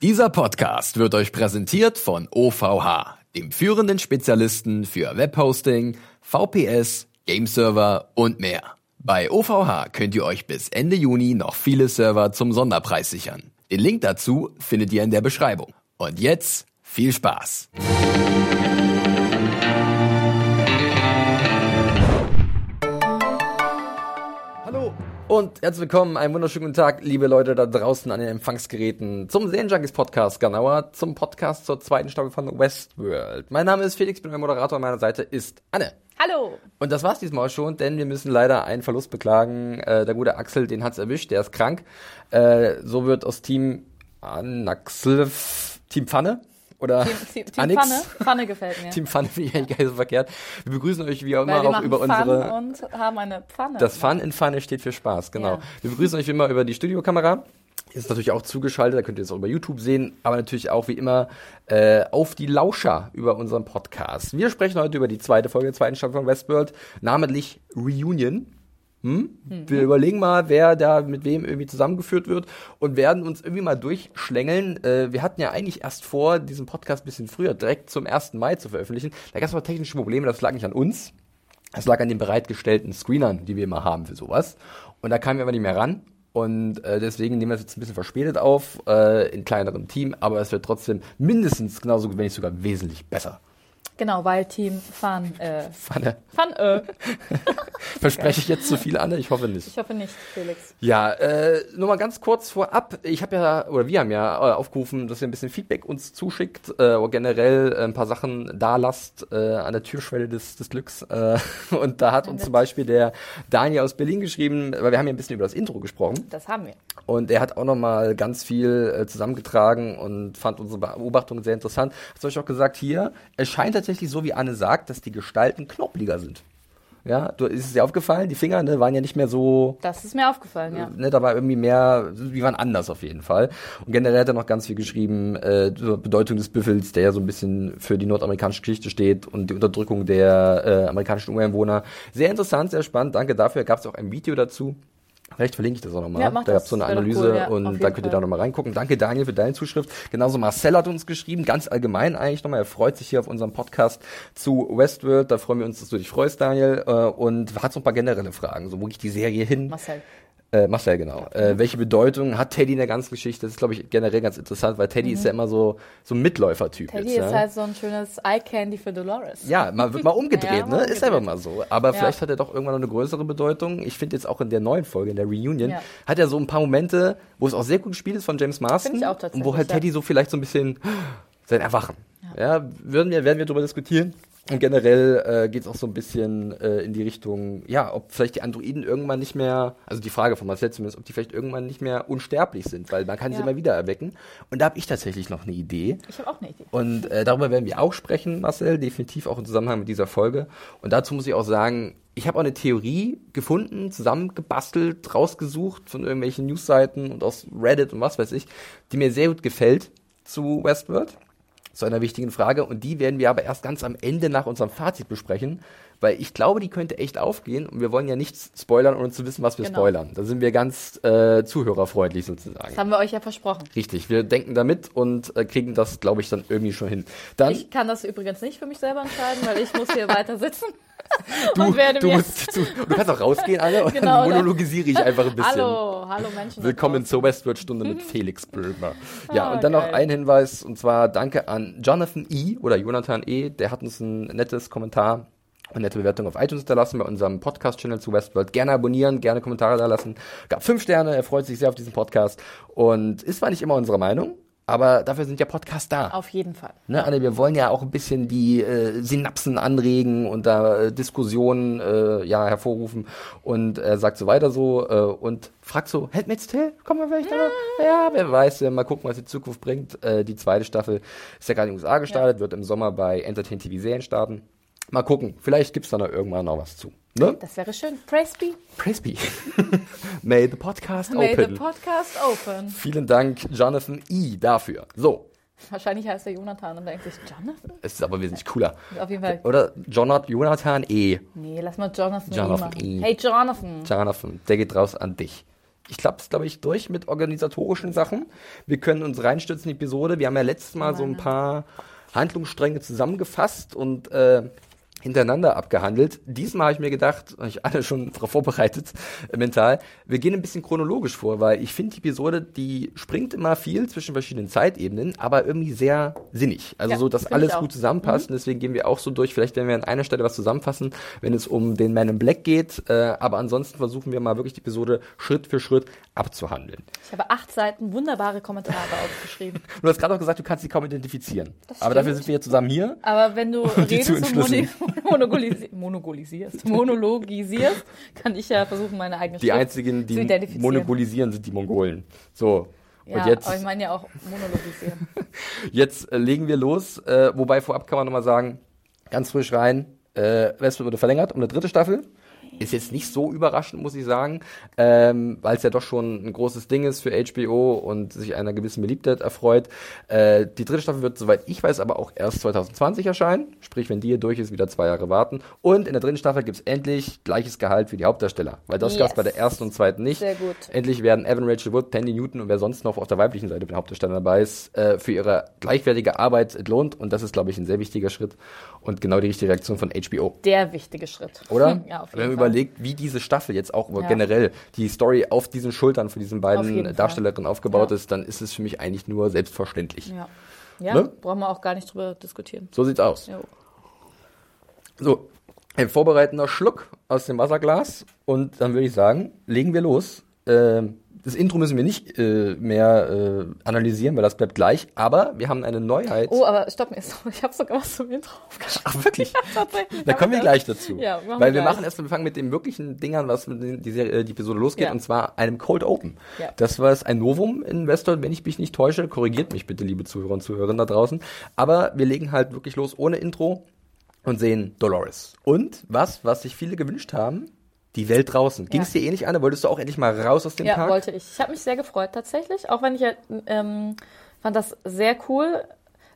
Dieser Podcast wird euch präsentiert von OVH, dem führenden Spezialisten für Webhosting, VPS, Gameserver und mehr. Bei OVH könnt ihr euch bis Ende Juni noch viele Server zum Sonderpreis sichern. Den Link dazu findet ihr in der Beschreibung. Und jetzt viel Spaß! Und herzlich willkommen, einen wunderschönen guten Tag, liebe Leute da draußen an den Empfangsgeräten, zum Serienjunkies Podcast, genauer zum Podcast zur zweiten Staffel von Westworld. Mein Name ist Felix, bin euer Moderator, an meiner Seite ist Anne. Hallo. Und das war's diesmal schon, denn wir müssen leider einen Verlust beklagen. Äh, der gute Axel, den hat's erwischt, der ist krank. Äh, so wird aus Team Anaxel Team Pfanne oder Team, Team, Team. Pfanne. Pfanne gefällt mir. Team Pfanne finde ich eigentlich gar nicht so verkehrt. Wir begrüßen euch wie auch immer auch über Fun unsere und haben eine Pfanne. das Fun in Pfanne steht für Spaß, genau. Ja. Wir begrüßen euch wie immer über die Studiokamera. Ist natürlich auch zugeschaltet, da könnt ihr es auch über YouTube sehen, aber natürlich auch wie immer äh, auf die Lauscher über unseren Podcast. Wir sprechen heute über die zweite Folge der zweiten Staffel von Westworld, namentlich Reunion. Hm? Wir überlegen mal, wer da mit wem irgendwie zusammengeführt wird und werden uns irgendwie mal durchschlängeln. Äh, wir hatten ja eigentlich erst vor, diesen Podcast ein bisschen früher, direkt zum 1. Mai zu veröffentlichen. Da gab es aber technische Probleme, das lag nicht an uns. Es lag an den bereitgestellten Screenern, die wir immer haben für sowas. Und da kamen wir aber nicht mehr ran. Und äh, deswegen nehmen wir es jetzt ein bisschen verspätet auf, äh, in kleinerem Team, aber es wird trotzdem mindestens genauso wenn nicht sogar wesentlich besser. Genau, weil Team Fun, äh, Pfanne. Fun, äh. Verspreche ich jetzt zu viel, Anne? Ich hoffe nicht. Ich hoffe nicht, Felix. Ja, äh, nur mal ganz kurz vorab. Ich habe ja, oder wir haben ja äh, aufgerufen, dass ihr ein bisschen Feedback uns zuschickt, äh, oder generell äh, ein paar Sachen da lasst äh, an der Türschwelle des, des Glücks. Äh, und da hat uns zum Beispiel der Daniel aus Berlin geschrieben, weil wir haben ja ein bisschen über das Intro gesprochen. Das haben wir. Und er hat auch nochmal ganz viel äh, zusammengetragen und fand unsere Beobachtung sehr interessant. Hat euch auch gesagt, hier, es scheint tatsächlich so, wie Anne sagt, dass die Gestalten knoppeliger sind. Ja, du, ist es dir aufgefallen? Die Finger ne, waren ja nicht mehr so Das ist mir aufgefallen, ja. ne, da war irgendwie mehr, die waren anders auf jeden Fall. Und generell hat er noch ganz viel geschrieben, äh, zur Bedeutung des Büffels, der ja so ein bisschen für die nordamerikanische Geschichte steht und die Unterdrückung der äh, amerikanischen Ureinwohner. Sehr interessant, sehr spannend, danke dafür. Gab es auch ein Video dazu. Vielleicht verlinke ich das auch nochmal. Ja, da gab es so eine Analyse cool, ja, und jeden da könnt ihr da Fall. nochmal reingucken. Danke Daniel für deine Zuschrift. Genauso Marcel hat uns geschrieben, ganz allgemein eigentlich nochmal. Er freut sich hier auf unserem Podcast zu Westworld. Da freuen wir uns, dass du dich freust, Daniel. Äh, und hat so ein paar generelle Fragen. So, wo geht die Serie hin? Marcel. Äh, Marcel, genau. Äh, welche Bedeutung hat Teddy in der ganzen Geschichte? Das ist, glaube ich, generell ganz interessant, weil Teddy ist ja immer so, so ein Mitläufertyp. Mhm. Teddy jetzt, ist ja? halt so ein schönes Eye-Candy für Dolores. Ja, mal, wird mal umgedreht, Ja, ne? mal Ist einfach mal so. Aber Ja. vielleicht hat er doch irgendwann noch eine größere Bedeutung. Ich finde jetzt auch in der neuen Folge, in der Reunion, Ja. hat er so ein paar Momente, wo es auch sehr gut gespielt ist von James Marston. Und wo halt. Teddy so vielleicht so ein bisschen sein Erwachen. Ja, würden wir, werden wir darüber diskutieren. Und generell äh, geht es auch so ein bisschen äh, in die Richtung, ja, ob vielleicht die Androiden irgendwann nicht mehr, also die Frage von Marcel zumindest, ob die vielleicht irgendwann nicht mehr unsterblich sind, weil man kann sie Ja. immer wieder erwecken. Und da habe ich tatsächlich noch eine Idee. Ich habe auch eine Idee. Und äh, darüber werden wir auch sprechen, Marcel, definitiv auch im Zusammenhang mit dieser Folge. Und dazu muss ich auch sagen, ich habe auch eine Theorie gefunden, zusammengebastelt, rausgesucht von irgendwelchen Newsseiten und aus Reddit und was weiß ich, die mir sehr gut gefällt zu Westworld, zu einer wichtigen Frage. Und die werden wir aber erst ganz am Ende nach unserem Fazit besprechen, weil ich glaube, die könnte echt aufgehen. Und wir wollen ja nichts spoilern, ohne zu wissen, was wir Genau. spoilern. Da sind wir ganz äh, zuhörerfreundlich sozusagen. Das haben wir euch ja versprochen. Richtig, wir denken da mit und äh, kriegen das, glaube ich, dann irgendwie schon hin. Dann, Ich kann das übrigens nicht für mich selber entscheiden, weil ich muss hier weiter sitzen du, und werde du, musst zu, du kannst auch rausgehen, Anne, und Genau, dann monologisiere ich einfach ein bisschen. Hallo, hallo Menschen. Willkommen zur Westworld-Stunde mit Felix Böhmer. Ja, Ah, und dann noch geil. ein Hinweis, und zwar danke an Jonathan E. oder Jonathan E., der hat uns ein nettes Kommentar und nette Bewertung auf iTunes hinterlassen bei unserem Podcast-Channel zu Westworld. Gerne abonnieren, gerne Kommentare da lassen. Gab fünf Sterne, er freut sich sehr auf diesen Podcast und ist zwar nicht immer unsere Meinung, aber dafür sind ja Podcasts da. Auf jeden Fall. Ne, Anne, wir wollen ja auch ein bisschen die äh, Synapsen anregen und da äh, Diskussionen äh, ja, hervorrufen und er sagt so weiter so äh, und fragt so, Handmaid's Tale, kommen wir vielleicht noch? Ja, wer weiß, ja, mal gucken, was die Zukunft bringt. Äh, die zweite Staffel ist ja gerade in den USA gestartet, wird im Sommer bei Entertain TV Serien starten. Mal gucken, vielleicht gibt's da noch irgendwann noch was zu. Ne? Das wäre schön. Praise be. Praise be. May the podcast May open. the podcast open. Vielen Dank, Jonathan E. dafür. So, Wahrscheinlich heißt er Jonathan und denkt sich, Jonathan? es ist aber wesentlich cooler. Auf jeden Fall. Oder Jonathan, Jonathan E. Nee, lass mal Jonathan, Jonathan machen. E. Hey, Jonathan. Jonathan, der geht raus an dich. Ich klappe es, glaube ich, durch mit organisatorischen Sachen. Wir können uns reinstürzen in die Episode. Wir haben ja letztes Mal so ein paar Handlungsstränge zusammengefasst und äh, hintereinander abgehandelt. Diesmal habe ich mir gedacht, habe ich alle schon darauf vorbereitet, äh, mental, wir gehen ein bisschen chronologisch vor, weil ich finde, die Episode, die springt immer viel zwischen verschiedenen Zeitebenen, aber irgendwie sehr sinnig. Also Ja, so, dass alles gut zusammenpasst. Und deswegen gehen wir auch so durch. Vielleicht werden wir an einer Stelle was zusammenfassen, wenn es um den Man in Black geht. Äh, aber ansonsten versuchen wir mal wirklich die Episode Schritt für Schritt abzuhandeln. Ich habe acht Seiten wunderbare Kommentare aufgeschrieben. Du hast gerade auch gesagt, du kannst sie kaum identifizieren. Aber dafür sind wir hier zusammen hier. Aber wenn du Um redest und entschlüsseln. moni- monogolisi- monogolisierst, monologisierst, kann ich ja versuchen, meine eigene Die einzigen, die monopolisieren, sind die Mongolen. So. Ja, und jetzt, aber ich meine ja auch monologisieren. jetzt äh, legen wir los. Äh, wobei vorab kann man nochmal sagen, ganz frisch rein, äh, Westworld wurde verlängert um eine dritte Staffel. Ist jetzt nicht so überraschend, muss ich sagen, ähm, weil es ja doch schon ein großes Ding ist für HBO und sich einer gewissen Beliebtheit erfreut. Äh, die dritte Staffel wird, soweit ich weiß, aber auch erst 2020 erscheinen. Sprich, wenn die hier durch ist, wieder zwei Jahre warten. Und in der dritten Staffel gibt's endlich gleiches Gehalt für die Hauptdarsteller. Weil das gab's Yes. bei der ersten und zweiten nicht. Sehr gut. Endlich werden Evan Rachel Wood, Tandy Newton und wer sonst noch auf der weiblichen Seite bei den Hauptdarstellern dabei ist, äh, für ihre gleichwertige Arbeit entlohnt. Und das ist, glaube ich, ein sehr wichtiger Schritt und genau die richtige Reaktion von HBO. Der wichtige Schritt. Oder? Ja, auf Wenn jeden Fall. Überlegt, wie diese Staffel jetzt auch Ja. generell die Story auf diesen Schultern von diesen Auf beiden Fall. Darstellerinnen aufgebaut Ja. ist, dann ist es für mich eigentlich nur selbstverständlich. Ja, ja Ne? brauchen wir auch gar nicht drüber diskutieren. So sieht's aus. Jo. So, ein vorbereitender Schluck aus dem Wasserglas und dann würde ich sagen, legen wir los. Ähm, das Intro müssen wir nicht äh, mehr äh, analysieren, weil das bleibt gleich. Aber wir haben eine Neuheit. Oh, aber stopp mir, ich habe sogar was zum Intro aufgeschrieben. Ach, wirklich? Tatsächlich. Da kommen wir gleich dazu. Ja, Weil wir gleich. machen erstmal, wir fangen mit den wirklichen Dingern, was mit den, die, Serie, die Episode losgeht, Ja. und zwar einem Cold Open. Ja. Das war es ein Novum in Westworld, wenn ich mich nicht täusche. Korrigiert mich bitte, liebe Zuhörer und Zuhörerinnen da draußen. Aber wir legen halt wirklich los ohne Intro und sehen Dolores. Und was, was sich viele gewünscht haben, die Welt draußen. Ging es dir ähnlich an? Wolltest du auch endlich mal raus aus dem Ja, Park? wollte ich. Ich habe mich sehr gefreut tatsächlich, auch wenn ich ja, ähm, fand das sehr cool.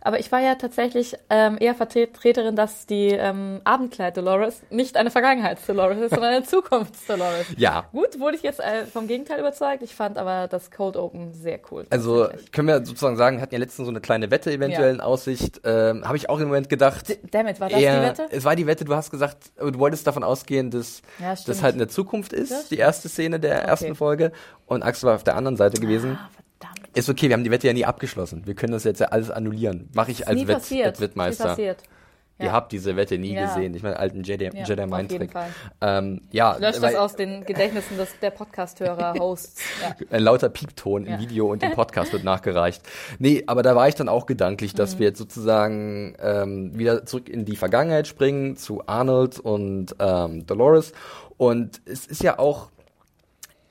Aber ich war ja tatsächlich ähm, eher Vertreterin, dass die ähm, Abendkleid Dolores nicht eine Vergangenheits-Dolores ist, sondern eine Zukunfts-Dolores. Ja. Gut, wurde ich jetzt äh, vom Gegenteil überzeugt. Ich fand aber das Cold Open sehr cool. Also können wir sozusagen sagen, hatten ja letztens so eine kleine Wette eventuell Ja. in Aussicht. Ähm, Habe ich auch im Moment gedacht. Damit, war das eher- die Wette? Es war die Wette, du hast gesagt, du wolltest davon ausgehen, dass Ja, das halt in der Zukunft ist, die erste Szene der Okay. ersten Folge. Und Axel war auf der anderen Seite gewesen. Ah. Ist okay, wir haben die Wette ja nie abgeschlossen. Wir können das jetzt ja alles annullieren. Mache ich als Nie Wett, passiert. Wett Wettmeister. Nie passiert. Ihr Ja. habt diese Wette nie Ja. gesehen. Ich meine, alten Jedi, Ja, Jedi Mind Trick. Ähm, ja, Löscht das aus den Gedächtnissen des, der Podcast-Hörer, Hosts. Ja. Ein lauter Piepton im. Video und im Podcast wird nachgereicht. Nee, aber da war ich dann auch gedanklich, Mhm. dass wir jetzt sozusagen ähm, wieder zurück in die Vergangenheit springen zu Arnold und ähm, Dolores. Und es ist ja auch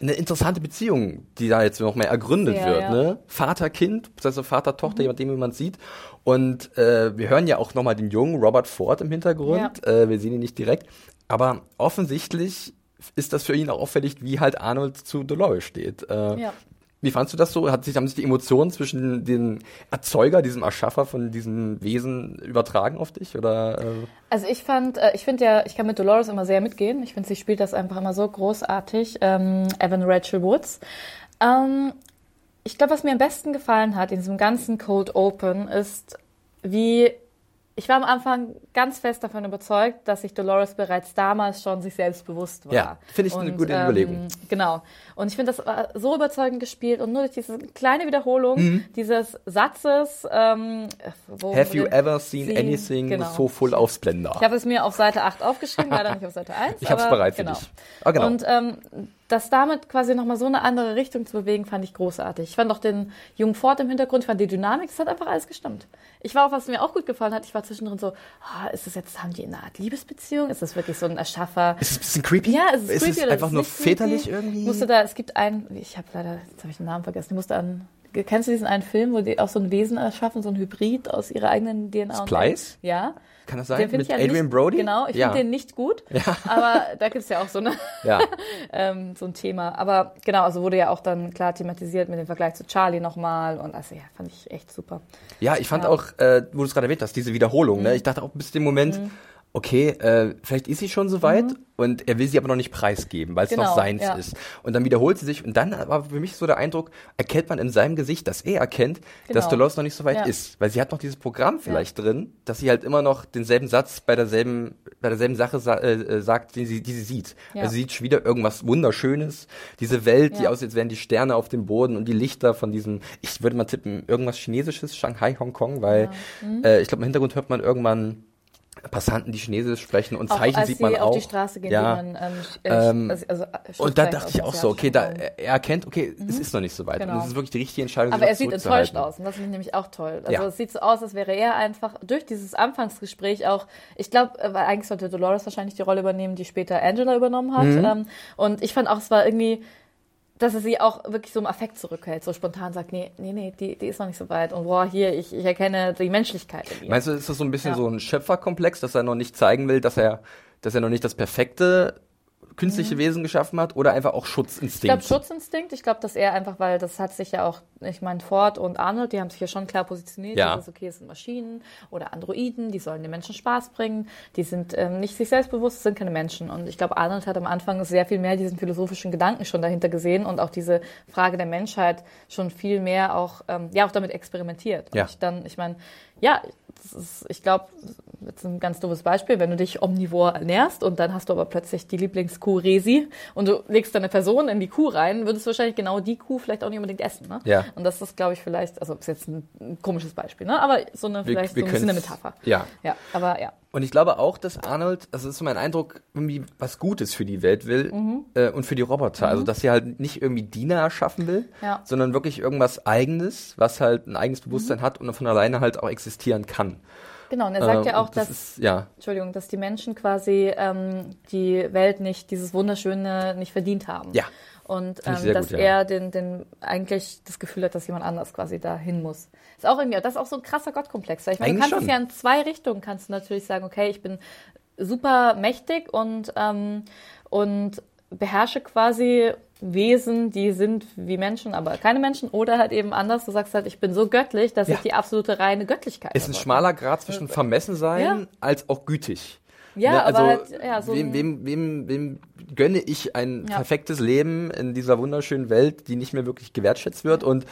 eine interessante Beziehung, die da jetzt noch mehr ergründet Sehr, wird. ja. Mhm. Ne? Vater-Kind, also Vater-Tochter, je nachdem, wie man sieht. Und äh, wir hören ja auch nochmal den jungen Robert Ford im Hintergrund. Äh, wir sehen ihn nicht direkt. Aber offensichtlich ist das für ihn auch auffällig, wie halt Arnold zu Dolores steht. Äh, Ja. Wie fandst du das so? Hat sich, haben sich die Emotionen zwischen dem Erzeuger, diesem Erschaffer von diesem Wesen übertragen auf dich? Oder, äh? Also ich fand, äh, ich finde ja, ich kann mit Dolores immer sehr mitgehen. Ich finde, sie spielt das einfach immer so großartig. Ähm, Evan Rachel Woods. Ähm, ich glaube, was mir am besten gefallen hat in diesem ganzen Cold Open ist, wie ich war am Anfang ganz fest davon überzeugt, dass sich Dolores bereits damals schon sich selbst bewusst war. Ja, finde ich eine gute Überlegung. Genau. Und ich finde, das war so überzeugend gespielt und nur durch diese kleine Wiederholung dieses Satzes. Ähm, Mhm. Have you ever seen seen- anything genau. so full of splendor? Ich habe es mir auf Seite 8 aufgeschrieben, leider nicht auf Seite 1. Ich hab's aber bereit für genau. dich. Ah, genau. Und ähm, das damit quasi nochmal so eine andere Richtung zu bewegen, fand ich großartig. Ich fand auch den jungen Ford im Hintergrund, ich fand die Dynamik, es hat einfach alles gestimmt. Ich war auch, was mir auch gut gefallen hat, ich war zwischendrin so, ah, ist das jetzt, haben die eine Art Liebesbeziehung? Ist das wirklich so ein Erschaffer? Ist es ein bisschen creepy? Ja, es ist, ist creepy. es oder einfach ist nur nicht creepy? väterlich irgendwie? Ich musste da, es gibt einen, ich habe leider, jetzt habe ich den Namen vergessen, ich musste an, kennst du diesen einen Film, wo die auch so ein Wesen erschaffen, so ein Hybrid aus ihrer eigenen DNA? und- Splice? Ja. Kann das sein? Mit ich ja Adrian nicht, Brody? Genau, ich ja. finde den nicht gut. Ja. Aber da gibt es ja auch so, eine, Ja. ähm, so ein Thema. Aber genau, also wurde ja auch dann klar thematisiert mit dem Vergleich zu Charlie nochmal. Und also ja, fand ich echt super. Ja, ich fand. Mhm. auch, äh, wo du es gerade erwähnt hast, diese Wiederholung. Ne? Ich dachte auch bis dem Moment, okay, äh, vielleicht ist sie schon soweit und er will sie aber noch nicht preisgeben, weil es Mhm. Genau, noch seins ja. ist. Und dann wiederholt sie sich und dann war für mich so der Eindruck, erkennt man in seinem Gesicht, dass er erkennt, dass Genau. Dolores noch nicht so weit Ja. ist. Weil sie hat noch dieses Programm vielleicht drin, dass sie halt immer noch denselben Satz bei derselben, bei derselben Sache sa äh, äh, sagt, die sie, die sie sieht. Ja. Also sie sieht schon wieder irgendwas Wunderschönes. Diese Welt, die Ja. aussieht, als wären die Sterne auf dem Boden und die Lichter von diesem, ich würde mal tippen, irgendwas Chinesisches, Shanghai, Hongkong, weil Mhm. äh, ich glaube, im Hintergrund hört man irgendwann Passanten, die Chinesisch sprechen und Auch Zeichen sieht sie man auf auch. die Straße gehen, ja. man ähm, äh, Ähm, also, also, äh, und da dachte ich auch so, okay, da, Raum. er erkennt, okay, es ist noch nicht so weit. Und Genau. das ist wirklich die richtige Entscheidung. Aber er sieht enttäuscht aus und das finde ich nämlich auch toll. Also Ja. es sieht so aus, als wäre er einfach durch dieses Anfangsgespräch auch, ich glaube, weil eigentlich sollte Dolores wahrscheinlich die Rolle übernehmen, die später Angela übernommen hat. Mhm. Ähm, und ich fand auch, es war irgendwie, dass er sie auch wirklich so im Affekt zurückhält, so spontan sagt, nee, nee, nee, die, die ist noch nicht so weit. Und boah, hier, ich, ich erkenne die Menschlichkeit in ihr. Meinst du, ist das so ein bisschen Ja. so ein Schöpferkomplex, dass er noch nicht zeigen will, dass er, dass er noch nicht das perfekte künstliche Wesen geschaffen hat oder einfach auch Mhm. Ich Schutzinstinkt? glaube Schutzinstinkt. Ich glaube, dass er einfach, weil das hat sich ja auch, ich meine, Ford und Arnold, die haben sich ja schon klar positioniert. Ja. Ist okay, es sind Maschinen oder Androiden, die sollen den Menschen Spaß bringen. Die sind ähm, nicht sich selbstbewusst, sind keine Menschen. Und ich glaube, Arnold hat am Anfang sehr viel mehr diesen philosophischen Gedanken schon dahinter gesehen und auch diese Frage der Menschheit schon viel mehr auch, ähm, ja, auch damit experimentiert. Und Ja. ich dann, ich meine, ja, das ist, ich glaube, jetzt ein ganz doofes Beispiel, wenn du dich omnivor ernährst und dann hast du aber plötzlich die Lieblingskuh Resi und du legst deine Person in die Kuh rein, würdest du wahrscheinlich genau die Kuh vielleicht auch nicht unbedingt essen. Ne? Ja. Und das ist, glaube ich, vielleicht, also ist jetzt ein, komisches Beispiel, ne? aber so eine, Wir- vielleicht wir so ein bisschen eine Metapher. Ja. Ja, aber ja. Und ich glaube auch, dass Arnold, also das ist so mein Eindruck, irgendwie was Gutes für die Welt will Mhm. äh, und für die Roboter. Also dass sie halt nicht irgendwie Diener erschaffen will, Ja. sondern wirklich irgendwas Eigenes, was halt ein eigenes Bewusstsein Mhm. hat und von alleine halt auch existieren kann. Genau, und er sagt Äh, ja auch, das dass, ist, ja, Entschuldigung, dass die Menschen quasi ähm, die Welt nicht, dieses Wunderschöne nicht verdient haben. Ja. Und ähm, dass gut, ja. er den, den eigentlich das Gefühl hat, dass jemand anders quasi dahin muss. Ist auch irgendwie, das ist auch so ein krasser Gottkomplex. Ich meine, du kannst es schon. ja in zwei Richtungen kannst du natürlich sagen, okay, ich bin super mächtig und, ähm, und beherrsche quasi Wesen, die sind wie Menschen, aber keine Menschen. Oder halt eben anders, du sagst halt, ich bin so göttlich, dass Ja. ich die absolute reine Göttlichkeit ist ein schmaler Grad zwischen vermessen sein Ja. als auch gütig. Ja, Ne, aber also halt, ja, so wem, wem, wem, wem gönne ich ein Ja. perfektes Leben in dieser wunderschönen Welt, die nicht mehr wirklich gewertschätzt wird und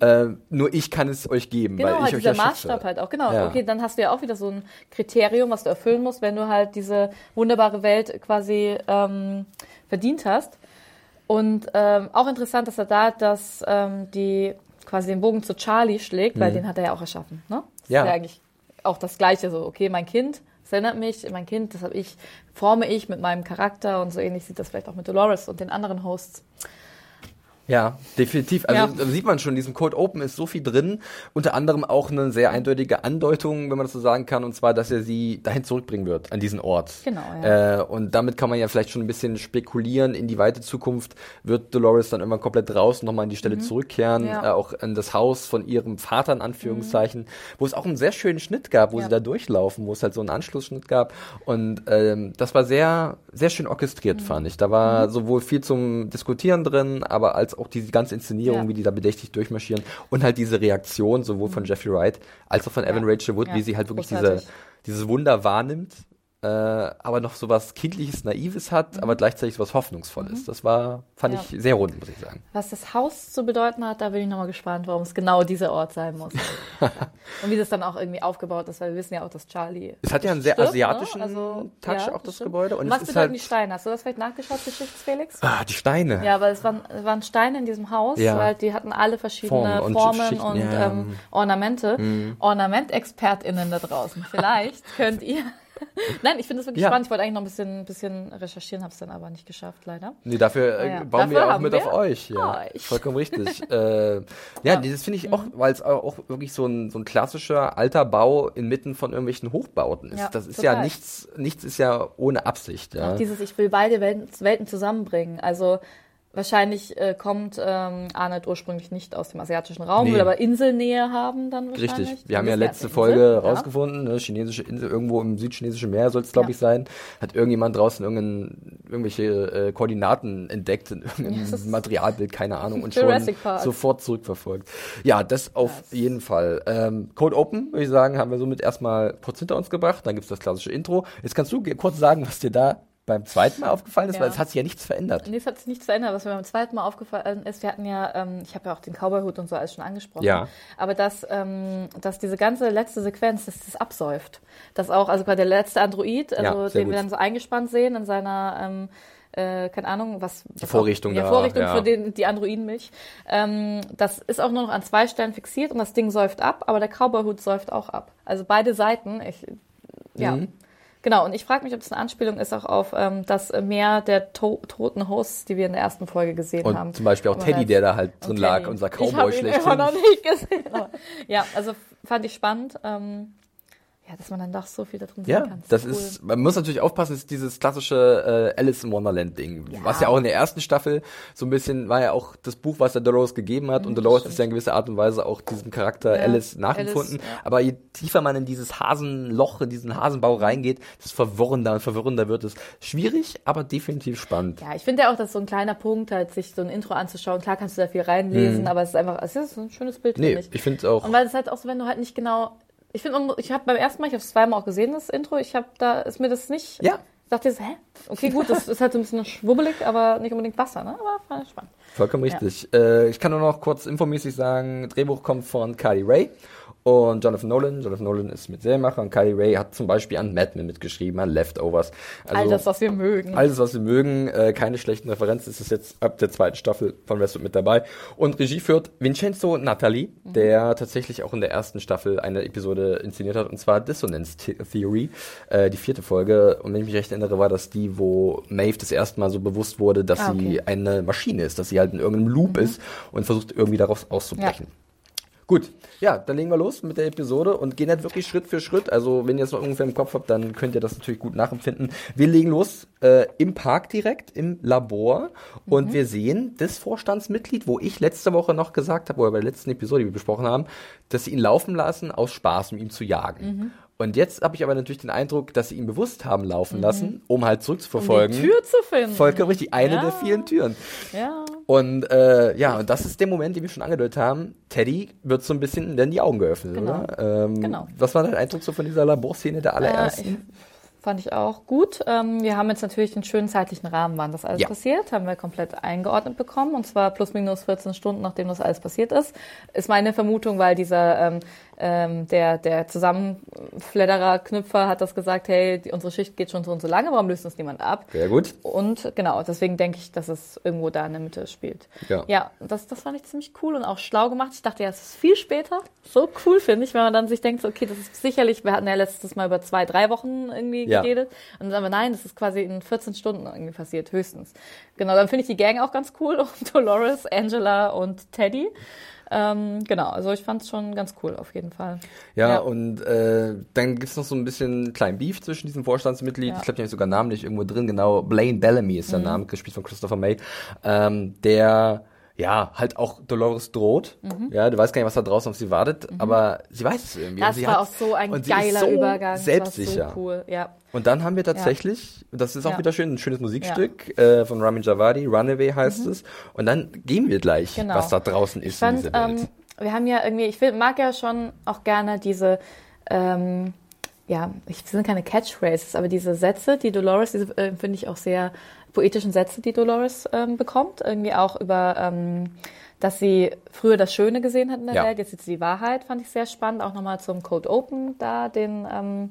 äh, nur ich kann es euch geben, Mhm. Genau, weil ich halt euch dieser ja schütze. Maßstab halt auch, genau. Ja. Okay, dann hast du ja auch wieder so ein Kriterium, was du erfüllen musst, wenn du halt diese wunderbare Welt quasi ähm, verdient hast. Und ähm, auch interessant, dass er da dass ähm, die quasi den Bogen zu Charlie schlägt, weil den hat er ja auch erschaffen. Ne? Das Mhm. Ja. ist ja eigentlich auch das Gleiche so. Okay, mein Kind, das erinnert mich, mein Kind, das habe ich, forme ich mit meinem Charakter und so ähnlich sieht das vielleicht auch mit Dolores und den anderen Hosts. Ja, definitiv. Also Ja. sieht man schon, in diesem Code Open ist so viel drin. Unter anderem auch eine sehr eindeutige Andeutung, wenn man das so sagen kann, und zwar, dass er sie dahin zurückbringen wird, an diesen Ort. Genau, ja. Äh, und damit kann man ja vielleicht schon ein bisschen spekulieren in die weite Zukunft. Wird Dolores dann immer komplett raus und nochmal an die Stelle zurückkehren, Mhm. Ja. Mhm. äh, auch an das Haus von ihrem Vater, in Anführungszeichen, wo es auch einen sehr schönen Schnitt gab, wo Ja. sie da durchlaufen, wo es halt so einen Anschlussschnitt gab. Und ähm, das war sehr, sehr schön orchestriert, Mhm. fand ich. Da war sowohl viel zum Diskutieren drin, aber als auch diese ganze Inszenierung, Ja. wie die da bedächtig durchmarschieren und halt diese Reaktion sowohl von Jeffrey Wright als auch von Evan Mhm. Rachel Wood, wie sie halt wirklich diese, dieses Wunder wahrnimmt, äh, aber noch so was Kindliches, Naives hat, aber gleichzeitig so was Hoffnungsvolles. Das war, fand Mhm. Ja. ich sehr rund, muss ich sagen. Was das Haus zu bedeuten hat, da bin ich nochmal gespannt, warum es genau dieser Ort sein muss. Und wie das dann auch irgendwie aufgebaut ist, weil wir wissen ja auch, dass Charlie. Es hat ja einen sehr stirbt, asiatischen ne? Also, Touch, ja, auch das stimmt. Gebäude. Und Und was bedeuten halt, die Steine? Hast du das vielleicht nachgeschaut, Geschichtsfelix? ah, die Steine. Ja, weil es waren, waren Steine in diesem Haus, Ja. weil die hatten alle verschiedene Formen Formen und und, ähm, Ornamente. OrnamentexpertInnen da draußen. Vielleicht könnt ihr Nein, ich finde es wirklich Ja. spannend. Ich wollte eigentlich noch ein bisschen, bisschen recherchieren, habe es dann aber nicht geschafft, leider. Nee, dafür äh, Ja, ja. bauen Dafür wir auch mit wir auf euch. Ja, euch. vollkommen richtig. äh, ja, das finde ich auch, Mhm. weil es auch auch wirklich so ein, so ein klassischer alter Bau inmitten von irgendwelchen Hochbauten ist. Das ist total. ja nichts, nichts ist ja ohne Absicht. Ja. Auch dieses, ich will beide Welten, Welten zusammenbringen. Also wahrscheinlich äh, kommt ähm, Arnold ursprünglich nicht aus dem asiatischen Raum, Nee. will aber Inselnähe haben dann wahrscheinlich. Richtig. Wir haben ja Das letzte Folge Insel, rausgefunden, ne, chinesische Insel, irgendwo im südchinesischen Meer soll es, glaube Ja. ich, sein. Hat irgendjemand draußen irgendein, irgendwelche äh, Koordinaten entdeckt in irgendeinem Ja, das Materialbild, keine Ahnung, und schon Park. sofort zurückverfolgt. Ja, das auf Krass. jeden Fall. Ähm, Code Open, würde ich sagen, haben wir somit erstmal kurz hinter uns gebracht. Dann gibt's das klassische Intro. Jetzt kannst du kurz sagen, was dir da beim zweiten Mal aufgefallen ist, Ja. weil es hat sich ja nichts verändert. Nee, es hat sich nichts verändert. Was mir beim zweiten Mal aufgefallen ist, wir hatten ja, ähm, ich habe ja auch den Cowboy-Hut und so alles schon angesprochen. Ja. Aber dass, ähm, dass diese ganze letzte Sequenz, dass das absäuft. Dass auch, also bei der letzte Android, also Ja, den wir gut. dann so eingespannt sehen in seiner, ähm, äh, keine Ahnung, was. was Vorrichtung auch, ja, Vorrichtung ja. für den, die Androidenmilch. Ähm, das ist auch nur noch an zwei Stellen fixiert und das Ding säuft ab, aber der Cowboy-Hut säuft auch ab. Also beide Seiten, ich, ja. Mhm. Genau, und ich frage mich, ob es eine Anspielung ist auch auf ähm, das Meer der to toten Hosts, die wir in der ersten Folge gesehen haben. Und zum Beispiel auch Teddy, der da halt drin lag, Teddy. unser Ich Cowboy habe ihn immer noch nicht gesehen. Aber, ja, also fand ich spannend. Ähm, ja, dass man dann doch so viel da drin Ja, sehen kann. das cool. ist, man muss natürlich aufpassen, es ist dieses klassische äh, Alice in Wonderland Ding, Ja. was ja auch in der ersten Staffel so ein bisschen, war ja auch das Buch, was der Dolores gegeben hat und Dolores ist ja in gewisser Art und Weise auch diesem Charakter Mhm, Ja, Alice nachempfunden, Alice, ja. aber je tiefer man in dieses Hasenloch, in diesen Hasenbau reingeht, desto verwirrender und verwirrender wird es. Schwierig, aber definitiv spannend. Ja, ich finde ja auch, dass so ein kleiner Punkt, halt sich so ein Intro anzuschauen, klar kannst du da viel reinlesen, aber es ist einfach, es ist ein schönes Bild, Mhm. Nee, finde ich. ich finde auch, Und weil es halt auch so, wenn du halt nicht genau, ich finde, ich habe beim ersten Mal, ich habe es zweimal auch gesehen, das Intro, ich habe da, ist mir das nicht, Ja. dachte ich hä? Okay, gut, das ist halt so ein bisschen schwubbelig, aber nicht unbedingt Wasser, ne? Aber fand ich spannend. Vollkommen richtig. Äh, ich kann nur noch kurz infomäßig sagen, Drehbuch kommt von Kylie Ray und Jonathan Nolan. Jonathan Nolan ist mit Serienmacher und Kylie Ray hat zum Beispiel an Mad Men mitgeschrieben, an Leftovers. Also All das, was wir mögen. alles, was wir mögen, äh, keine schlechten Referenzen, ist es jetzt ab der zweiten Staffel von Westwood mit dabei. Und Regie führt Vincenzo Natali, Mhm. der tatsächlich auch in der ersten Staffel eine Episode inszeniert hat, und zwar Dissonance The- Theory, äh, die vierte Folge. Und wenn ich mich recht erinnere, war das die, wo Maeve das erste Mal so bewusst wurde, dass Ah, okay. Mhm. sie eine Maschine ist, dass sie halt in irgendeinem Loop ist und versucht irgendwie daraus auszubrechen. Gut, ja, dann legen wir los mit der Episode und gehen halt wirklich Schritt für Schritt. Also, wenn ihr es noch ungefähr im Kopf habt, dann könnt ihr das natürlich gut nachempfinden. Wir legen los äh, im Park direkt, im Labor und wir sehen das Vorstandsmitglied, wo ich letzte Woche noch gesagt habe, oder bei der letzten Episode, die wir besprochen haben, dass sie ihn laufen lassen aus Spaß, um ihn zu jagen. Und jetzt habe ich aber natürlich den Eindruck, dass sie ihn bewusst haben laufen lassen, um halt um zurückzuverfolgen. die Tür zu finden. Vollkommen richtig, eine Ja. der vielen Türen. Ja. Und äh, ja, und das ist der Moment, den wir schon angedeutet haben. Teddy wird so ein bisschen dann die Augen geöffnet, Genau. oder? Ähm, Genau. Was war dein Eindruck so von dieser Laborszene der Äh, allerersten? ich, fand ich auch gut. Ähm, wir haben jetzt natürlich einen schönen zeitlichen Rahmen, wann das alles Ja. passiert, haben wir komplett eingeordnet bekommen und zwar plus minus 14 Stunden, nachdem das alles passiert ist. Ist meine Vermutung, weil dieser ähm, ähm, der der Zusammenfledderer Knüpfer hat das gesagt, hey, die, unsere Schicht geht schon so und so lange, warum löst uns niemand ab? Sehr gut. Und genau, deswegen denke ich, dass es irgendwo da in der Mitte spielt. Ja. Ja, das, das fand ich ziemlich cool und auch schlau gemacht. Ich dachte, ja, es ist viel später. So cool, finde ich, wenn man dann sich denkt, so, okay, das ist sicherlich, wir hatten ja letztes Mal über zwei, drei Wochen irgendwie Ja. geredet. Und dann sagen wir, nein, das ist quasi in 14 Stunden irgendwie passiert, höchstens. Genau, dann finde ich die Gang auch ganz cool. Und Dolores, Angela und Teddy. Ähm, genau, also ich fand es schon ganz cool, auf jeden Fall. Ja, Ja. und äh, dann gibt's noch so ein bisschen kleinen Beef zwischen diesem Vorstandsmitglied. Ja. Mhm. Ich glaube, der ist sogar namentlich irgendwo drin, genau. Blaine Bellamy ist der Name, gespielt von Christopher May. Ähm, der ja, halt auch Dolores droht. Mhm. Ja, du weißt gar nicht, was da draußen auf sie wartet, aber sie weiß es irgendwie. Das sie war auch so ein geiler so Übergang. Selbstsicher. So cool, ja. Und dann haben wir tatsächlich, das ist auch Ja. wieder schön, ein schönes Musikstück äh, von Ramin Javadi, Runaway heißt es. Und dann gehen wir gleich, Mhm. Genau. was da draußen ist Ich fand, in dieser Welt. ähm, wir haben ja irgendwie, ich mag ja schon auch gerne diese, ähm, ja, ich sind keine Catchphrases, aber diese Sätze, die Dolores, diese äh, finde ich auch sehr poetischen Sätze, die Dolores ähm, bekommt, irgendwie auch über, ähm, dass sie früher das Schöne gesehen hat in der Ja. Welt, jetzt sieht sie die Wahrheit, fand ich sehr spannend, auch nochmal zum Code Open da den, ähm,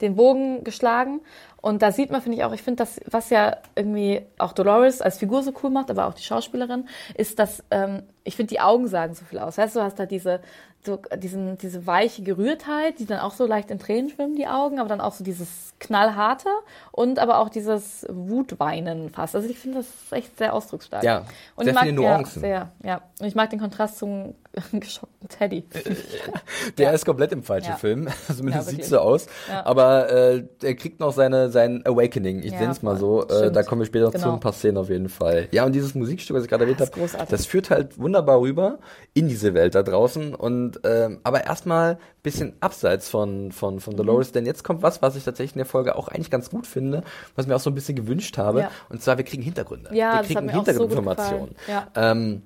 den Bogen geschlagen. Und da sieht man, finde ich auch, ich finde das, was ja irgendwie auch Dolores als Figur so cool macht, aber auch die Schauspielerin, ist, dass ähm, ich finde, die Augen sagen so viel aus. Weißt du, du hast da diese, so, diesen, diese weiche Gerührtheit, die dann auch so leicht in Tränen schwimmen, die Augen, aber dann auch so dieses knallharte und aber auch dieses Wutweinen fast. Also ich finde, das ist echt sehr ausdrucksstark. Ja, und sehr ich mag, viele Nuancen. Ja, sehr, ja. Und ich mag den Kontrast zum geschockten Teddy. Der Ja. ist komplett im falschen Ja. Film. Zumindest Ja, sieht so aus. Aber äh, er kriegt noch seine, sein Awakening. Ich nenne es mal so. Äh, da kommen wir später noch zu Genau. ein paar Szenen auf jeden Fall. Ja, und dieses Musikstück, was ich gerade erwähnt habe, das führt halt wunderbar rüber in diese Welt da draußen. Und ähm, aber erstmal bisschen abseits von, von, von Dolores, Mhm. denn jetzt kommt was, was ich tatsächlich in der Folge auch eigentlich ganz gut finde, was mir auch so ein bisschen gewünscht habe. Ja. Und zwar, wir kriegen Hintergründe. Ja, wir kriegen so Hintergrundinformationen. Ja. Ähm,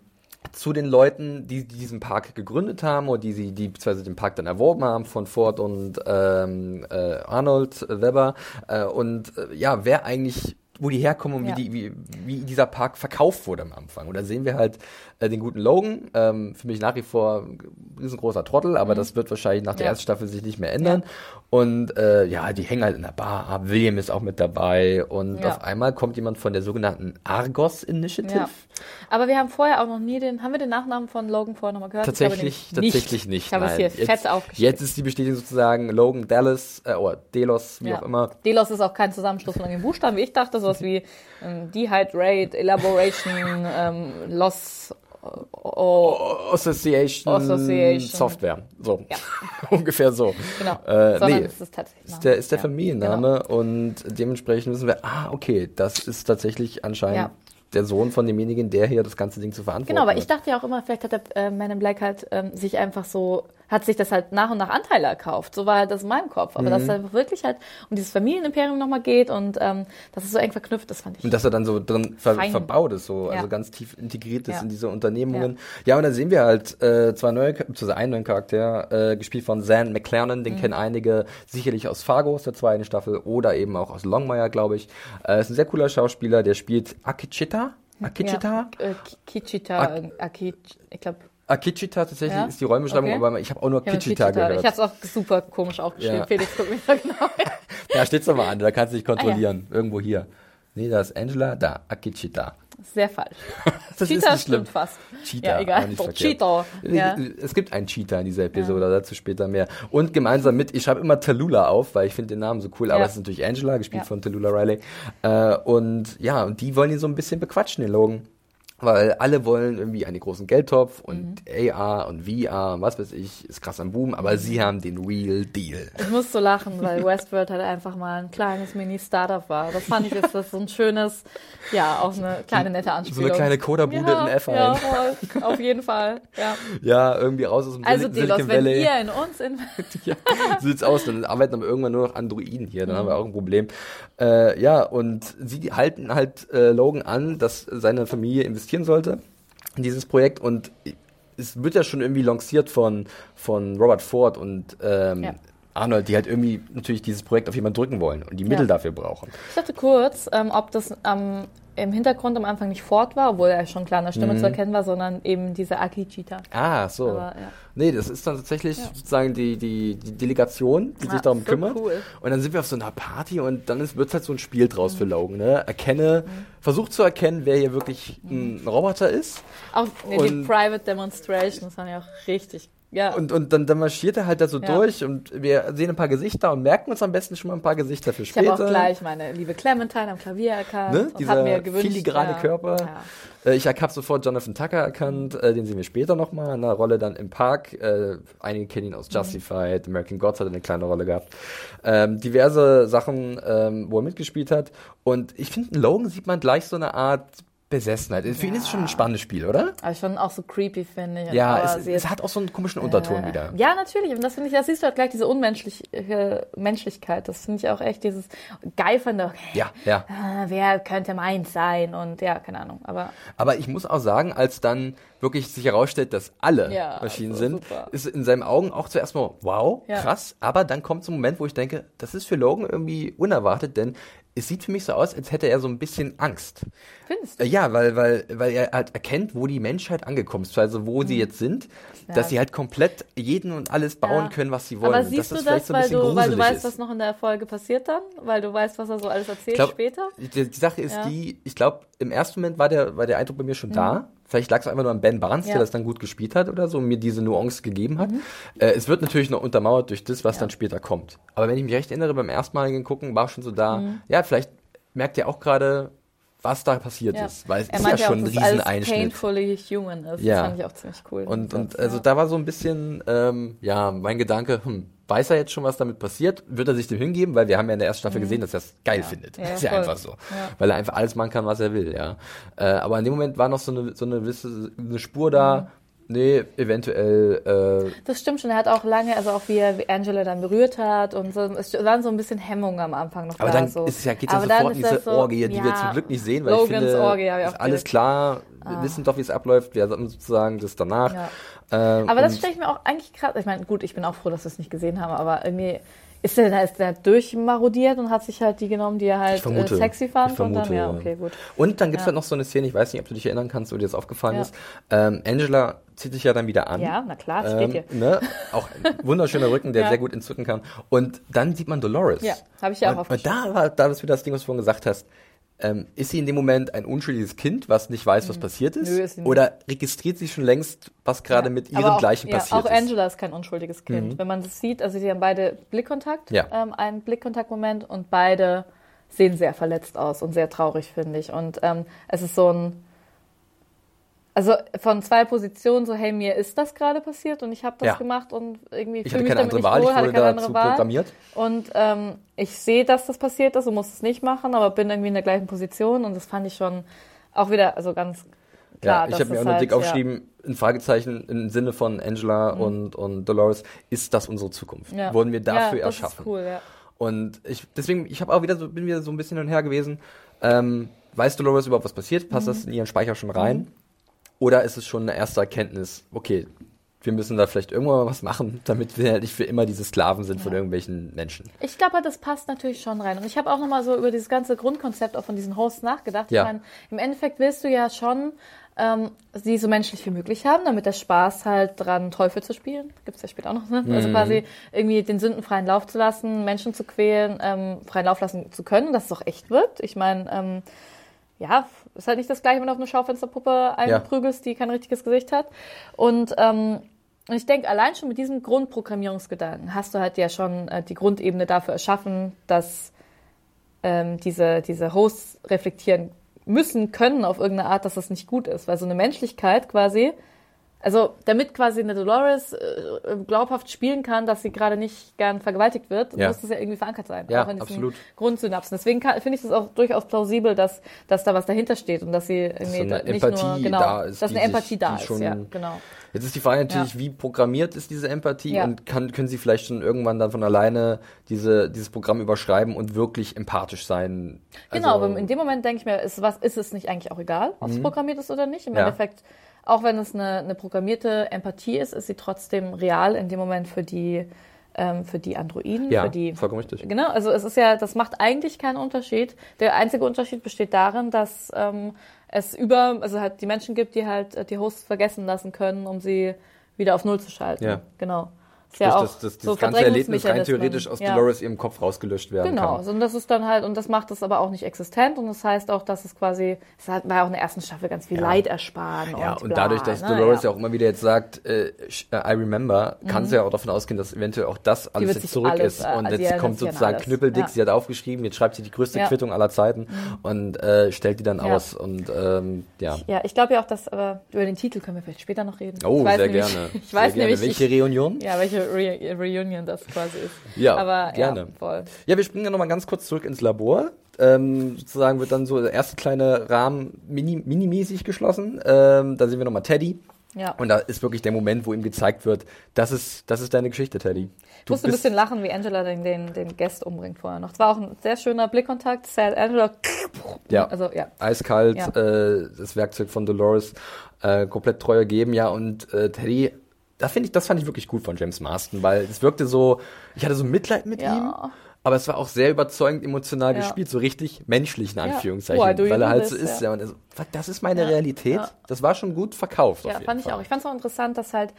zu den Leuten, die diesen Park gegründet haben oder die sie, die beziehungsweise den Park dann erworben haben von Ford und ähm, äh, Arnold Weber äh, und äh, ja, wer eigentlich wo die herkommen und Ja. wie, die, wie, wie dieser Park verkauft wurde am Anfang. Und da sehen wir halt äh, den guten Logan, ähm, für mich nach wie vor ein riesengroßer Trottel, aber das wird wahrscheinlich nach der Mhm. Ja. ersten Staffel sich nicht mehr ändern. Und äh, ja, die hängen halt in der Bar ab, William ist auch mit dabei und Ja. auf einmal kommt jemand von der sogenannten Argos Initiative. Ja. Aber wir haben vorher auch noch nie den, haben wir den Nachnamen von Logan vorher nochmal gehört? Ich Tatsächlich, glaube tatsächlich nicht. Ich habe es hier jetzt, fett aufgeschrieben. Jetzt ist die Bestätigung sozusagen Logan Dallas äh, oder Delos, wie Ja. auch immer. Delos ist auch kein Zusammenschluss von den Buchstaben, wie ich dachte, sowas wie ähm, Dehydrate, Elaboration, ähm, Loss, oh, Association, Association. Software. So. Ja. Ungefähr so. genau. Äh, Sondern nee, ist ist der, ist der ja. Genau. Familienname und dementsprechend wissen wir, ah, okay, das ist tatsächlich anscheinend Ja. der Sohn von demjenigen, der hier das ganze Ding zu verantworten Genau, aber hat. ich dachte ja auch immer, vielleicht hat der äh, Man in Black halt ähm, sich einfach so, hat sich das halt nach und nach Anteile erkauft. So war halt das in meinem Kopf. Aber Mhm. dass es einfach wirklich halt um dieses Familienimperium nochmal geht und ähm, dass es so eng verknüpft ist, fand ich. Und dass er dann so drin ver Fein. verbaut ist, so, Ja. also ganz tief integriert ist Ja. in diese Unternehmungen. Ja. und dann sehen wir halt äh, zwei neue, beziehungsweise einen neuen Charakter, äh, gespielt von Zan McLernan, Mhm. den kennen einige sicherlich aus Fargo aus der zweiten Staffel oder eben auch aus Longmire, glaube ich. Äh, ist ein sehr cooler Schauspieler, der spielt Akichita. Akichita? Ja, äh, Ki- Kichita, Ak- äh, Aki, ich glaube, Akichita tatsächlich Ja? ist die Räumbeschreibung, Okay. aber ich habe auch nur ja, Kichita gehört. Ich habe es auch super komisch aufgeschrieben. Ja. Felix, guck mich da genau. Da steht's doch mal an, da kannst du dich Ah, kontrollieren. Irgendwo hier. Nee, da ist Angela, da, Akichita. Sehr falsch. Das Cheetah ist nicht schlimm. stimmt fast. Cheetah, Ja, egal. Doch, verkehrt. Cheetah. Ja. Es gibt einen Cheetah in dieser Episode, dazu später mehr. Und gemeinsam mit, ich schreibe immer Tallulah auf, weil ich finde den Namen so cool, aber Ja. es ist natürlich Angela, gespielt Ja. von Tallulah Riley. Äh, und ja, und die wollen ihn so ein bisschen bequatschen, den Logan. Weil alle wollen irgendwie einen großen Geldtopf und Mhm. AR und VR und was weiß ich, ist krass am Boom, aber sie haben den Real Deal. Ich muss so lachen, weil Westworld halt einfach mal ein kleines Mini-Startup war. Das fand ich jetzt das so ein schönes, ja, auch eine kleine nette So Anspielung. eine kleine Coda-Bude ja, in F1. Ja, voll. auf jeden Fall. Ja. Ja, irgendwie raus aus dem Also Sil- Delos, Silicon wenn Valley. ihr in uns in ja, so sieht's aus. Dann arbeiten aber irgendwann nur noch Androiden hier. Dann haben wir Mhm. auch ein Problem. Äh, ja, und sie halten halt äh, Logan an, dass seine Familie investieren sollte dieses Projekt. Und es wird ja schon irgendwie lanciert von, von Robert Ford und ähm. Arnold, die halt irgendwie natürlich dieses Projekt auf jemanden drücken wollen und die Mittel dafür brauchen. Ich dachte kurz, ähm, ob das ähm, im Hintergrund am Anfang nicht Ford war, obwohl er schon klar an der Stimme Mhm. zu erkennen war, sondern eben diese Aki-Cheetah. Ah, so. Aber, ja. Nee, das ist dann tatsächlich sozusagen die, die, die Delegation, die sich Ja, darum so kümmert. cool. Und dann sind wir auf so einer Party und dann wird halt so ein Spiel draus für Logan. Ne? Erkenne, Mhm. versuch zu erkennen, wer hier wirklich ein Roboter ist. Auch nee, die Private Demonstration, das waren ja auch richtig. Ja, Und, und dann, dann marschiert er halt da so Ja. durch und wir sehen ein paar Gesichter und merken uns am besten schon mal ein paar Gesichter für ich später. habe auch gleich meine liebe Clementine am Klavier erkannt Ne? und Dieser mir gewünscht, filigrane ja, Körper. Ja. Äh, Ich habe sofort Jonathan Tucker erkannt, äh, den sehen wir später nochmal in einer Rolle dann im Park. Äh, einige kennen ihn aus Justified, American Gods hat eine kleine Rolle gehabt. Ähm, diverse Sachen, ähm, wo er mitgespielt hat. Und ich finde, in Logan sieht man gleich so eine Art Besessenheit. Für ihn ist es schon ein spannendes Spiel, oder? Aber schon auch so creepy, finde ich. Ja, es, es hat auch so einen komischen Unterton äh, wieder. Ja, natürlich. Und das finde ich, das siehst du halt gleich, diese unmenschliche Menschlichkeit. Das finde ich auch echt, dieses geifernde, okay, Ja, ja. ah, wer könnte meins sein? Und ja, keine Ahnung. Aber Aber ich muss auch sagen, als dann wirklich sich herausstellt, dass alle Ja, Maschinen so sind, super. ist in seinen Augen auch zuerst mal, wow, Ja. krass. Aber dann kommt so ein Moment, wo ich denke, das ist für Logan irgendwie unerwartet, denn es sieht für mich so aus, als hätte er so ein bisschen Angst. Findest Äh, du? Ja, weil, weil, weil er halt erkennt, wo die Menschheit angekommen ist, also wo sie jetzt sind, Ja. dass sie halt komplett jeden und alles bauen Ja. können, was sie wollen. Aber siehst dass du das, weil du, weil du weißt, ist. was noch in der Folge passiert dann? Weil du weißt, was er so alles erzählt glaub, später? Die, die Sache ist Ja. die, ich glaube, im ersten Moment war der, war der Eindruck bei mir schon da. Vielleicht lag es einfach nur an Ben Barnes. Ja. der das dann gut gespielt hat oder so, und mir diese Nuance gegeben hat. Mhm. Äh, es wird natürlich noch untermauert durch das, was dann später kommt. Aber wenn ich mich recht erinnere, beim erstmaligen Gucken war schon so da, Mhm. ja, vielleicht merkt er auch gerade, was da passiert Ja. ist. Weil es ist ja meinte schon auch, ein Rieseneinschnitt. painfully human ist. Ja. Das fand ich auch ziemlich cool. Und, und also ja. da war so ein bisschen, ähm, ja, mein Gedanke, hm, weiß er jetzt schon, was damit passiert? Wird er sich dem hingeben? Weil wir haben ja in der ersten Staffel gesehen, dass er es geil findet. Mhm. Ja, ist ja voll. einfach so. Ja. Weil er einfach alles machen kann, was er will, ja. Äh, aber in dem Moment war noch so eine, so eine gewisse eine Spur da, Mhm. Nee, eventuell, äh, Das stimmt schon. Er hat auch lange, also auch wie er Angela dann berührt hat und so, es waren so ein bisschen Hemmungen am Anfang noch aber da. dann so. ist es ja, geht's ja sofort in diese so, Orgie, die wir ja, zum Glück nicht sehen, weil Logans ich finde, Orgie, auch ist alles klar, wir wissen doch, wie es abläuft, wir haben sozusagen das danach. Ja. Ähm, Aber das stelle ich mir auch eigentlich krass. Ich meine, gut, ich bin auch froh, dass wir es nicht gesehen haben, aber irgendwie ist der, da ist der durchmarodiert und hat sich halt die genommen, die er halt vermute. äh, sexy fand. vermute, und dann, ja, okay, gut. Und dann gibt's Ja. halt noch so eine Szene, ich weiß nicht, ob du dich erinnern kannst oder dir das aufgefallen Ja. ist. Ähm, Angela zieht sich ja dann wieder an. Ja, na klar, das steht hier. Ne? Auch ein wunderschöner Rücken, der Ja. sehr gut entzücken kann. Und dann sieht man Dolores. Ja, habe ich ja auch und, und da war da ist wieder das Ding, was du vorhin gesagt hast. Ähm, ist sie in dem Moment ein unschuldiges Kind, was nicht weiß, was passiert ist? Mhm. Nö, ist nicht. Oder registriert sie schon längst, was gerade mit ihrem auch, Gleichen ja, passiert auch ist? Angela ist kein unschuldiges Kind. Wenn man das sieht, also sie haben beide Blickkontakt, Ja. ähm, einen Blickkontaktmoment und beide sehen sehr verletzt aus und sehr traurig, finde ich. Und ähm, es ist so ein, also von zwei Positionen, so hey, mir ist das gerade passiert und ich habe das Ja. gemacht und irgendwie Ich hatte mich keine damit andere Wahl, wohl, ich wurde dazu andere Wahl. programmiert. Und ähm, ich sehe, dass das passiert ist und muss es nicht machen, aber bin irgendwie in der gleichen Position und das fand ich schon auch wieder, also ganz klar. ja, ich habe mir auch nur halt, dick aufgeschrieben, ein Fragezeichen im Sinne von Angela und, und Dolores, ist das unsere Zukunft? Ja. Wurden wir dafür ja, das erschaffen? Ist cool, ja. Und ich, deswegen, ich habe auch wieder so, bin wieder so ein bisschen hin und her gewesen. Ähm, weiß Dolores überhaupt, was passiert? Passt Mhm. das in ihren Speicher schon rein? Oder ist es schon eine erste Erkenntnis, okay, wir müssen da vielleicht irgendwann mal was machen, damit wir halt nicht für immer diese Sklaven sind von irgendwelchen Menschen. Ich glaube, das passt natürlich schon rein. Und ich habe auch nochmal so über dieses ganze Grundkonzept auch von diesen Hosts nachgedacht. Ja. Ich meine, im Endeffekt willst du ja schon ähm, sie so menschlich wie möglich haben, damit der Spaß halt dran, Teufel zu spielen. Gibt's ja später auch noch, ne? Mhm. Also quasi irgendwie den Sünden freien Lauf zu lassen, Menschen zu quälen, ähm, freien Lauf lassen zu können, dass es auch echt wird. Ich meine, ähm, ja, ist halt nicht das gleiche, wenn du auf eine Schaufensterpuppe einprügelst, die kein richtiges Gesicht hat. Und ähm, ich denke, allein schon mit diesem Grundprogrammierungsgedanken hast du halt ja schon äh, die Grundebene dafür erschaffen, dass ähm, diese, diese Hosts reflektieren müssen, können auf irgendeine Art, dass das nicht gut ist. Weil so eine Menschlichkeit quasi, also damit quasi eine Dolores äh, glaubhaft spielen kann, dass sie gerade nicht gern vergewaltigt wird, Ja. muss das ja irgendwie verankert sein. Ja, auch in absolut. Grundsynapsen. Deswegen finde ich das auch durchaus plausibel, dass, dass da was dahinter steht und dass sie irgendwie so da nicht nur, genau, da ist, dass eine sich- Empathie da die ist. schon- ja, genau. Jetzt ist die Frage natürlich, wie programmiert ist diese Empathie Ja. und kann, können sie vielleicht schon irgendwann dann von alleine diese, dieses Programm überschreiben und wirklich empathisch sein? Genau, Also- aber in dem Moment denke ich mir, ist, was, ist es nicht eigentlich auch egal, ob es programmiert ist oder nicht? Im Mhm. Ja. Endeffekt, auch wenn es eine, eine programmierte Empathie ist, ist sie trotzdem real in dem Moment für die, ähm, für die Androiden, Ja, für die. vollkommen richtig. Genau, also es ist ja, das macht eigentlich keinen Unterschied. Der einzige Unterschied besteht darin, dass ähm, es über, also halt die Menschen gibt, die halt äh, die Hosts vergessen lassen können, um sie wieder auf Null zu schalten. Ja. Genau. Ist Sprich, ja auch dass so das ganze Erlebnis rein Verdrängungsmechanismen. theoretisch aus Ja. Dolores ihrem Kopf rausgelöscht werden Genau, kann. so, und das ist dann halt, und das macht es aber auch nicht existent und das heißt auch, dass es quasi, es hat war ja auch in der ersten Staffel ganz viel Leid ersparen Ja, und und bla, dadurch, dass ne? Dolores ja. ja. auch immer wieder jetzt sagt, äh, äh, I remember, kann sie ja auch davon ausgehen, dass eventuell auch das alles jetzt zurück alles, ist. äh, Und also jetzt kommt sozusagen alles. knüppeldick, Ja. sie hat aufgeschrieben, jetzt schreibt sie die größte Ja. Mhm. Quittung aller Zeiten und äh, stellt die dann Ja. aus. Und ähm, ja. Ja, ich glaube ja auch, dass, aber über den Titel können wir vielleicht später noch reden. Oh, sehr nämlich, gerne. Ich weiß sehr nämlich, Welche Reunion? ja, welche Re Reunion das quasi ist. Ja, aber, gerne. Ja, voll. Ja, wir springen ja nochmal ganz kurz zurück ins Labor. Ähm, sozusagen wird dann so der erste kleine Rahmen mini, minimäßig geschlossen. Ähm, da sehen wir nochmal Teddy. Ja. Und da ist wirklich der Moment, wo ihm gezeigt wird, das ist, das ist deine Geschichte, Teddy. Ich musste ein bisschen lachen, wie Angela den, den, den Guest umbringt vorher noch. Es war auch ein sehr schöner Blickkontakt. Sad Angela. Ja. Also, ja. eiskalt Ja. äh, das Werkzeug von Dolores äh, komplett treu ergeben, ja, und äh, Teddy, da finde ich, das fand ich wirklich gut von James Marston, weil es wirkte so, ich hatte so Mitleid mit Ja. ihm, aber es war auch sehr überzeugend emotional Ja. gespielt, so richtig menschlich in Anführungszeichen, do you weil er halt so ist, Ja. ja. Und so, "Fuck, das ist meine Ja. Realität. Ja. Das war schon gut verkauft. auf Ja, fand ich Fall. auch. Ich fand es auch interessant, dass halt,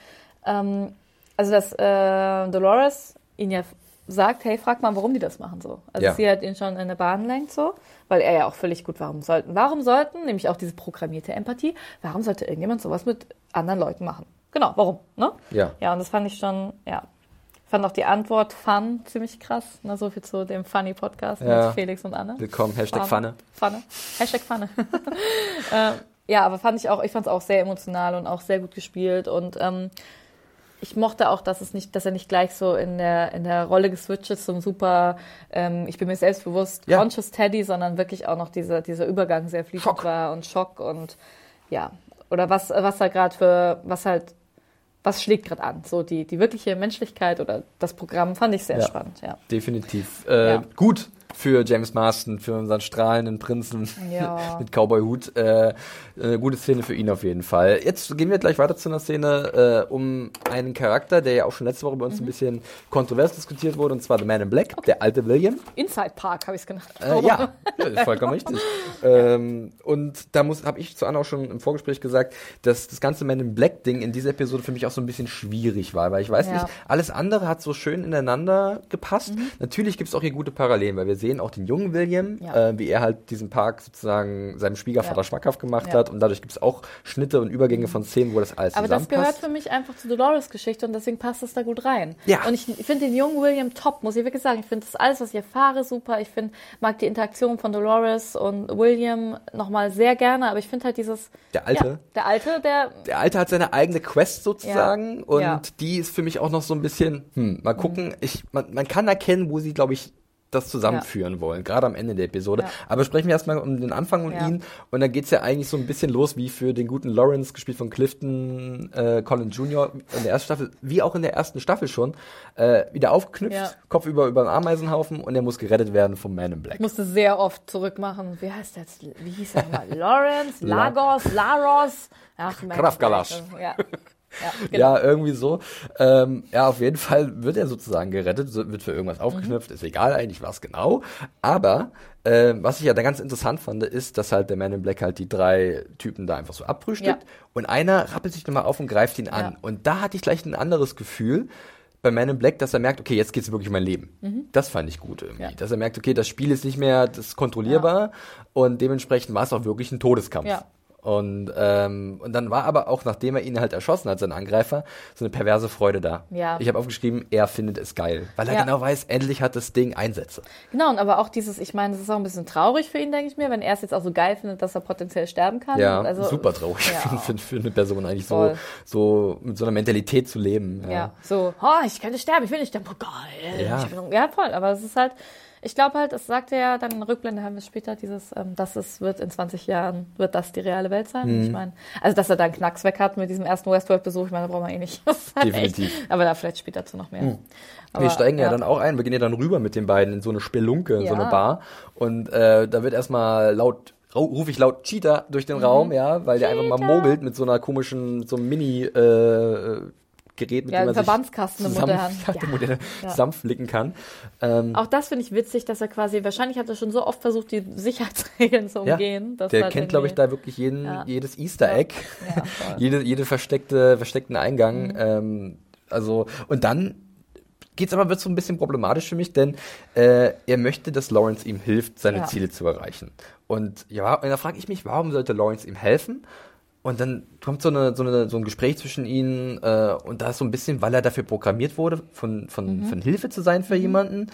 ähm, also dass äh, Dolores ihn ja sagt, hey, frag mal, warum die das machen so. Also Ja. sie hat ihn schon in eine Bahn lenkt so, weil er ja auch völlig gut, warum sollten, warum sollten, nämlich auch diese programmierte Empathie, warum sollte irgendjemand sowas mit anderen Leuten machen? Genau, warum, ne? Ja. Ja, und das fand ich schon, ja. Ich fand auch die Antwort Fun ziemlich krass. Na, so viel zu dem Funny Podcast Ja. mit Felix und Anne. Willkommen, Hashtag Pfanne. Pfanne. Hashtag Pfanne. ähm, ja, aber fand ich auch, ich fand es auch sehr emotional und auch sehr gut gespielt und ähm, ich mochte auch, dass es nicht, dass er nicht gleich so in der in der Rolle geswitcht ist zum super, ähm, ich bin mir selbstbewusst, Ja. conscious Teddy, sondern wirklich auch noch dieser dieser Übergang sehr fließend Schock. war und Schock und ja oder was was er gerade für was halt was schlägt gerade an, so die die wirkliche Menschlichkeit oder das Programm fand ich sehr Ja. spannend, ja. Definitiv. Äh, Ja. Gut für James Marston, für unseren strahlenden Prinzen Ja. mit Cowboy-Hut. Äh, äh, gute Szene für ihn auf jeden Fall. Jetzt gehen wir gleich weiter zu einer Szene äh, um einen Charakter, der ja auch schon letzte Woche bei Mhm. uns ein bisschen kontrovers diskutiert wurde, und zwar The Man in Black, der alte William. Inside Park habe ich es genannt. Äh, ja, vollkommen richtig. Ähm, und da muss, habe ich zu Anna auch schon im Vorgespräch gesagt, dass das ganze Man in Black Ding in dieser Episode für mich auch so ein bisschen schwierig war, weil ich weiß Ja. nicht, alles andere hat so schön ineinander gepasst. Mhm. Natürlich gibt es auch hier gute Parallelen, weil wir sehen auch den jungen William, Ja. äh, wie er halt diesen Park sozusagen seinem Schwiegervater Ja. schmackhaft gemacht hat und dadurch gibt es auch Schnitte und Übergänge von Szenen, wo das alles Aber das gehört für mich einfach zu Dolores Geschichte und deswegen passt es da gut rein. Ja. Und ich finde den jungen William top, muss ich wirklich sagen. Ich finde das alles, was ich erfahre, super. Ich finde, mag die Interaktion von Dolores und William nochmal sehr gerne, aber ich finde halt dieses. Der Alte? Ja, der Alte, der. der Alte hat seine eigene Quest sozusagen Ja. und die ist für mich auch noch so ein bisschen, hm, mal gucken, ich, man, man kann erkennen, wo sie, glaube ich, das zusammenführen wollen, gerade am Ende der Episode. Ja. Aber sprechen wir erstmal um den Anfang und Ja. ihn. Und dann geht's ja eigentlich so ein bisschen los wie für den guten Lawrence, gespielt von Clifton äh, Collins Jr. in der ersten Staffel, wie auch in der ersten Staffel schon, äh, wieder aufgeknüpft, Ja. Kopf über über den Ameisenhaufen und er muss gerettet werden vom Man in Black. Ich musste sehr oft zurückmachen. Wie heißt jetzt? Wie hieß er nochmal? Lawrence? La- Lagos? Laros? Ach. Gott. Ja. Ja, genau. Ja, irgendwie so. Ähm, ja, auf jeden Fall wird er sozusagen gerettet, wird für irgendwas aufgeknüpft, ist egal eigentlich was genau. Aber äh, was ich ja da ganz interessant fand, ist, dass halt der Man in Black halt die drei Typen da einfach so abfrühstückt Ja. und einer rappelt sich nochmal auf und greift ihn an. Ja. Und da hatte ich gleich ein anderes Gefühl bei Man in Black, dass er merkt, okay, jetzt geht's wirklich um mein Leben. Das fand ich gut irgendwie. Mhm. Ja. Dass er merkt, okay, das Spiel ist nicht mehr das kontrollierbar und dementsprechend war es auch wirklich ein Todeskampf. Ja. Und, ähm, und dann war aber auch, nachdem er ihn halt erschossen hat, sein Angreifer, so eine perverse Freude da. Ja. Ich habe aufgeschrieben, er findet es geil, weil er Ja. genau weiß, endlich hat das Ding Einsätze. Genau, und aber auch dieses, ich meine, es ist auch ein bisschen traurig für ihn, denke ich mir, wenn er es jetzt auch so geil findet, dass er potenziell sterben kann. Ja, also, super traurig Ja. für, für, für eine Person eigentlich so, Voll. so mit so einer Mentalität zu leben. Ja, so, oh, ich könnte sterben, ich will nicht sterben, oh geil. Ja. Ja, voll, aber es ist halt, ich glaube halt, das sagt er ja dann in Rückblende, haben wir später dieses, ähm, dass es wird in 20 Jahren, wird das die reale Welt sein. Mhm. Ich meine, also dass er da einen Knacks weg hat mit diesem ersten Westworld-Besuch, ich meine, da brauchen wir eh nicht. Halt Definitiv. Mhm. Echt, aber da vielleicht später zu noch mehr. Aber, wir steigen ja. dann auch ein, wir gehen ja dann rüber mit den beiden in so eine Spelunke, in so Ja. eine Bar. Und äh, da wird erstmal laut, rufe ich laut Cheetah durch den Raum, ja, weil der einfach mal Mhm. Cheetah. mogelt mit so einer komischen, so einem Mini, äh, Gerät, mit Ja, dem man Verbandskasten im sich zusammen, Modern. ja, Ja. den Modell Ja. zusammenflicken kann. Ähm, Auch das finde ich witzig, dass er quasi, wahrscheinlich hat er schon so oft versucht, die Sicherheitsregeln zu Ja, umgehen. dass der halt kennt, glaube ich, da wirklich jeden, Ja. jedes Easter Ja. Egg, Ja, jede, jede versteckte, versteckten Mhm. Eingang. Ähm, also, und dann geht's aber, wird so ein bisschen problematisch für mich, denn äh, er möchte, dass Lawrence ihm hilft, seine Ja. Ziele zu erreichen. Und ja, und da frage ich mich, warum sollte Lawrence ihm helfen? Und dann kommt so, eine, so, eine, so ein Gespräch zwischen ihnen äh, und da ist so ein bisschen, weil er dafür programmiert wurde, von, von, Mhm. von Hilfe zu sein für jemanden.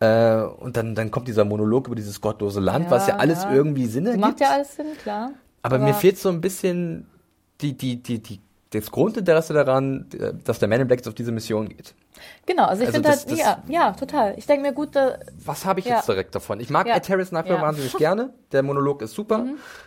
Äh, und dann, dann kommt dieser Monolog über dieses gottlose Land, Ja, was ja alles ja. irgendwie Sinn ergibt. macht ja alles Sinn, klar. Aber, mir fehlt so ein bisschen die, die, die, die, das Grundinteresse daran, dass der Man in Black jetzt auf diese Mission geht. Genau, also ich Also finde das- halt, das- ja, ja, total. Ich denke mir gut, äh, Was habe ich Ja. jetzt direkt davon? Ich mag Ja. Ed Harris nach wie vor Ja. Mhm. wahnsinnig gerne. Der Monolog ist super.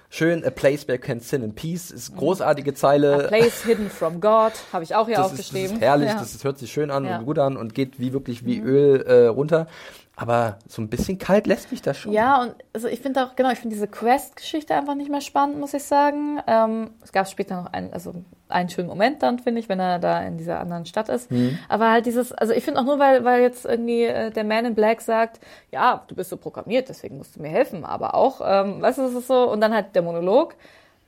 Schön, A Place Where Can Sin and Peace ist großartige Zeile. A Place Hidden from God, habe ich auch hier das ist, das aufgeschrieben. ist herrlich, das, hört sich schön an. Mhm. und gut an und geht wie wirklich wie Öl äh, runter. Aber so ein bisschen kalt lässt mich das schon. Ja, und also ich finde auch, genau, ich finde diese Quest-Geschichte einfach nicht mehr spannend, muss ich sagen. Ähm, es gab später noch einen, also einen schönen Moment dann, finde ich, wenn er da in dieser anderen Stadt ist. Mhm. Aber halt dieses, also ich finde auch nur, weil, weil jetzt irgendwie äh, der Man in Black sagt, ja, du bist so programmiert, deswegen musst du mir helfen, aber auch, ähm, weißt du, das ist so, und dann halt der Monolog.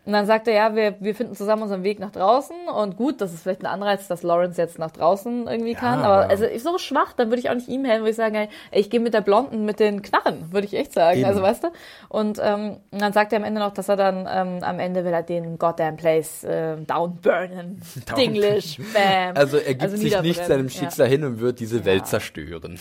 Und dann sagt er, ja, wir, wir finden zusammen unseren Weg nach draußen. Und gut, das ist vielleicht ein Anreiz, dass Lawrence jetzt nach draußen irgendwie kann. Aber aber- also ich so schwach, dann würde ich auch nicht ihm helfen, würde ich sagen, ey, ich gehe mit der Blonden mit den Knarren, würde ich echt sagen. Eben. Also weißt du? Und ähm, dann sagt er am Ende noch, dass er dann ähm, am Ende will er den goddamn place äh, downburnen. Down- Dinglish, bam. Also er gibt sich nicht seinem Ja. Schicksal hin und wird diese Welt zerstören.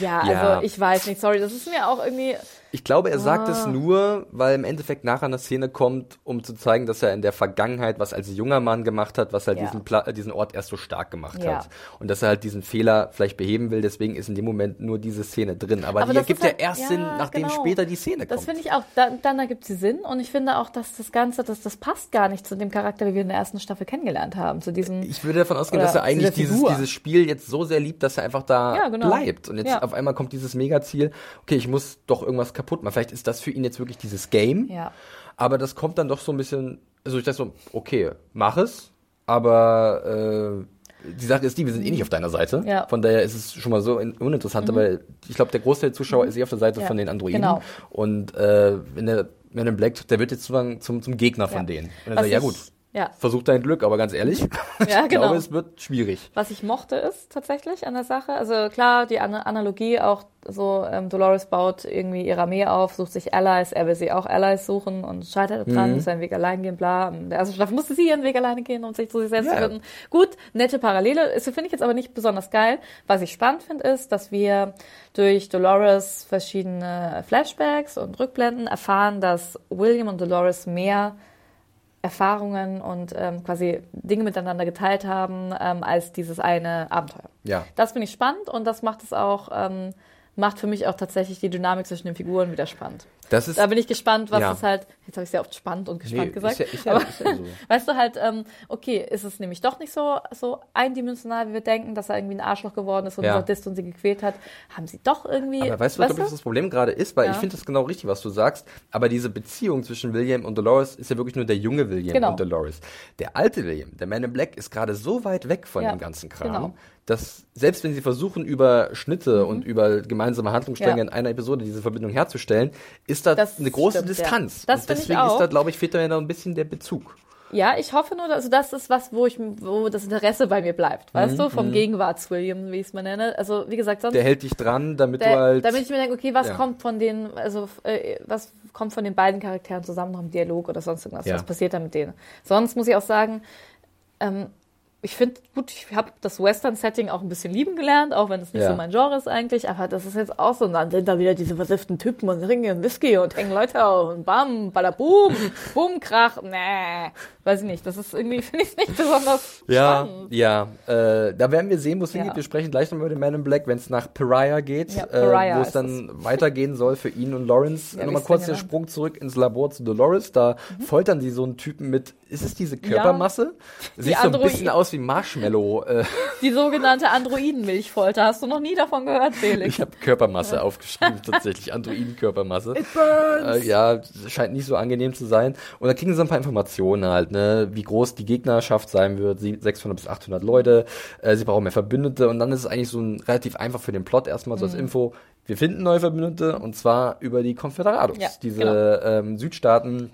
Ja, Ja. also ich weiß nicht, sorry, das ist mir auch irgendwie. Ich glaube, er sagt Ah. es nur, weil im Endeffekt nachher eine Szene kommt, um zu zeigen, dass er in der Vergangenheit was als junger Mann gemacht hat, was halt Ja. diesen, Pla diesen Ort erst so stark gemacht Ja. hat. Und dass er halt diesen Fehler vielleicht beheben will, deswegen ist in dem Moment nur diese Szene drin. Aber, Aber die das ergibt ist ja halt- erst ja, Sinn, nachdem genau. später die Szene Das kommt. finde ich auch, dann, dann ergibt sie Sinn und ich finde auch, dass das Ganze, das, das passt gar nicht zu dem Charakter, wie wir in der ersten Staffel kennengelernt haben, zu diesem, Ich würde davon ausgehen, dass er eigentlich dieses, dieses Spiel jetzt so sehr liebt, dass er einfach da genau. bleibt. Und jetzt auf einmal kommt dieses Megaziel, okay, ich muss doch irgendwas kaputt machen. Vielleicht ist das für ihn jetzt wirklich dieses Game. ja. Aber das kommt dann doch so ein bisschen, also ich dachte so, okay, mach es, aber äh, die Sache ist die, wir sind eh nicht auf deiner Seite. Ja. Von daher ist es schon mal so in, uninteressant, weil ich glaube, der Großteil der Zuschauer ist eh auf der Seite Ja, von den Androiden. genau. Und äh, wenn der wenn der Black, der wird jetzt sozusagen zum, zum Gegner von denen. Und dann sagt, ja ich- gut, Ja. versuch dein Glück, aber ganz ehrlich, ich Ja, genau. glaube, es wird schwierig. Was ich mochte ist tatsächlich an der Sache, also klar, die An Analogie auch so, ähm, Dolores baut irgendwie ihre Armee auf, sucht sich Allies, er will sie auch Allies suchen und scheitert dran, Mhm. muss seinen Weg allein gehen, bla. In der ersten Staffel musste sie ihren Weg alleine gehen, um sich zu sich selbst Ja. zu finden. Gut, nette Parallele, finde ich jetzt aber nicht besonders geil. Was ich spannend finde, ist, dass wir durch Dolores verschiedene Flashbacks und Rückblenden erfahren, dass William und Dolores mehr Erfahrungen und ähm, quasi Dinge miteinander geteilt haben, ähm, als dieses eine Abenteuer. Ja. Das finde ich spannend und das macht es auch, ähm, macht für mich auch tatsächlich die Dynamik zwischen den Figuren wieder spannend. Das ist Da bin ich gespannt, was Ja. es halt, jetzt habe ich sehr oft spannend und gespannt Nee, gesagt, ist ja- ist ja- aber ist ja so. weißt du halt, ähm, okay, ist es nämlich doch nicht so, so eindimensional, wie wir denken, dass er irgendwie ein Arschloch geworden ist und Ja. Sadist und sie gequält hat, haben sie doch irgendwie, Aber weißt du, was, glaub ich, was das Problem gerade ist? Weil Ja. ich finde das genau richtig, was du sagst. Aber diese Beziehung zwischen William und Dolores ist ja wirklich nur der junge William Genau. und Dolores. Der alte William, der Man in Black, ist gerade so weit weg von dem ganzen Kram, genau. dass selbst wenn sie versuchen, über Schnitte und über gemeinsame Handlungsstränge Mhm. Ja. in einer Episode diese Verbindung herzustellen, ist da Das eine große stimmt, ja. Distanz. Ich deswegen ist da, glaube ich, fehlt da ja noch ein bisschen der Bezug. Ja, ich hoffe nur, also das ist was, wo ich, wo das Interesse bei mir bleibt, weißt du, vom Gegenwarts-William, wie ich es mal nenne. Also, wie gesagt, sonst, Mhm, Der hält dich dran, damit der, du halt. damit ich mir denke, okay, was Ja. kommt von den, also, äh, was kommt von den beiden Charakteren zusammen noch im Dialog oder sonst irgendwas, Ja. was passiert da mit denen? Sonst muss ich auch sagen, ähm, ich finde, gut, ich habe das Western-Setting auch ein bisschen lieben gelernt, auch wenn es nicht Ja. so mein Genre ist eigentlich, aber das ist jetzt auch so, und dann sind da wieder diese versifften Typen und trinken Whisky und hängen Leute auf und bam, badaboom, boom, krach, nee, weiß ich nicht, das ist irgendwie, finde ich nicht besonders Ja, spannend. ja. Äh, da werden wir sehen, wo es Ja. hingeht. Wir sprechen gleich nochmal über den Man in Black, wenn es nach Pariah geht, Ja, äh, wo es dann weitergehen soll für ihn und Lawrence. Ja, nochmal kurz der genannt? Sprung zurück ins Labor zu Dolores. Da foltern sie so einen Typen mit, ist es diese Körpermasse? Sieht so ein Android- bisschen aus wie Marshmallow. Äh, Die sogenannte Androidenmilchfolter, hast du noch nie davon gehört, Felix? ich habe Körpermasse aufgeschrieben, tatsächlich. Androidenkörpermasse. It burns! Äh, ja, scheint nicht so angenehm zu sein. Und da kriegen sie ein paar Informationen halt, ne, wie groß die Gegnerschaft sein wird, sie- 600 bis 800 Leute, äh, sie brauchen mehr Verbündete und dann ist es eigentlich so ein relativ einfach für den Plot erstmal so als Mhm. Info, wir finden neue Verbündete und zwar über die Confederados, Ja, diese genau. ähm, Südstaaten,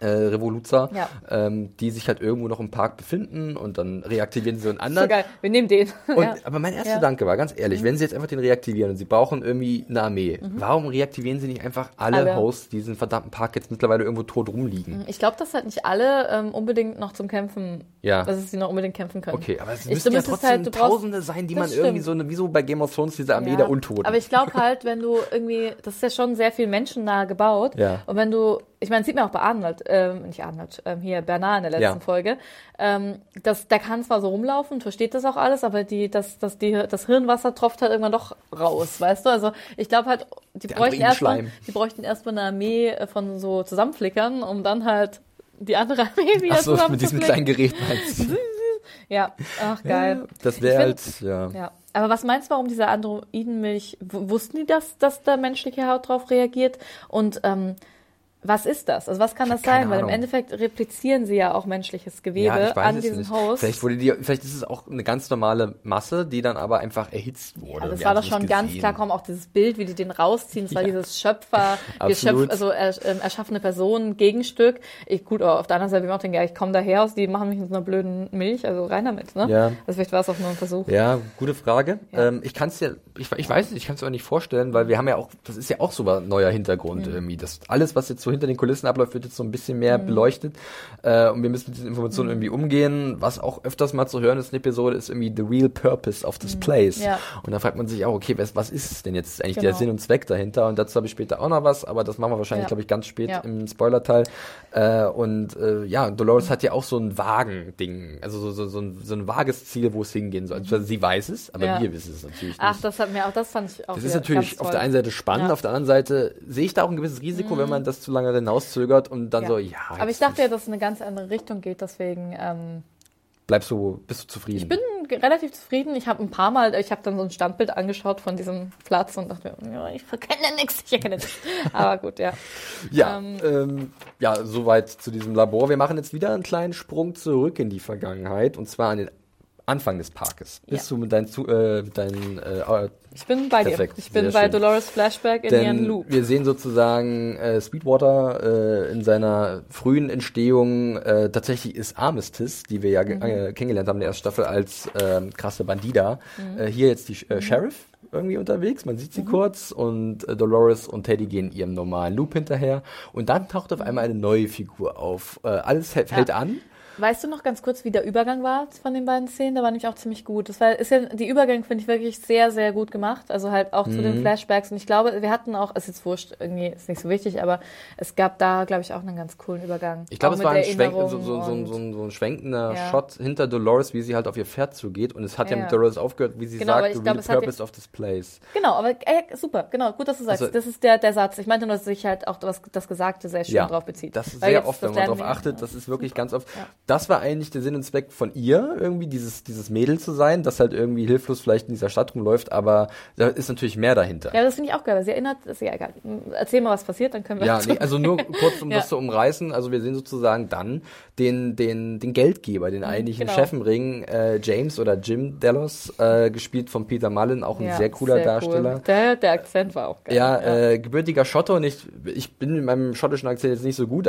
äh, Revoluzer, Ja. ähm, die sich halt irgendwo noch im Park befinden und dann reaktivieren sie so einen So anderen. geil, wir nehmen den. Und, ja. Aber mein erster Ja. Gedanke war, ganz ehrlich, wenn sie jetzt einfach den reaktivieren und sie brauchen irgendwie eine Armee, warum reaktivieren sie nicht einfach alle, Mhm. Alle. Hosts, die diesen verdammten Park jetzt mittlerweile irgendwo tot rumliegen? Ich glaube, dass halt nicht alle ähm, unbedingt noch zum Kämpfen, Ja. dass sie noch unbedingt kämpfen können. Okay, aber es müssen ja trotzdem halt- Tausende sein, die man Das irgendwie stimmt. so, eine, wie so bei Game of Thrones, diese Armee der Untoten. Aber ich glaube halt, wenn du irgendwie, das ist ja schon sehr viel menschennah gebaut. Ja. Und wenn du, ich meine, sieht man auch bei Arnold, ähm, nicht Arnold, ähm, hier Bernard in der letzten Ja. Folge, ähm, das, der kann zwar so rumlaufen, versteht das auch alles, aber die, das, das, die, das Hirnwasser tropft halt irgendwann doch raus, weißt du? Also ich glaube halt, die Der bräuchten erstmal, die bräuchten erstmal eine Armee äh, von so Zusammenflickern, um dann halt die andere Armee wieder Achso, mit diesem kleinen Gerät meinst du? Ja, ach geil. Das wäre halt, ja. Ja, Aber was meinst du, warum diese Androidenmilch, wussten die das, dass da menschliche Haut drauf reagiert? Und ähm, was ist das? Also was kann das sein? Weil im Ahnung. Endeffekt replizieren sie ja auch menschliches Gewebe Ja, an es diesen nicht. Host. Vielleicht, wurde die, vielleicht ist es auch eine ganz normale Masse, die dann aber einfach erhitzt wurde. Also das Wir war doch schon ganz klar, kaum auch dieses Bild, wie die den rausziehen. Das war Ja. dieses Schöpfer. Geschöpf, also er, ähm, erschaffene Person, Gegenstück. Ich, gut, auf der anderen Seite, wir auch denken, ja, ich komme daher aus, die machen mich mit so einer blöden Milch, also rein damit, ne? Ja. Also vielleicht war es auch nur ein Versuch. Ja, gute Frage. Ja. Ähm, ich kann es ja, ich, ich weiß nicht, ich kann es auch nicht vorstellen, weil wir haben ja auch, das ist ja auch so ein neuer Mhm. Hintergrund irgendwie. Das alles, was jetzt so hinter den Kulissen abläuft, wird jetzt so ein bisschen mehr beleuchtet. Äh, und wir müssen mit diesen Informationen Mhm. irgendwie umgehen. Was auch öfters mal zu hören ist in der Episode, ist irgendwie the real purpose of this place. Mhm. Ja. Und da fragt man sich auch, okay, was, was ist denn jetzt eigentlich Genau. der Sinn und Zweck dahinter? Und dazu habe ich später auch noch was, aber das machen wir wahrscheinlich, Ja. glaube ich, ganz spät Ja. im Spoiler-Teil. Äh, und äh, ja, Dolores hat ja auch so ein Wagen-Ding, also so, so, so, ein, so ein vages Ziel, wo es hingehen soll. Also sie weiß es, aber wir wissen es natürlich nicht. Ach, das hat mir auch, das fand ich auch das ist natürlich auf der einen Seite spannend, auf der anderen Seite sehe ich da auch ein gewisses Risiko, wenn man das zu lange hinauszögert und dann Ja. so, ja. Aber ich dachte ja, dass es in eine ganz andere Richtung geht, deswegen ähm, bleibst du, bist du zufrieden? ich bin relativ zufrieden. Ich habe ein paar Mal, ich habe dann so ein Standbild angeschaut von diesem Platz und dachte mir, ja, ich erkenne nichts, ich erkenne nichts. Aber gut, ja. Ja, Ähm, ähm, ja, soweit zu diesem Labor. Wir machen jetzt wieder einen kleinen Sprung zurück in die Vergangenheit und zwar an den Anfang des Parkes. Bist Ja. du mit deinen, Zu- äh, mit deinen äh, Ich bin bei Perfekt, dir. Ich bin sehr bei schön. Dolores Flashback in ihren Denn Loop. wir sehen sozusagen äh, Sweetwater äh, in seiner frühen Entstehung. Äh, tatsächlich ist Armistice, die wir ja Mhm. äh, kennengelernt haben in der ersten Staffel als ähm, krasse Bandida, Mhm. äh, hier jetzt die äh, Sheriff irgendwie unterwegs. Man sieht sie kurz und äh, Dolores und Teddy gehen ihrem normalen Loop hinterher. Und dann taucht auf einmal eine neue Figur auf. Äh, alles hä- fällt an. Weißt du noch ganz kurz, wie der Übergang war von den beiden Szenen? Der war nämlich auch ziemlich gut. Das war, ist ja, die Übergänge finde ich wirklich sehr, sehr gut gemacht. Also halt auch zu Mhm. den Flashbacks. Und ich glaube, wir hatten auch, ist jetzt wurscht, irgendwie ist nicht so wichtig, aber es gab da, glaube ich, auch einen ganz coolen Übergang. Ich glaube, es war ein, Schwenk, so, so, so, ein- so ein schwenkender Ja. Shot hinter Dolores, wie sie halt auf ihr Pferd zugeht. Und es hat ja, Ja. mit Dolores aufgehört, wie sie Genau, sagt, the hat purpose of this place. Genau, aber äh, super, genau, gut, dass du sagst. Also- das ist der, der Satz. Ich meinte nur, dass sich halt auch das, das Gesagte sehr schön drauf bezieht. Das ist sehr oft, wenn man darauf achtet, das ist wirklich ganz oft. Ja. Das war eigentlich der Sinn und Zweck von ihr, irgendwie dieses, dieses Mädel zu sein, das halt irgendwie hilflos vielleicht in dieser Stadt rumläuft, aber da ist natürlich mehr dahinter. Ja, das finde ich auch geil, weil sie erinnert, ist ja egal. Erzähl mal, was passiert, dann können wir Ja, nee, also nur kurz, um Ja. das zu umreißen. Also wir sehen sozusagen dann den, den, den Geldgeber, den eigentlichen genau. Chef im Ring, äh, James oder Jim Delos, äh, gespielt von Peter Mullen, auch ein Ja, sehr cooler Darsteller. Cool. Der, der Akzent war auch geil. Ja, Äh, gebürtiger Schotte und ich, ich bin mit meinem schottischen Akzent jetzt nicht so gut,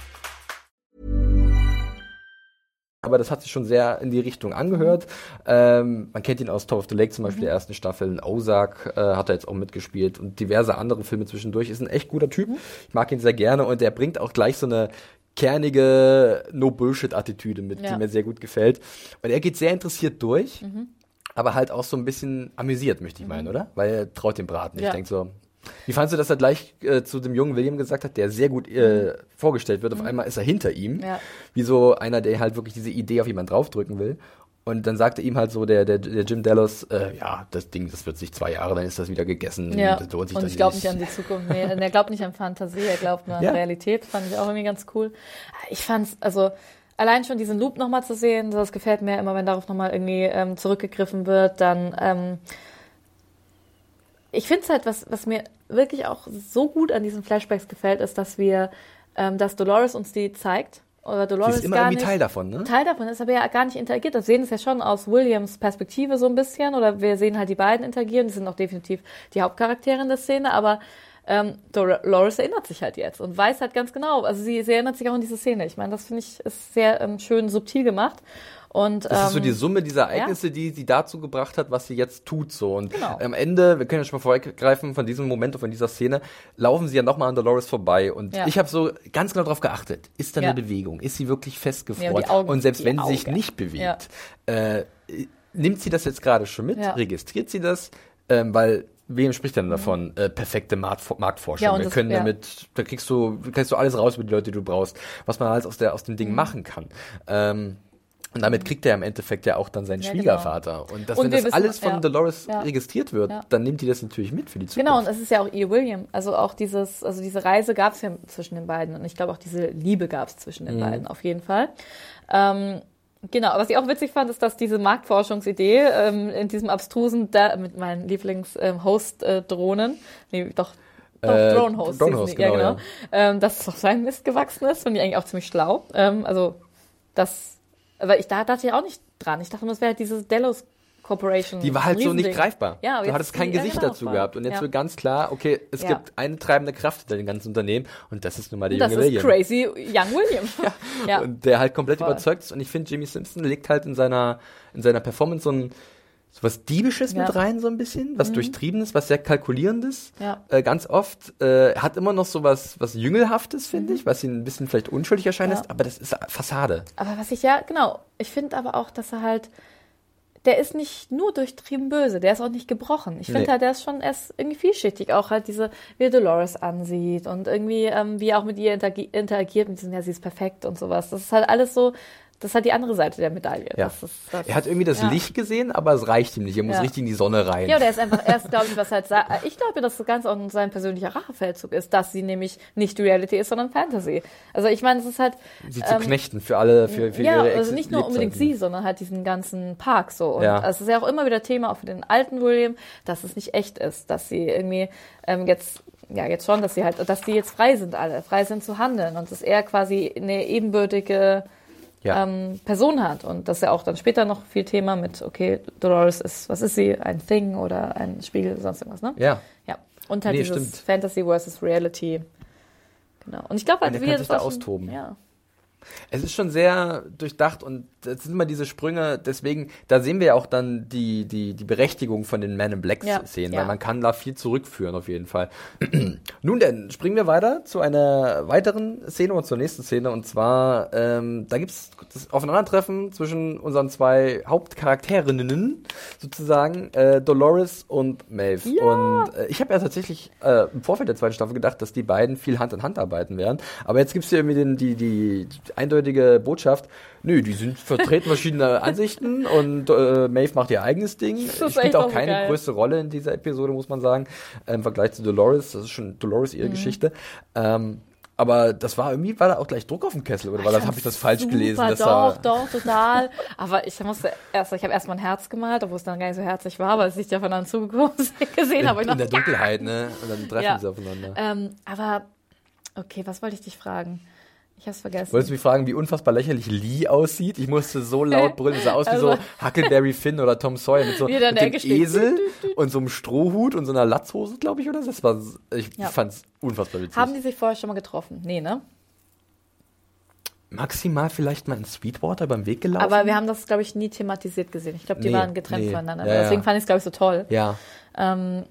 Aber das hat sich schon sehr in die Richtung angehört. Ähm, man kennt ihn aus Top of the Lake zum Beispiel, der ersten Staffel. In Ozark äh, hat er jetzt auch mitgespielt und diverse andere Filme zwischendurch. Ist ein echt guter Typ. Ich mag ihn sehr gerne und der bringt auch gleich so eine kernige No-Bullshit-Attitüde mit, Ja. die mir sehr gut gefällt. Und er geht sehr interessiert durch, aber halt auch so ein bisschen amüsiert, möchte ich meinen, oder? Weil er traut dem Braten. Ich Ja. denke so, wie fandst du, dass er gleich äh, zu dem jungen William gesagt hat, der sehr gut äh, vorgestellt wird? Auf einmal ist er hinter ihm. Ja. Wie so einer, der halt wirklich diese Idee auf jemanden draufdrücken will. Und dann sagte ihm halt so der, der, der Jim Dallas, äh, ja, das Ding, das wird sich zwei Jahre, dann ist das wieder gegessen. Ja, das lohnt sich und ich glaube nicht an die Zukunft. Nee, er glaubt nicht an Fantasie, er glaubt nur an Ja. Realität. Fand ich auch irgendwie ganz cool. Ich fand's, also allein schon diesen Loop nochmal zu sehen, das gefällt mir immer, wenn darauf nochmal irgendwie ähm, zurückgegriffen wird. Dann, ähm, ich finde es halt, was, was mir wirklich auch so gut an diesen Flashbacks gefällt, ist, dass wir, ähm, dass Dolores uns die zeigt. Oder Dolores Sie ist immer gar irgendwie nicht, Teil davon, ne? Teil davon ist aber ja gar nicht interagiert. Wir sehen es ja schon aus Williams Perspektive so ein bisschen, oder wir sehen halt die beiden interagieren, die sind auch definitiv die Hauptcharaktere in der Szene, aber ähm, Dolores erinnert sich halt jetzt und weiß halt ganz genau, also sie, sie erinnert sich auch an diese Szene. Ich meine, das finde ich ist sehr ähm, schön subtil gemacht. Und, Das ist so ähm, die Summe dieser Ereignisse, die sie dazu gebracht hat, was sie jetzt tut. So. Und Genau. am Ende, wir können ja schon mal vorweggreifen von diesem Moment und von dieser Szene, laufen sie ja nochmal an Dolores vorbei. Und Ja. ich habe so ganz genau darauf geachtet. Ist da Ja. eine Bewegung? Ist sie wirklich festgefroren? Ja, Augen- und selbst wenn sie sich nicht bewegt, Ja. äh, nimmt sie das jetzt gerade schon mit? Ja. Registriert sie das? Ähm, weil Wem spricht denn davon? Äh, perfekte Markt Marktforschung. Ja, Wir das- können ja. damit, da kriegst du, kriegst du alles raus über die Leute, die du brauchst, was man alles aus, der, aus dem Mhm. Ding machen kann. Ähm, und damit kriegt er im Endeffekt ja auch dann seinen Ja, Schwiegervater. Und, das, Und wenn das wissen- alles von ja. Dolores Ja. registriert wird, Ja. dann nimmt die das natürlich mit für die Zukunft. Genau, und es ist ja auch E. William. Also auch dieses, also diese Reise gab es ja zwischen den beiden. Und ich glaube auch diese Liebe gab es zwischen Mhm. den beiden, auf jeden Fall. Ähm, genau, was ich auch witzig fand, ist, dass diese Marktforschungsidee ähm, in diesem abstrusen, da, mit meinen Lieblings-Host-Drohnen, nee, doch, doch, Äh, Drone-Hosts, Drone die, ja, genau, genau. Ähm, dass es auf seinen Mist gewachsen ist, finde ich eigentlich auch ziemlich schlau. Ähm, also, das, aber ich da dachte ich auch nicht dran. Ich dachte nur, es wäre halt diese Delos Corporation. Die war halt so nicht greifbar. Ja, du hattest ist kein Gesicht dazu voll. gehabt. Und jetzt Ja. wird ganz klar, okay, es Ja. gibt eine treibende Kraft hinter dem ganzen Unternehmen und das ist nun mal der Das junge ist William. crazy Young William. ja. Und der halt komplett Voll. überzeugt ist. Und ich finde, Jimmy Simpson legt halt in seiner, in seiner Performance so ein so was Diebisches Ja. Mhm. mit rein, so ein bisschen, was Durchtriebenes, was sehr Kalkulierendes. Ja. Äh, ganz oft äh, hat immer noch so was, was Jüngelhaftes, finde ich, was ihn ein bisschen vielleicht unschuldig erscheinen Mhm. Ja. lässt, aber das ist Fassade. Aber was ich ja, genau, ich finde aber auch, dass er halt, der ist nicht nur durchtrieben böse, der ist auch nicht gebrochen. Ich finde Nee. halt, der ist schon erst irgendwie vielschichtig, auch halt diese, wie er Dolores ansieht und irgendwie, ähm, wie er auch mit ihr interagi interagiert, mit diesem, ja, sie ist perfekt und sowas. Das ist halt alles so, das ist halt die andere Seite der Medaille. Ja. Das ist, das Er hat irgendwie das ja. Licht gesehen, aber es reicht ihm nicht. Er muss Ja. richtig in die Sonne rein. Ja, der ist einfach erst, glaube ich, was halt ich glaube, dass das Ganze auch sein persönlicher Rachefeldzug ist, dass sie nämlich nicht Reality ist, sondern Fantasy. Also ich meine, es ist halt sie zu knechten für alle, für, für ja, ihre also nicht nur unbedingt sie, sondern halt diesen ganzen Park so. Und Ja. es ist ja auch immer wieder Thema, auch für den alten William, dass es nicht echt ist, dass sie irgendwie ähm, jetzt, ja, jetzt schon, dass sie halt, dass die jetzt frei sind alle, frei sind zu handeln und dass er quasi eine ebenbürtige Ja. ähm, Person hat. Und das ist ja auch dann später noch viel Thema mit, okay, Dolores ist, was ist sie? Ein Thing oder ein Spiegel, sonst irgendwas, ne? ja. Ja. Und halt Nee, dieses stimmt. Fantasy versus Reality. Genau. Und ich glaube halt, wie er sich da austoben. Ja. Es ist schon sehr durchdacht und es sind immer diese Sprünge, deswegen, da sehen wir ja auch dann die, die, die Berechtigung von den Man in Black Ja, Szenen, ja. weil man kann da viel zurückführen auf jeden Fall. Nun denn, springen wir weiter zu einer weiteren Szene und zur nächsten Szene und zwar, ähm, da gibt's das Aufeinandertreffen zwischen unseren zwei Hauptcharakterinnen sozusagen, äh, Dolores und Maeve. Und äh, ich habe ja tatsächlich äh, im Vorfeld der zweiten Staffel gedacht, dass die beiden viel Hand in Hand arbeiten werden, aber jetzt gibt's hier irgendwie den, die, die eindeutige Botschaft, nö, die sind vertreten verschiedene Ansichten und äh, Maeve macht ihr eigenes Ding. ist Spielt auch keine geil. größte Rolle in dieser Episode, muss man sagen, äh, im Vergleich zu Dolores. Das ist schon Dolores Mhm. ihre Geschichte. Ähm, aber das war irgendwie, war da auch gleich Druck auf dem Kessel, oder war das, habe ich das falsch Super, gelesen? Dass doch, doch, total. Aber ich musste erst, ich habe erst mal ein Herz gemalt, obwohl es dann gar nicht so herzlich war, weil ich ja von dann zugekommen gesehen habe. in, in der Dunkelheit, ne? Und dann treffen Ja. sie aufeinander. Ähm, aber, okay, was wollte ich dich fragen? Ich hab's vergessen. Wolltest du mich fragen, wie unfassbar lächerlich Lee aussieht? Ich musste so laut brüllen, es sah aus wie Also- so Huckleberry Finn oder Tom Sawyer mit so Wie mit dem. Esel und so einem Strohhut und so einer Latzhose, glaube ich, oder? Das war, ich Ja. fand's unfassbar witzig. Haben die sich vorher schon mal getroffen? Nee, ne? Maximal vielleicht mal in Sweetwater beim Weg gelaufen? Aber wir haben das, glaube ich, nie thematisiert gesehen. Ich glaube, die Nee, waren getrennt nee. voneinander. Ja, ja. Deswegen fand ich es, glaube ich, so toll. ja. Ähm,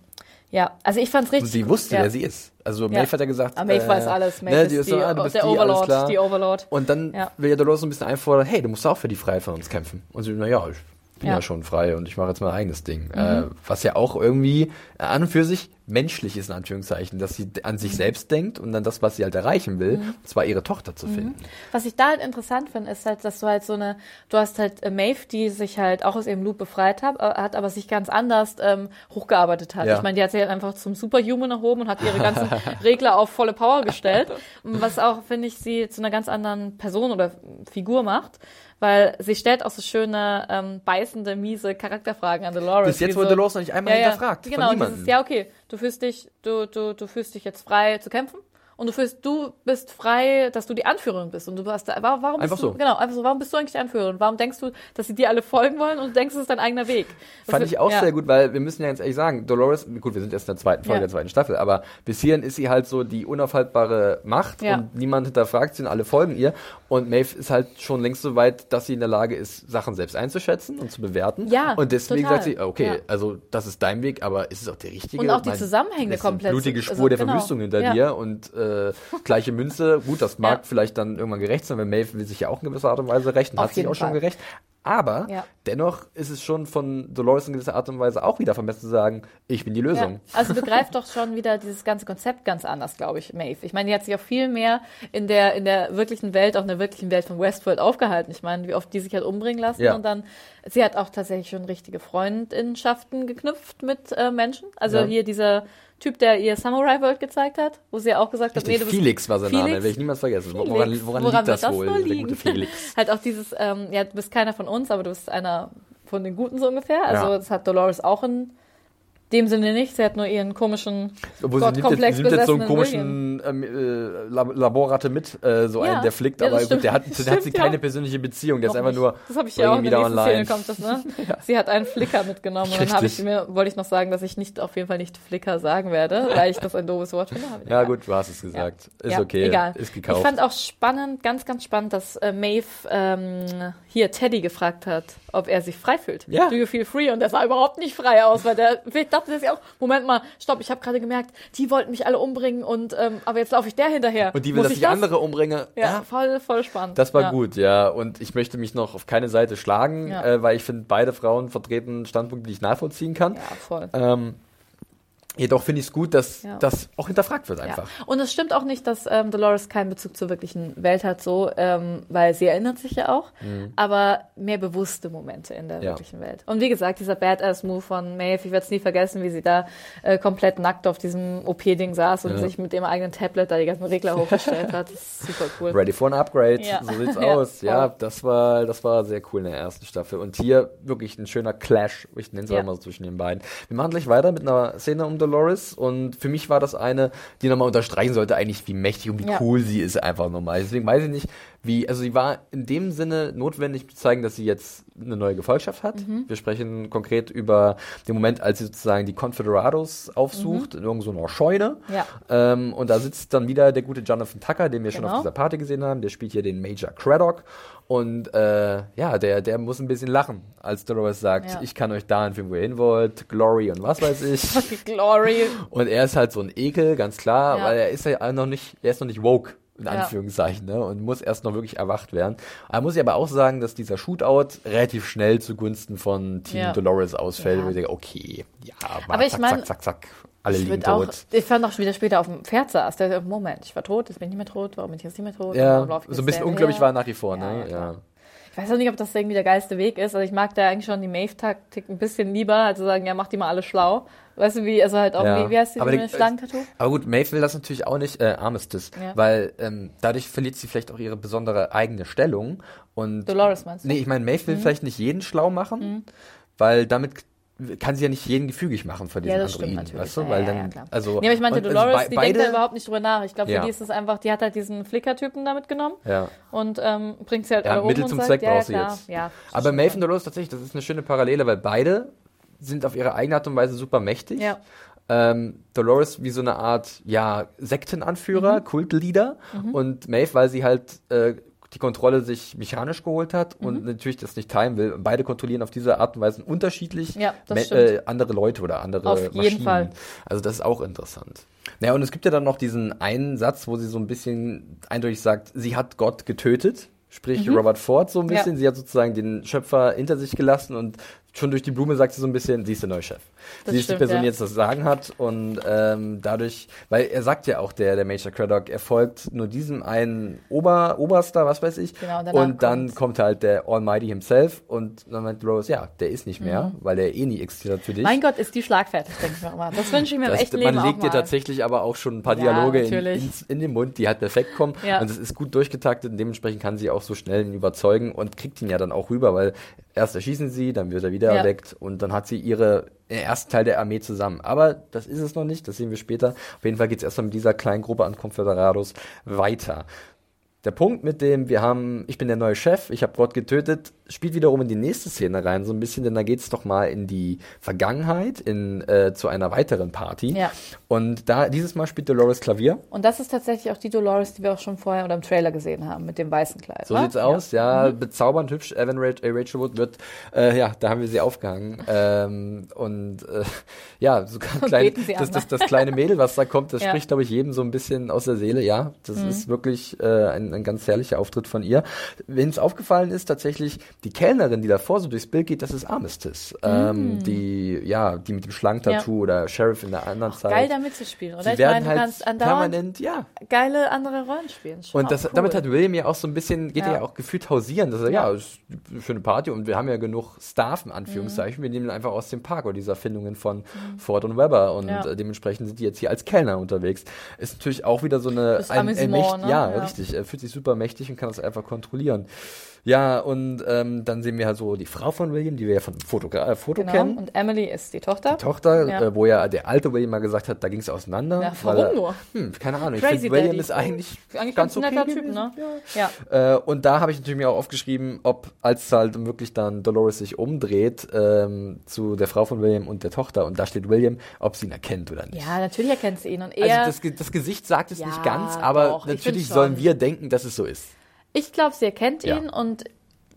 ja, also ich fand's richtig sie wusste, ja. wer sie ist. Also Maeve hat ja gesagt, Ah, Maeve äh, weiß alles. Maeve ne, ist die ist die, so, ah, der die, Overlord, die Overlord. Und dann Ja. will ja Dolores so ein bisschen einfordern, hey, du musst auch für die Freiheit von uns kämpfen. Und sie, naja, ich bin ja. Ja. Mhm. schon frei und ich mache jetzt mein eigenes Ding. Äh, was ja auch irgendwie an und für sich menschlich ist, in Anführungszeichen, dass sie an Mhm. sich selbst denkt und dann das, was sie halt erreichen will, und zwar ihre Tochter zu finden. Was ich da halt interessant finde, ist halt, dass du halt so eine, du hast halt äh, Maeve, die sich halt auch aus ihrem Loop befreit hat, äh, hat aber sich ganz anders ähm, hochgearbeitet hat. Ja. Ich meine, die hat sich halt einfach zum Superhuman erhoben und hat ihre ganzen Regler auf volle Power gestellt. Was auch, finde ich, sie zu einer ganz anderen Person oder Figur macht. Weil sie stellt auch so schöne, ähm, beißende, miese Charakterfragen an Dolores. Bis jetzt wurde so, Dolores noch nicht einmal hinterfragt. Genau, dieses, ja, okay, du fühlst dich, du, du, du fühlst dich jetzt frei zu kämpfen und du fühlst, du bist frei, dass du die Anführerin bist und du hast da, warum bist Einfach du, so. genau, einfach so, warum bist du eigentlich die Anführerin? Warum denkst du, dass sie dir alle folgen wollen und du denkst, es ist dein eigener Weg? Das Fand wird- ich auch ja. sehr gut, weil wir müssen ja jetzt ehrlich sagen, Dolores, gut, wir sind erst in der zweiten Folge Ja. der zweiten Staffel, aber bis hierhin ist sie halt so die unaufhaltbare Macht Ja. und niemand hinterfragt sie und alle folgen ihr. Und Maeve ist halt schon längst so weit, dass sie in der Lage ist, Sachen selbst einzuschätzen und zu bewerten. Ja, Und deswegen total. sagt sie, okay, also das ist dein Weg, aber ist es auch der richtige? Und auch die Zusammenhänge komplett Blutige Spur also der genau. Verwüstung hinter dir und äh, gleiche Münze. Gut, das mag Ja. vielleicht dann irgendwann gerecht sein, weil Maeve will sich ja auch in gewisser Art und Weise rächen, Auf hat sich auch schon Fall. gerecht. Aber Ja. dennoch ist es schon von Dolores in gewisser Art und Weise auch wieder vermessen zu sagen, ich bin die Lösung. Ja. Also begreift doch schon wieder dieses ganze Konzept ganz anders, glaube ich, Maeve. Ich meine, die hat sich auch viel mehr in der, in der wirklichen Welt, auch in der wirklichen Welt von Westworld aufgehalten. Ich meine, wie oft die sich hat umbringen lassen Ja. und dann, sie hat auch tatsächlich schon richtige Freundschaften geknüpft mit äh, Menschen. Also hier dieser Typ, der ihr Samurai World gezeigt hat, wo sie auch gesagt hat, Richtig, du bist Felix war sein Felix? Name, werde ich niemals vergessen. Felix. Woran, woran, liegt wird das, wohl, nur der liegen? gute Felix? halt auch dieses, ähm, ja, du bist keiner von uns, aber du bist einer von den Guten so ungefähr. Also Ja. das hat Dolores auch in dem Sinne nicht. Sie hat nur ihren komischen Obwohl sie nimmt, jetzt, Gottkomplex sie nimmt jetzt so einen komischen ähm, äh, Lab- Laborratte mit, äh, so Ja. einen, der flickt, Ja, das aber gut, stimmt. der hat, der hat sie Stimmt, keine ja. persönliche Beziehung, der ist einfach nicht. nur Das habe ich ja auch in der wieder nächsten online. Szene kommt das, ne? Sie hat einen Flicker mitgenommen und dann habe ich mir, wollte ich noch sagen, dass ich nicht auf jeden Fall nicht Flicker sagen werde, weil ich das ein doofes Wort finde. Ja gut, du hast es gesagt. Ist Ja, okay, Egal. ist gekauft. Ich fand auch spannend, ganz, ganz spannend, dass äh, Maeve ähm, hier Teddy gefragt hat, ob er sich frei fühlt. Ja. Do you feel free? Und der sah überhaupt nicht frei aus, weil der, ich dachte sich auch, Moment mal, stopp, ich habe gerade gemerkt, die wollten mich alle umbringen und ähm, aber jetzt laufe ich der hinterher. und die will, Muss dass ich ich andere umbringe. Ja, voll, voll spannend. Das war ja. gut, ja. Und ich möchte mich noch auf keine Seite schlagen, Ja. äh, weil ich finde, beide Frauen vertreten Standpunkte, die ich nachvollziehen kann. Ja, voll. Ähm, jedoch finde ich es gut, dass Ja. das auch hinterfragt wird Ja. einfach. Und es stimmt auch nicht, dass ähm, Dolores keinen Bezug zur wirklichen Welt hat, so, ähm, weil sie erinnert sich ja auch, aber mehr bewusste Momente in der Mhm. Ja. wirklichen Welt. Und wie gesagt, dieser Badass-Move von Maeve, ich werde es nie vergessen, wie sie da äh, komplett nackt auf diesem OP-Ding saß und Ja. sich mit dem eigenen Tablet da die ganzen Regler hochgestellt hat. Das ist super cool. Ready for an Upgrade, Ja. so sieht's Ja, aus. Ja, das war, das war sehr cool in der ersten Staffel. Und hier wirklich ein schöner Clash, ich nenne es Ja. mal so zwischen den beiden. Wir machen gleich weiter mit einer Szene um Dolores und für mich war das eine, die nochmal unterstreichen sollte eigentlich, wie mächtig und wie Ja. cool sie ist einfach nochmal. Deswegen weiß ich nicht, wie, also sie war in dem Sinne notwendig zu zeigen, dass sie jetzt eine neue Gefolgschaft hat. Mhm. Wir sprechen konkret über den Moment, als sie sozusagen die Confederados aufsucht, in irgendeiner Scheune. Mhm. Ja. Ähm, und da sitzt dann wieder der gute Jonathan Tucker, den wir schon Genau. auf dieser Party gesehen haben. Der spielt hier den Major Craddock. Und äh, ja, der, der muss ein bisschen lachen, als Dolores sagt, Ja. ich kann euch da hinführen, wo ihr hin wollt, Glory und was weiß ich. Glory. und er ist halt so ein Ekel, ganz klar, Ja. weil er ist ja noch nicht, er ist noch nicht woke. In Ja. Anführungszeichen, ne? Und muss erst noch wirklich erwacht werden. Aber muss ich aber auch sagen, dass dieser Shootout relativ schnell zugunsten von Team. Dolores ausfällt, Ja. wo ich denke, okay, ja, mal Aber ich zack, mein, zack, zack, zack, alle Ich, liegen würd auch, tot. ich fand auch wieder später auf dem Pferd saß. Der, Moment, ich war tot, jetzt bin ich nicht mehr tot, warum bin ich jetzt nicht mehr tot? Ja, so ein bisschen unglaublich war nach wie vor, ja, ne? Ja. Ich weiß auch nicht, ob das irgendwie der geilste Weg ist. Also ich mag da eigentlich schon die Maeve-Taktik ein bisschen lieber, als zu sagen, ja, mach die mal alle schlau. Weißt du, wie, also halt auch, Ja. wie, wie heißt die, Aber die Schlangentattoo? Aber gut, Maeve will das natürlich auch nicht, äh, Armistice, Ja. weil ähm, dadurch verliert sie vielleicht auch ihre besondere eigene Stellung. Und Dolores meinst du? Nee, ich meine, Maeve Mhm. will vielleicht nicht jeden schlau machen, weil damit kann sie ja nicht jeden gefügig machen von diesen Ja, das stimmt Androiden, natürlich. weißt du? Ja, weil ja, dann, ja, klar. also, Nee, aber ich meinte, und Dolores, bei- die beide, denkt da überhaupt nicht drüber nach. Ich glaube, für die ist es einfach, die hat halt diesen Flicker-Typen da mitgenommen ja. und ähm, bringt sie halt Ja, alle um Mittel und zum sagt, Zweck du ja, klar, jetzt. Ja, Aber Maeve und Dolores tatsächlich, das ist eine schöne Parallele, weil beide sind auf ihre eigene Art und Weise super mächtig. Ähm, Dolores wie so eine Art, ja, Sektenanführer, Mhm. Kultleader und Maeve, weil sie halt äh, die Kontrolle sich mechanisch geholt hat Mhm. und natürlich das nicht teilen will. Beide kontrollieren auf diese Art und Weise unterschiedlich Ja, äh, andere Leute oder andere Auf jeden Maschinen. Fall. Also das ist auch interessant. Naja, und es gibt ja dann noch diesen einen Satz, wo sie so ein bisschen eindeutig sagt, sie hat Gott getötet. Sprich, Robert Ford so ein bisschen. Mhm. Ja. Sie hat sozusagen den Schöpfer hinter sich gelassen und schon durch die Blume sagt sie so ein bisschen, sie ist der neue Chef. Das sie ist stimmt, die Person, ja. die jetzt das Sagen hat und ähm, dadurch, weil er sagt ja auch, der, der Major Craddock, er folgt nur diesem einen Ober, Oberster, was weiß ich. Genau, und und dann kommt halt der Almighty himself und dann meint Rose, ja, der ist nicht mehr, weil er eh nie existiert hat für dich. Mhm. Mein Gott, ist die schlagfertig, denke ich mir immer. Das wünsche ich mir im Das, echten man Leben legt dir tatsächlich aber auch schon ein paar Ja, Dialoge in, natürlich. ins, in den Mund, die halt perfekt kommen. Ja. Und es ist gut durchgetaktet und dementsprechend kann sie auch so schnell ihn überzeugen und kriegt ihn ja dann auch rüber, weil Erst erschießen sie, dann wird er wieder Ja. erweckt und dann hat sie ihre den ersten Teil der Armee zusammen. Aber das ist es noch nicht, das sehen wir später. Auf jeden Fall geht es erstmal mit dieser kleinen Gruppe an Confederados weiter. Der Punkt mit dem, wir haben, ich bin der neue Chef, ich habe Gott getötet, spielt wiederum in die nächste Szene rein, so ein bisschen, denn da geht es doch mal in die Vergangenheit, in, äh, zu einer weiteren Party. Ja. Und da, dieses Mal spielt Dolores Klavier. Und das ist tatsächlich auch die Dolores, die wir auch schon vorher oder im Trailer gesehen haben, mit dem weißen Kleid. So wa? sieht's aus, ja, bezaubernd hübsch. Evan Rach äh, Rachel Wood wird, äh, ja, da haben wir sie aufgehangen. Ähm, und äh, ja, sogar ein klein, das, das, ne? das kleine Mädel, was da kommt, das Ja. spricht, glaube ich, jedem so ein bisschen aus der Seele. Ja, das Mhm. ist wirklich äh, ein, ein ganz herrlicher Auftritt von ihr. Wenn es aufgefallen ist, tatsächlich die Kellnerin, die davor so durchs Bild geht, das ist Armistice. Ähm, die, ja, die mit dem Schlangen-Tattoo oder Sheriff in der anderen Zeit. Mhm. Geil da mitzuspielen, oder? Sie ich werden meine, halt permanent, ja, geile andere Rollen spielen. Schon und das, auch cool. damit hat William ja auch so ein bisschen, geht Ja. er ja auch gefühlt hausieren. Dass er, ja, Ja. ist für eine Party und wir haben ja genug Staff, in Anführungszeichen. Mhm. Wir nehmen ihn einfach aus dem Park oder diese Erfindungen von Ford und Weber und Ja. äh, dementsprechend sind die jetzt hier als Kellner unterwegs. Ist natürlich auch wieder so eine, Das ein, ein Mächt, ne? ja, Ja. richtig. Er fühlt sich super mächtig und kann das einfach kontrollieren. Ja, und ähm, dann sehen wir halt so die Frau von William, die wir ja von dem Foto, äh, Foto Genau. kennen. Und Emily ist die Tochter. Tochter, Ja. äh, wo ja der alte William mal gesagt hat, da ging es auseinander. Ja, warum er, nur? Hm, keine Ahnung. Ich Crazy finde, William Daddy. ist eigentlich, Eigentlich ganz ganz ein okay netter Typ, ne? Ja. Ja. Äh, und da habe ich natürlich mir auch aufgeschrieben, ob als halt wirklich dann Dolores sich umdreht ähm, zu der Frau von William und der Tochter und da steht William, ob sie ihn erkennt oder nicht. Ja, natürlich erkennt sie ihn. Und er, also das, das Gesicht sagt es nicht ganz, aber doch, ich natürlich find sollen wir denken, dass es so ist. Ich glaube, sie erkennt Ja. ihn und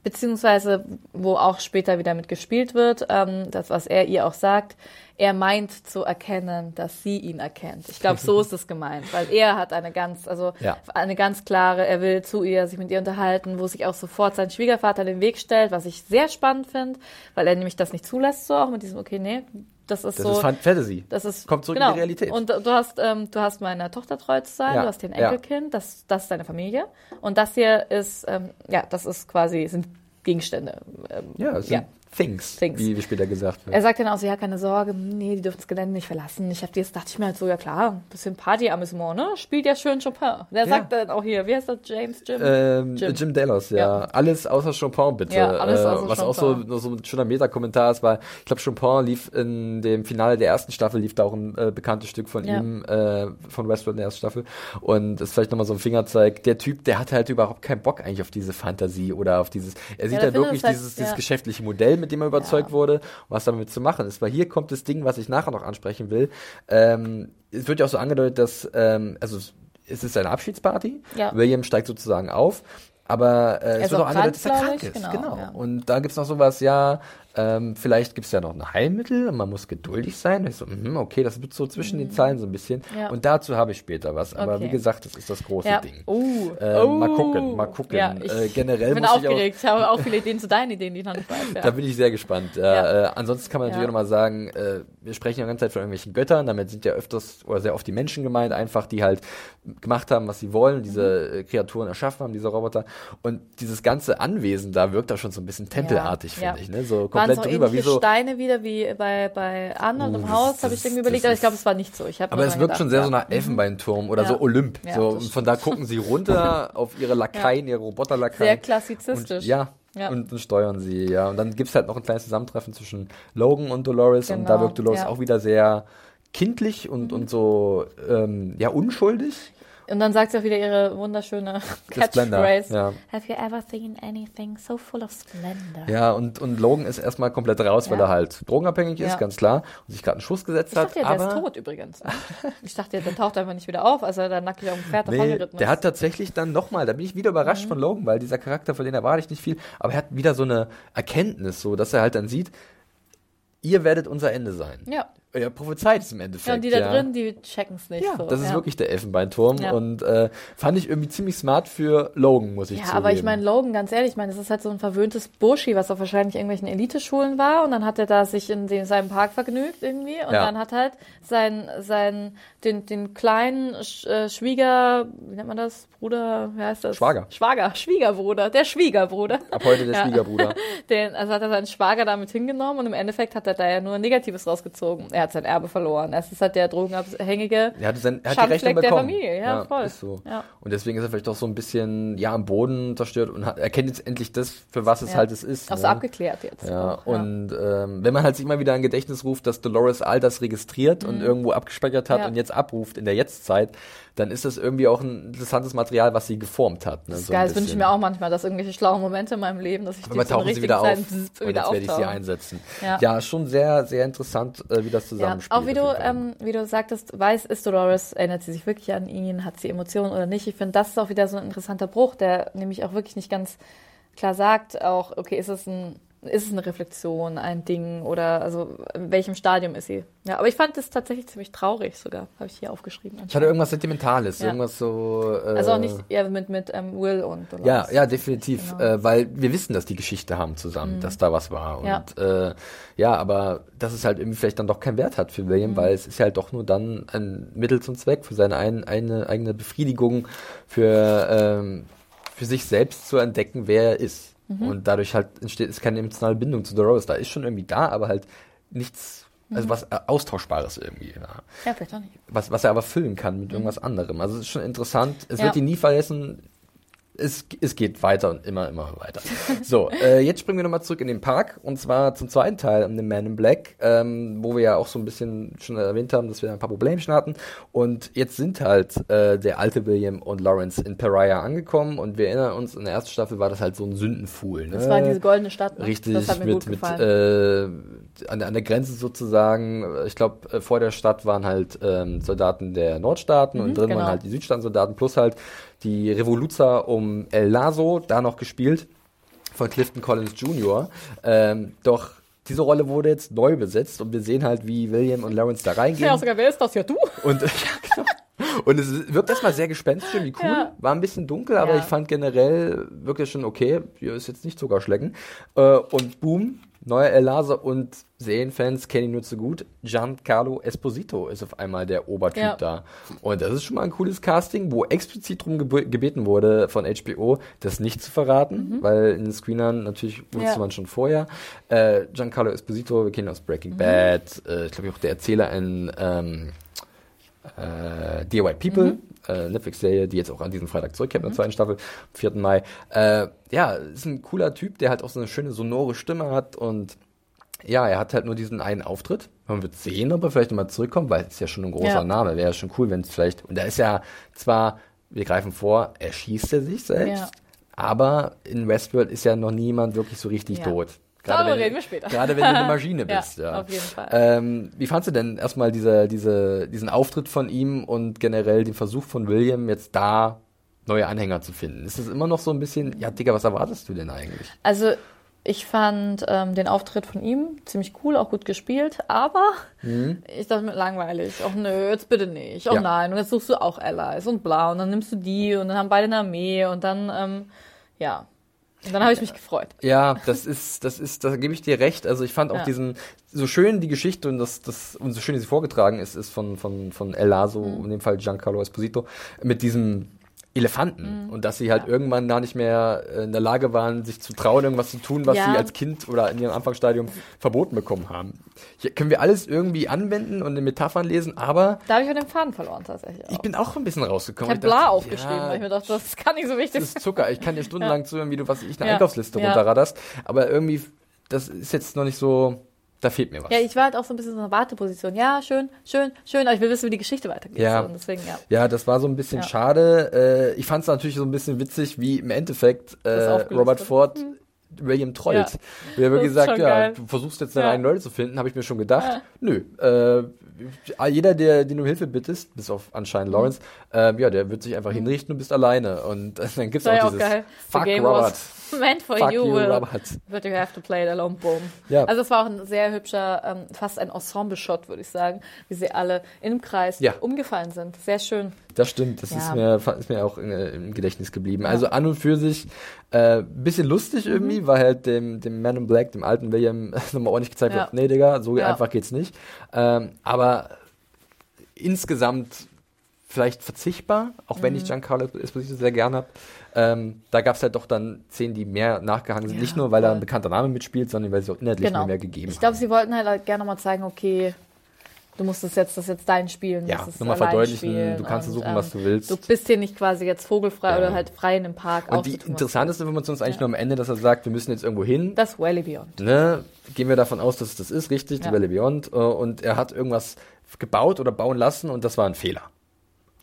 beziehungsweise, wo auch später wieder mit gespielt wird, ähm, das, was er ihr auch sagt, er meint zu erkennen, dass sie ihn erkennt. Ich glaube, so ist es gemeint, weil er hat eine ganz, also Ja. eine ganz klare, er will zu ihr, sich mit ihr unterhalten, wo sich auch sofort sein Schwiegervater den Weg stellt, was ich sehr spannend finde, weil er nämlich das nicht zulässt, so auch mit diesem, okay, nee, das ist Das so. ist Fan- Fantasy. Das ist Kommt zurück genau. in die Realität. Und du hast, ähm, du hast meiner Tochter treu zu sein, Ja, du hast hier ein ja. Enkelkind, das, das ist deine Familie. Und das hier ist, ähm, ja, das ist quasi, sind Gegenstände. Ähm, ja, es ja. Things, Things. wie, wie später gesagt wird. Er sagt dann auch so, ja, keine Sorge, nee, die dürfen das Gelände nicht verlassen. Ich hab dir jetzt dachte ich mir halt so, ja klar, ein bisschen Party-Amüsement, ne? Spielt ja schön Chopin. Der sagt dann auch hier, wie heißt das, James, Jim? Ähm, Jim. Jim. Delos, ja. Ja. Alles außer Chopin, bitte. Ja, alles äh, außer was auch so, Chopin. so ein schöner Meta-Kommentar ist, weil ich glaube, Chopin lief in dem Finale der ersten Staffel, lief da auch ein äh, bekanntes Stück von Ja. ihm, äh, von Westworld in der ersten Staffel. Und das ist vielleicht nochmal so ein Fingerzeig. Der Typ, der hatte halt überhaupt keinen Bock eigentlich auf diese Fantasie oder auf dieses, er sieht halt wirklich halt- dieses, ja. dieses geschäftliche Modell, mit dem er überzeugt wurde, was damit zu machen ist. Weil hier kommt das Ding, was ich nachher noch ansprechen will. Ähm, es wird ja auch so angedeutet, dass, ähm, also es- es ist eine Abschiedsparty. Ja. William steigt sozusagen auf. Aber äh, es wird auch angedeutet, dass er krank, ist. Genau. Genau, ja. Und da gibt's noch sowas, ja, ähm, vielleicht gibt's ja noch ein Heilmittel, man muss geduldig sein. Und ich so, mhm, okay, das wird so zwischen den Zeilen so ein bisschen. Ja. Und dazu habe ich später was. Aber Okay. wie gesagt, das ist das große ja. Ding. Uh, Äh, uh. mal gucken, mal gucken. Ja, ich Äh, generell bin muss ich auch- aufgeregt. Ich habe auch viele Ideen zu deinen Ideen, die ich noch nicht weiß. Ja. Da bin ich sehr gespannt. Äh, ansonsten kann man natürlich auch nochmal sagen, äh, wir sprechen ja die ganze Zeit von irgendwelchen Göttern, damit sind ja öfters oder sehr oft die Menschen gemeint, einfach die halt gemacht haben, was sie wollen, diese Mhm. äh, Kreaturen erschaffen haben, diese Roboter. Und dieses ganze Anwesen da wirkt auch schon so ein bisschen tempelartig, finde ich. Ne? So Waren komplett so drüber. Wie so, Steine wieder wie bei, bei Arnold Uh, im Haus, habe ich irgendwie überlegt, aber ich glaube, es war nicht so. Ich aber es wirkt gedacht, schon sehr ja. so nach Elfenbeinturm oder Ja. so Olymp. Ja, so, und von da gucken sie runter auf ihre Lakaien, ihre Roboterlakaien. Sehr klassizistisch. Und, ja, Ja. Und, und steuern sie, ja. Und dann gibt's halt noch ein kleines Zusammentreffen zwischen Logan und Dolores. Und da Genau, wirkt Dolores ja. auch wieder sehr kindlich und, und so, ähm, ja, unschuldig. Und dann sagt sie auch wieder ihre wunderschöne Catchphrase. ja. Have you ever seen anything so full of splendor? Ja, und, und Logan ist erstmal komplett raus, weil Ja. er halt drogenabhängig ist, Ja. ganz klar. Und sich gerade einen Schuss gesetzt Ich hat. dachte ja, aber der ist tot übrigens. Ich dachte ja, der taucht einfach nicht wieder auf, als er da nackig auf dem Pferd Nee, davongeritten der ist. hat tatsächlich dann nochmal, da bin ich wieder Mhm. überrascht von Logan, weil dieser Charakter, von dem erwarte ich nicht viel, aber er hat wieder so eine Erkenntnis, so, dass er halt dann sieht, ihr werdet unser Ende sein. ja. Er prophezeit es im Endeffekt. ja, und die da drin, die checken es nicht. Ja, so. das ist ja. wirklich der Elfenbeinturm Ja. und äh, fand ich irgendwie ziemlich smart für Logan, muss ich Ja, zugeben. aber ich meine, Logan, ganz ehrlich, ich meine, das ist halt so ein verwöhntes Burschi, was auf wahrscheinlich irgendwelchen Eliteschulen war und dann hat er da sich in den, seinem Park vergnügt irgendwie und Ja. dann hat halt sein, sein, den, den kleinen Sch, äh, Schwieger, wie nennt man das? Bruder, wie heißt das? Schwager. Schwager, Schwiegerbruder, der Schwiegerbruder. Ab heute der Ja. Schwiegerbruder. Den, also hat er seinen Schwager damit hingenommen und im Endeffekt hat er da ja nur Negatives rausgezogen. Er er hat sein Erbe verloren. Es ist halt der drogenabhängige Er hat, sein, er hat die Rechnung der bekommen. Familie. Ja, voll. Ist so. Ja. Und deswegen ist er vielleicht auch so ein bisschen, ja, am Boden zerstört und hat, erkennt jetzt endlich das, für was es Ja. halt es ist. Auch so ne? abgeklärt jetzt. Ja, auch, und ähm, wenn man halt sich immer wieder in Gedächtnis ruft, dass Dolores all das registriert und irgendwo abgespeichert hat Mhm. Ja. und jetzt abruft in der Jetztzeit, dann ist das irgendwie auch ein interessantes Material, was sie geformt hat. Ne? Das so ein geil, das wünsche ich mir auch manchmal, dass irgendwelche schlauen Momente in meinem Leben, dass ich die zu einer tauchen sie richtigen wieder auf Zeit und zzz, jetzt werde ich sie einsetzen. Ja. Ja, schon sehr, sehr interessant, äh, wie das Ja, zusammenspielt. auch wie du, ähm, wie du sagtest, weiß, ist Dolores, erinnert sie sich wirklich an ihn, hat sie Emotionen oder nicht? Ich finde, das ist auch wieder so ein interessanter Bruch, der nämlich auch wirklich nicht ganz klar sagt, auch, okay, ist es ein, ist es eine Reflexion, ein Ding oder also in welchem Stadium ist sie? Ja, aber ich fand das tatsächlich ziemlich traurig sogar, habe ich hier aufgeschrieben. ich hatte irgendwas Sentimentales, Ja. irgendwas so. Äh, also auch nicht eher mit, mit ähm, Will und Dolores. Ja, ja, definitiv, Genau. Mhm. äh, weil wir wissen, dass die Geschichte haben zusammen, dass da was war. Und Ja. äh, ja, aber dass es halt irgendwie vielleicht dann doch keinen Wert hat für William, Mhm. weil es ist halt doch nur dann ein Mittel zum Zweck für seine ein, eine eigene Befriedigung, für, ähm, für sich selbst zu entdecken, wer er ist. Mhm. Und dadurch halt entsteht ist keine emotionale Bindung zu Dolores. Da ist schon irgendwie da, aber halt nichts, Mhm. also was äh, Austauschbares irgendwie. Ja Ja, vielleicht auch nicht. was, was er aber füllen kann mit irgendwas anderem. Also es ist schon interessant. Es Ja. wird ihn nie vergessen. Es, es geht weiter und immer, immer weiter. So, äh, jetzt springen wir nochmal zurück in den Park und zwar zum zweiten Teil, um den Man in Black, ähm, wo wir ja auch so ein bisschen schon erwähnt haben, dass wir ein paar Problemchen hatten. Und jetzt sind halt äh, der alte William und Lawrence in Pariah angekommen und wir erinnern uns, in der ersten Staffel war das halt so ein Sündenfuhl. Ne? Das war diese goldene Stadt. Ne? Richtig, mit, gut mit äh, an, der- an der Grenze sozusagen. Ich glaube, äh, vor der Stadt waren halt ähm, Soldaten der Nordstaaten und drin genau. waren halt die Südstaaten-Soldaten plus halt die Revoluzer um El Lazo, da noch gespielt von Clifton Collins Jr. Ähm, doch diese Rolle wurde jetzt neu besetzt und wir sehen halt, wie William und Lawrence da reingehen. ja, sogar, wer ist das? Ja, du? Und, ja, genau. und es wirkt erstmal sehr gespenstisch, irgendwie cool. Ja. War ein bisschen dunkel, aber Ja. ich fand generell wirklich schon okay. Hier ist jetzt nicht sogar schlecken. Äh, und boom, neuer El Laser und Serienfans kennen ihn nur zu gut. Giancarlo Esposito ist auf einmal der Obertyp Ja. da. Und das ist schon mal ein cooles Casting, wo explizit darum gebeten wurde von HBO, das nicht zu verraten, weil in den Screenern natürlich wusste Mhm. Ja. man schon vorher. Äh, Giancarlo Esposito, wir kennen ihn aus Mhm. Breaking Bad, äh, ich glaube auch der Erzähler in ähm, äh, Dear White People, Mhm. Äh, Netflix-Serie, die jetzt auch an diesem Freitag zurückkehrt, in der zweiten Staffel, am 4. Mai. Äh, ja, ist ein cooler Typ, der halt auch so eine schöne sonore Stimme hat und ja, er hat halt nur diesen einen Auftritt. Man wird sehen, ob er vielleicht nochmal zurückkommt, weil es ist ja schon ein großer Ja. Name. Wäre ja schon cool, wenn es vielleicht. Und da ist ja zwar, wir greifen vor, er schießt er sich selbst, Ja. aber in Westworld ist ja noch niemand wirklich so richtig Ja. tot. Darüber wenn, reden wir später. Gerade wenn du eine Maschine Ja, bist, ja. auf jeden Fall. Ähm, wie fandst du denn erstmal diese, diese, diesen Auftritt von ihm und generell den Versuch von William, jetzt da neue Anhänger zu finden? Ist es immer noch so ein bisschen, ja, Digga, was erwartest du denn eigentlich? Also ich fand ähm, den Auftritt von ihm ziemlich cool, auch gut gespielt, aber ich dachte mir langweilig. Och nö, jetzt bitte nicht. Oh Mhm. Ja. nein, und jetzt suchst du auch Allies und bla und dann nimmst du die und dann haben beide eine Armee und dann, ähm, ja. Und dann habe ich mich gefreut. Ja, das ist, das ist, da gebe ich dir recht. Also ich fand auch Ja. diesen, so schön die Geschichte und das, das, und so schön sie vorgetragen ist, ist von, von, von El Lazo, Mhm. in dem Fall Giancarlo Esposito, mit diesem Elefanten Mhm. und dass sie halt irgendwann da nicht mehr äh, in der Lage waren, sich zu trauen, irgendwas zu tun, was Ja. sie als Kind oder in ihrem Anfangsstadium verboten bekommen haben. Hier können wir alles irgendwie anwenden und in Metaphern lesen, aber Da habe ich mir den Faden verloren tatsächlich. Auch. ich bin auch ein bisschen rausgekommen. habe Ich dachte, bla aufgeschrieben, ja, weil ich mir dachte, das kann nicht so wichtig das ist Zucker. Ich kann dir stundenlang zuhören, wie du was ich eine Ja. Einkaufsliste Ja. runterradderst. Aber irgendwie, das ist jetzt noch nicht so. Da fehlt mir was. Ja, ich war halt auch so ein bisschen in einer Warteposition. Ja, schön, schön, schön, aber ich will wissen, wie die Geschichte weitergeht. Ja. So, deswegen, ja. Ja, das war so ein bisschen Ja. schade. Äh, ich fand es natürlich so ein bisschen witzig, wie im Endeffekt äh, Robert. Ford William trollt. Ja. Wir haben Das ist gesagt, ja, geil. du versuchst jetzt deine Ja. eigenen Leute zu finden, habe ich mir schon gedacht. Nö, äh, jeder, der, den du Hilfe bittest, bis auf anscheinend Mhm. Lawrence, äh, ja, der wird sich einfach hinrichten und bist alleine. Und dann gibt's Das war auch ja auch dieses geil. Fuck Robert. was meant for Fuck you, you, Will. But you have to play it alone, boom. Ja. Also es war auch ein sehr hübscher, ähm, fast ein Ensemble-Shot, würde ich sagen, wie sie alle im Kreis Ja. umgefallen sind. Sehr schön. Das stimmt, das Ja. ist, mir, ist mir auch in, im Gedächtnis geblieben. Also an und für sich äh, bisschen lustig irgendwie, Mhm. weil halt dem, dem Man in Black, dem alten William, nochmal ordentlich gezeigt wird, nee, Digga, so einfach geht's nicht. Ähm, aber insgesamt vielleicht verzichtbar, auch wenn Mhm. ich Giancarlo Esposito sehr gern habe. Ähm, da gab es halt doch dann Szenen, die mehr nachgehangen sind. Ja, nicht nur, weil da ein bekannter Name mitspielt, sondern weil sie auch inhaltlich Genau. mehr gegeben Ich glaube, haben. sie wollten halt, halt gerne nochmal zeigen, okay, du musst es jetzt, das jetzt dein Spiel. und Ja, das nochmal verdeutlichen, spielen du kannst und, suchen, was du willst. Du bist hier nicht quasi jetzt vogelfrei Ja. oder halt frei in einem Park. Und die interessanteste Information ist eigentlich nur am Ende, dass er sagt, wir müssen jetzt irgendwo hin. Das Valley Beyond. Ne? Gehen wir davon aus, dass es das ist, richtig, die Ja. Valley Beyond. äh, Und er hat irgendwas gebaut oder bauen lassen und das war ein Fehler.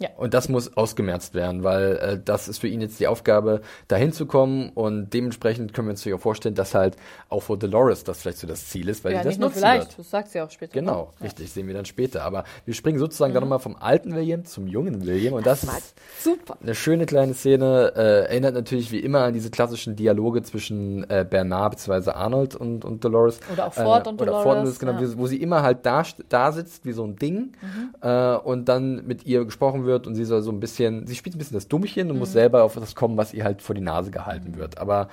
Ja. Und das muss ausgemerzt werden, weil äh, das ist für ihn jetzt die Aufgabe, dahin zu kommen. Und dementsprechend können wir uns auch vorstellen, dass halt auch für Dolores das vielleicht so das Ziel ist, weil Ja, sie das nicht nur nutzen vielleicht, wird. das sagt sie auch später. Genau, Ja. richtig, sehen wir dann später. Aber wir springen sozusagen dann nochmal vom alten William zum jungen William. Und das, war ist Super. eine schöne kleine Szene. Äh, erinnert natürlich wie immer an diese klassischen Dialoge zwischen äh, Bernard bzw. Arnold und, und Dolores. Oder auch Ford und oder Dolores, Ford und Dolores, genau, ja. Mhm. wo sie immer halt da, da sitzt wie so ein Ding äh, und dann mit ihr gesprochen wird und sie soll so ein bisschen, sie spielt ein bisschen das Dummchen und Mhm. muss selber auf das kommen, was ihr halt vor die Nase gehalten wird. Aber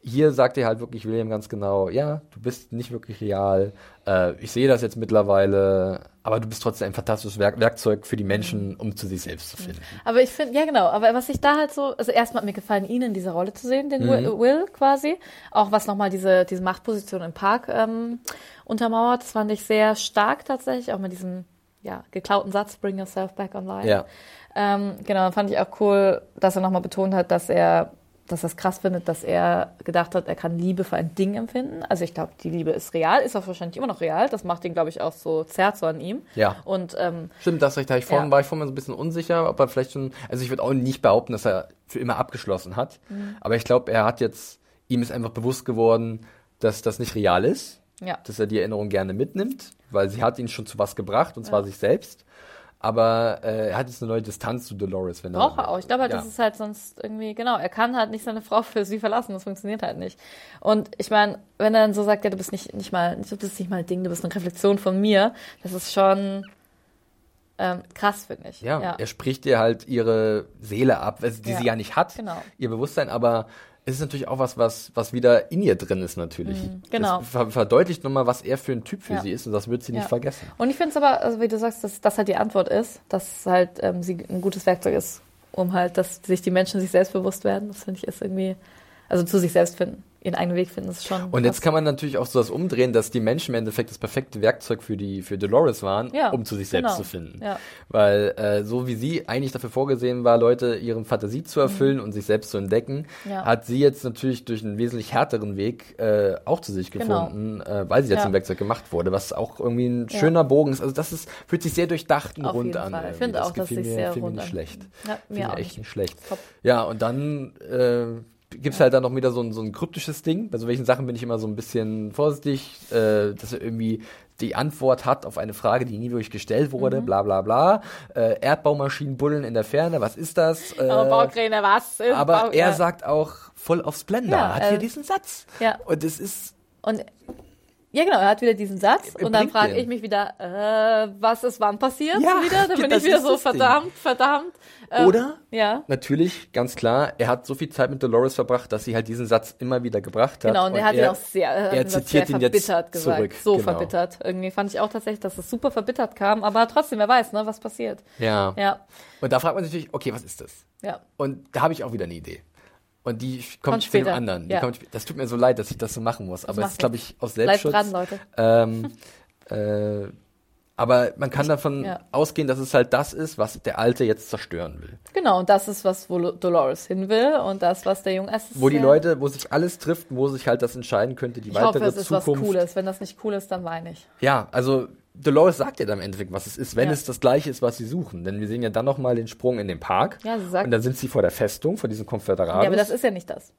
hier sagt ihr halt wirklich William ganz genau, ja, du bist nicht wirklich real. Äh, ich sehe das jetzt mittlerweile, aber du bist trotzdem ein fantastisches Werk Werkzeug für die Menschen, um zu sich selbst zu finden. Aber ich finde, ja genau, aber was ich da halt so, also erstmal hat mir gefallen, ihn in dieser Rolle zu sehen, den Mhm. Will, Will quasi. Auch was nochmal diese, diese Machtposition im Park ähm, untermauert, das fand ich sehr stark tatsächlich, auch mit diesem ja, geklauten Satz, bring yourself back online. Ja. Ähm, genau, dann fand ich auch cool, dass er nochmal betont hat, dass er, dass er es krass findet, dass er gedacht hat, er kann Liebe für ein Ding empfinden. Also ich glaube, die Liebe ist real, ist auch wahrscheinlich immer noch real. Das macht ihn, glaube ich, auch so zerrt so an ihm. Ja. Und ähm, Stimmt, das recht. Da ich vorhin, Ja. war ich vorhin so ein bisschen unsicher, ob er vielleicht schon, also ich würde auch nicht behaupten, dass er für immer abgeschlossen hat. Mhm. Aber ich glaube, er hat jetzt, ihm ist einfach bewusst geworden, dass das nicht real ist. ja. Dass er die Erinnerung gerne mitnimmt, weil sie hat ihn schon zu was gebracht, und zwar sich selbst. Aber äh, er hat jetzt eine neue Distanz zu Dolores, wenn Braucht er auch. Ich glaube halt, Ja. das ist halt sonst irgendwie, genau, er kann halt nicht seine Frau für sie verlassen, das funktioniert halt nicht. Und ich meine, wenn er dann so sagt, ja, du bist nicht, nicht mal, du bist nicht mal ein Ding, du bist eine Reflexion von mir, das ist schon ähm, krass, finde ich. Ja, er spricht ihr halt ihre Seele ab, die Ja. sie ja nicht hat, Genau. ihr Bewusstsein, aber es ist natürlich auch was, was, was wieder in ihr drin ist natürlich. genau. Es ver verdeutlicht nochmal, was er für ein Typ für Ja. sie ist und das wird sie nicht Ja. vergessen. Und ich finde es aber, also wie du sagst, dass das halt die Antwort ist, dass halt ähm, sie ein gutes Werkzeug ist, um halt, dass sich die Menschen sich selbstbewusst werden. Das finde ich ist irgendwie, also zu sich selbst finden, ihren eigenen Weg finden, das ist schon. Und jetzt kann man natürlich auch so das umdrehen, dass die Menschen im Endeffekt das perfekte Werkzeug für die für Dolores waren, Ja, um zu sich selbst genau. zu finden. Ja. Weil äh, so wie sie eigentlich dafür vorgesehen war, Leute ihren Fantasie zu erfüllen und sich selbst zu entdecken, Mhm. Ja. hat sie jetzt natürlich durch einen wesentlich härteren Weg äh, auch zu sich Genau. gefunden, äh, weil sie jetzt Ja. zum Werkzeug gemacht wurde, was auch irgendwie ein schöner Bogen ist. Also das ist fühlt sich sehr durchdacht und Auf rund an. Fall. Ich finde auch, dass sich sehr rund nicht an. schlecht. Ja, mir auch echt nicht. nicht schlecht. Top. Ja, und dann äh, gibt's halt dann noch wieder so ein, so ein kryptisches Ding. Bei so welchen Sachen bin ich immer so ein bisschen vorsichtig, äh, dass er irgendwie die Antwort hat auf eine Frage, die nie wirklich gestellt Mhm. wurde, bla bla bla. Äh, Erdbaumaschinen buddeln in der Ferne, was ist das? Äh, Aber Baukräne, was? ist aber Bau- er sagt auch voll auf Splendor, Ja, hat äh, hier diesen Satz. ja. Und es ist Und ja, genau, er hat wieder diesen Satz und dann frage ich mich wieder, äh, was ist wann passiert Ja, wieder? Dann bin ich wieder so das Ding. verdammt, verdammt. Ähm, Oder? Ja. Natürlich, ganz klar, er hat so viel Zeit mit Dolores verbracht, dass sie halt diesen Satz immer wieder gebracht hat. Genau, und er hat ihn auch sehr, er, er ihn sehr zitiert ihn jetzt verbittert gesagt. zurück. So genau. verbittert. Irgendwie fand ich auch tatsächlich, dass es super verbittert kam, aber trotzdem, wer weiß, ne, was passiert. Ja. Ja, Und da fragt man sich natürlich, okay, was ist das? ja. Und da habe ich auch wieder eine Idee. Und die kommt, Kommt zu dem anderen. Ja. kommt, das tut mir so leid, dass ich das so machen muss. Aber es ist, glaube ich, aus Bleibt Selbstschutz. dran, Leute. Ähm, äh, aber man kann davon ja. ausgehen, dass es halt das ist, was der Alte jetzt zerstören will. Genau, und das ist, was wo Dolores hin will und das, was der junge es ist Wo die Leute, wo sich alles trifft, wo sich halt das entscheiden könnte, die Ich weitere hoffe, es ist was Zukunft. Cooles. Wenn das nicht cool ist, dann weine ich. Ja, also Dolores sagt ja dann im Endeffekt, was es ist, wenn Ja. es das gleiche ist, was sie suchen. Denn wir sehen ja dann nochmal den Sprung in den Park. Ja, sie sagt- Und dann sind sie vor der Festung, vor diesem Konföderatus. Ja, aber das ist ja nicht das.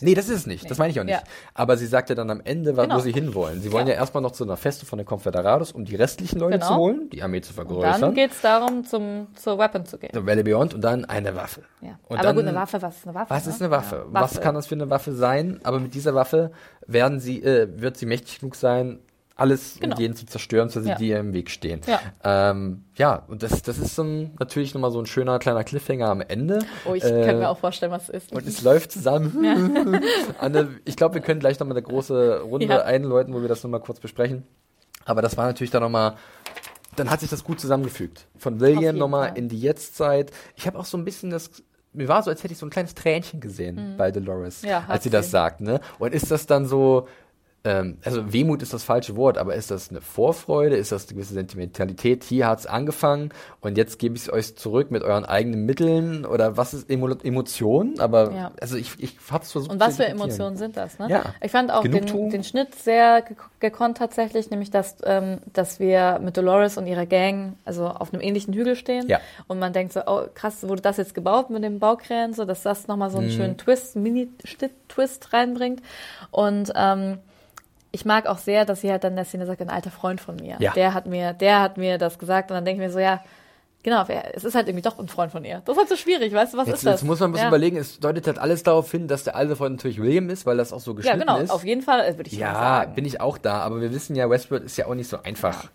Nee, das ist es nicht. Das meine ich auch nicht. Ja. Aber sie sagt ja dann am Ende, Genau. wo sie hinwollen. Sie wollen ja, Ja. erstmal noch zu einer Feste von der Confederados, um die restlichen Leute Genau. zu holen, die Armee zu Dann vergrößern. geht es darum, zum, zur Weapon zu gehen. The Valley Beyond und dann eine Waffe. Ja. Und aber dann, gut, eine Waffe, was ist eine Waffe? Was ne? ist eine Waffe? Ja, Was kann das für eine Waffe sein? Aber mit dieser Waffe werden sie, äh, wird sie mächtig genug sein, alles Genau. und jeden zu zerstören, sie Ja. die ihr im Weg stehen. Ja. Ähm, ja, und das, das ist so ein, natürlich nochmal so ein schöner kleiner Cliffhanger am Ende. Oh, ich Äh, kann mir auch vorstellen, was es ist. Und es läuft zusammen. Anne, ich glaube, wir können gleich nochmal eine große Runde Ja. einläuten, wo wir das nochmal kurz besprechen. Aber das war natürlich dann nochmal, dann hat sich das gut zusammengefügt. Von William nochmal Fall. in die Jetztzeit. Ich habe auch so ein bisschen das, mir war so, als hätte ich so ein kleines Tränchen gesehen bei Dolores, Mhm. Ja, als sie das sie. sagt. Ne? Und ist das dann so, ähm, also Wehmut ist das falsche Wort, aber ist das eine Vorfreude? Ist das eine gewisse Sentimentalität? Hier hat's angefangen und jetzt gebe ich es euch zurück mit euren eigenen Mitteln oder was ist Emo Emotion? Aber Ja. also ich, ich hab's versucht Und was für. Emotionen sind das? Ne? Ja. Ich fand auch den, den Schnitt sehr ge gekonnt tatsächlich, nämlich dass, ähm, dass wir mit Dolores und ihrer Gang also auf einem ähnlichen Hügel stehen Ja. und man denkt so, oh krass, wurde das jetzt gebaut mit dem Baukränen, so dass das nochmal Mhm. so einen schönen Twist, Mini-Twist reinbringt und ähm, ich mag auch sehr, dass sie halt dann in der Szene sagt, ein alter Freund von mir. Ja. Der hat mir, der hat mir das gesagt und dann denke ich mir so, ja, genau, es ist halt irgendwie doch ein Freund von ihr. Das ist halt so schwierig, weißt du, was Jetzt, ist das? jetzt muss man ein bisschen ja. überlegen, es deutet halt alles darauf hin, dass der alte Freund natürlich William ist, weil das auch so Ja, geschnitten genau, ist. auf jeden Fall, würde ich Ja, sagen. bin ich auch da, aber wir wissen ja, Westworld ist ja auch nicht so einfach.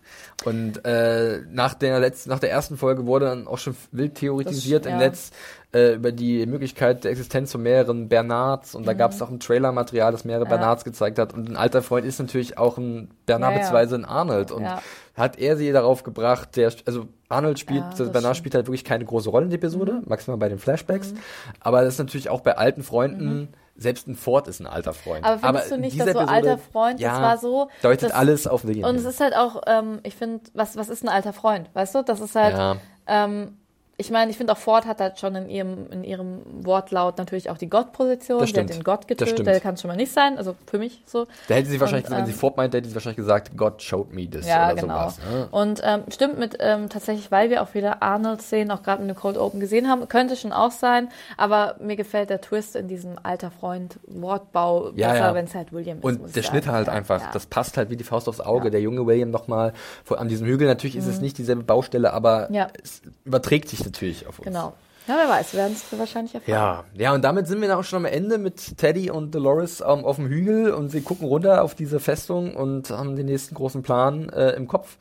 Und äh, nach der letzten, nach der ersten Folge wurde dann auch schon wild theoretisiert Das- im ja. Netz äh, über die Möglichkeit der Existenz von mehreren Bernards und da gab es auch ein Trailermaterial, das mehrere Mhm. Ja. Bernards gezeigt hat und ein alter Freund ist natürlich auch ein Bernard Ja, ja. beziehungsweise ein Arnold und Ja. Hat er sie darauf gebracht, der, also Arnold spielt, Ja, das Bernard. Mhm. spielt halt wirklich keine große Rolle in der Episode, maximal bei den Flashbacks, aber das ist natürlich auch bei alten Freunden, selbst ein Ford ist ein alter Freund. Mhm. Aber findest du in nicht, dass so Episode- alter Freund, ja, das war so. Deutet das, alles auf William Und es ist halt auch, ähm, ich finde, was, was ist ein alter Freund? Weißt du? Das ist halt, Ja. ähm, ich meine, ich finde auch Ford hat halt schon in ihrem, in ihrem Wortlaut natürlich auch die Gott-Position. Der hat den Gott getötet, der kann es schon mal nicht sein, also für mich so. Da hätte sie wahrscheinlich, Und, wenn sie ähm, Ford meint, hätte sie wahrscheinlich gesagt, God showed me this Ja, oder genau. sowas. Ne? Und ähm, stimmt mit ähm, tatsächlich, weil wir auch viele Arnold-Szenen auch gerade in dem Cold Open gesehen haben, könnte schon auch sein, aber mir gefällt der Twist in diesem alter Freund-Wortbau Ja, besser, ja. wenn es halt William ist. Und der Schnitt sagen. halt Ja, einfach, das passt halt wie die Faust aufs Auge. Der junge William nochmal an diesem Hügel. Natürlich ist es nicht dieselbe Baustelle, aber es überträgt sich natürlich auf uns. Genau. Ja, wer weiß, wir werden es wahrscheinlich erfahren. Ja, ja, und damit sind wir dann auch schon am Ende mit Teddy und Dolores ähm, auf dem Hügel und sie gucken runter auf diese Festung und haben den nächsten großen Plan äh, im Kopf.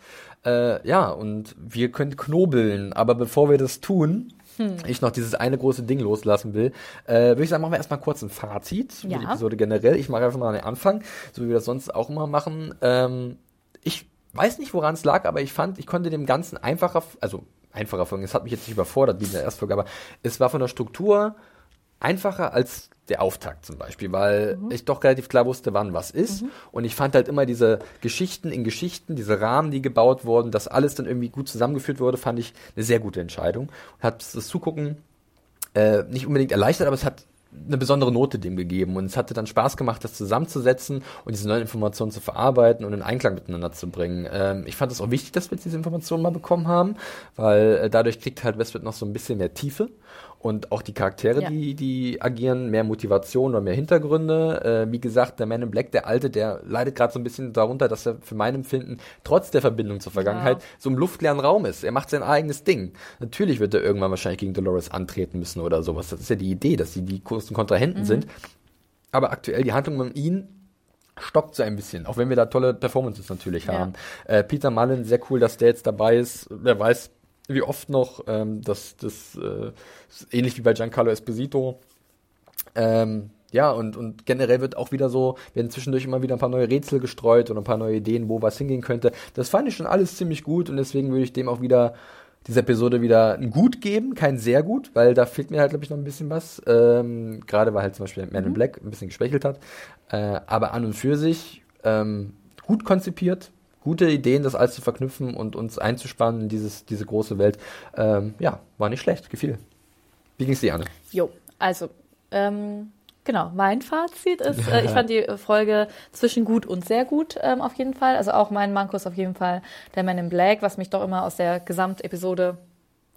Äh, ja, und wir können knobeln, aber bevor wir das tun, Hm. ich noch dieses eine große Ding loslassen will, äh, würde ich sagen, machen wir erstmal kurz ein Fazit Ja. die Episode generell. Ich mache einfach mal den Anfang, so wie wir das sonst auch immer machen. Ähm, ich weiß nicht, woran es lag, aber ich fand, ich konnte dem Ganzen einfacher, also einfacher folgen. Es hat mich jetzt nicht überfordert wie in der ersten Folge, aber es war von der Struktur einfacher als der Auftakt zum Beispiel, weil ich doch relativ klar wusste, wann was ist. Und ich fand halt immer diese Geschichten in Geschichten, diese Rahmen, die gebaut wurden, dass alles dann irgendwie gut zusammengeführt wurde, fand ich eine sehr gute Entscheidung. Und hat das Zugucken äh, nicht unbedingt erleichtert, aber es hat eine besondere Note dem gegeben und es hatte dann Spaß gemacht, das zusammenzusetzen und diese neuen Informationen zu verarbeiten und in Einklang miteinander zu bringen. Ähm, ich fand es auch wichtig, dass wir diese Informationen mal bekommen haben, weil äh, dadurch kriegt halt Westworld noch so ein bisschen mehr Tiefe und auch die Charaktere, Ja. die, die agieren, mehr Motivation oder mehr Hintergründe. Äh, wie gesagt, der Man in Black, der Alte, der leidet gerade so ein bisschen darunter, dass er für mein Empfinden trotz der Verbindung zur Vergangenheit so im luftleeren Raum ist. Er macht sein eigenes Ding. Natürlich wird er irgendwann wahrscheinlich gegen Dolores antreten müssen oder sowas. Das ist ja die Idee, dass sie die großen Kontrahenten sind. Aber aktuell die Handlung um ihn stockt so ein bisschen, auch wenn wir da tolle Performances natürlich Ja. haben. Äh, Peter Mullen, sehr cool, dass der jetzt dabei ist. Wer weiß, wie oft noch, ähm, dass das äh, ähnlich wie bei Giancarlo Esposito. Ähm, ja, und, und generell wird auch wieder so, werden zwischendurch immer wieder ein paar neue Rätsel gestreut und ein paar neue Ideen, wo was hingehen könnte. Das fand ich schon alles ziemlich gut und deswegen würde ich dem auch wieder dieser Episode wieder ein Gut geben, kein sehr gut, weil da fehlt mir halt, glaube ich, noch ein bisschen was. Ähm, Gerade weil halt zum Beispiel Man in Black ein bisschen geschwächelt hat. Äh, aber an und für sich ähm, gut konzipiert, gute Ideen, das alles zu verknüpfen und uns einzuspannen in dieses, diese große Welt. Ähm, ja, war nicht schlecht, gefiel. Wie ging's dir, Anne? Jo, also, ähm, genau, mein Fazit ist, äh, ich fand die Folge zwischen gut und sehr gut ähm, auf jeden Fall. Also auch mein Manko ist auf jeden Fall der Man in Black, was mich doch immer aus der Gesamtepisode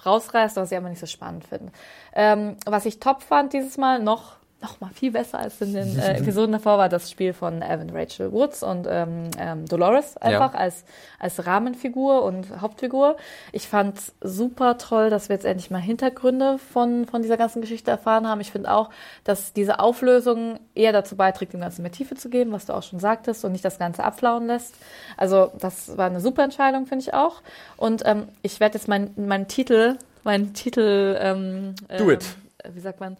rausreißt, was ich aber nicht so spannend finde. Ähm, was ich top fand dieses Mal, noch, noch mal viel besser als in den äh, Episoden davor, war das Spiel von Evan Rachel Woods und ähm, ähm, Dolores einfach Ja. als, als Rahmenfigur und Hauptfigur. Ich fand super toll, dass wir jetzt endlich mal Hintergründe von, von dieser ganzen Geschichte erfahren haben. Ich finde auch, dass diese Auflösung eher dazu beiträgt, dem Ganzen mehr Tiefe zu geben, was du auch schon sagtest, und nicht das Ganze abflauen lässt. Also das war eine super Entscheidung, finde ich auch. Und ähm, ich werde jetzt meinen meinen Titel, meinen Titel, ähm, Do it. ähm, wie sagt man,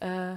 äh,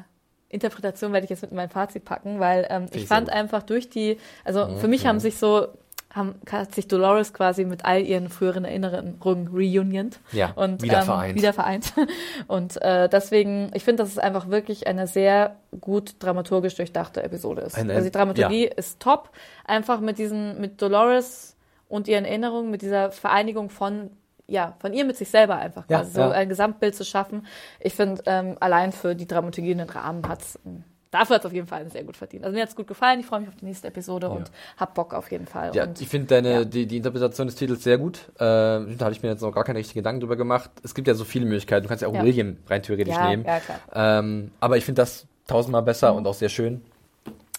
Interpretation werde ich jetzt mit in mein Fazit packen, weil ähm, ich ich fand gut. einfach durch die, also für mich haben sich so haben, hat sich Dolores quasi mit all ihren früheren Erinnerungen reuniont. Ja, und, wieder ähm, vereint. Wieder vereint. Und äh, deswegen, ich finde, dass es einfach wirklich eine sehr gut dramaturgisch durchdachte Episode ist. Eine- also die Dramaturgie ja. ist top. Einfach mit diesen, mit Dolores und ihren Erinnerungen, mit dieser Vereinigung von ja, von ihr mit sich selber einfach Ja, quasi so ja. ein Gesamtbild zu schaffen. Ich finde, ähm, allein für die Dramaturgie und den Rahmen hat's ähm, dafür hat's auf jeden Fall sehr gut verdient. Also mir hat's gut gefallen, ich freue mich auf die nächste Episode und hab Bock auf jeden Fall. Ja, und ich finde deine, ja. die, die Interpretation des Titels sehr gut. Äh, da habe ich mir jetzt noch gar keine richtigen Gedanken drüber gemacht. Es gibt ja so viele Möglichkeiten. Du kannst ja auch Ja. William rein theoretisch Ja, nehmen. ja, klar. Ähm, aber ich finde das tausendmal besser Mhm. und auch sehr schön.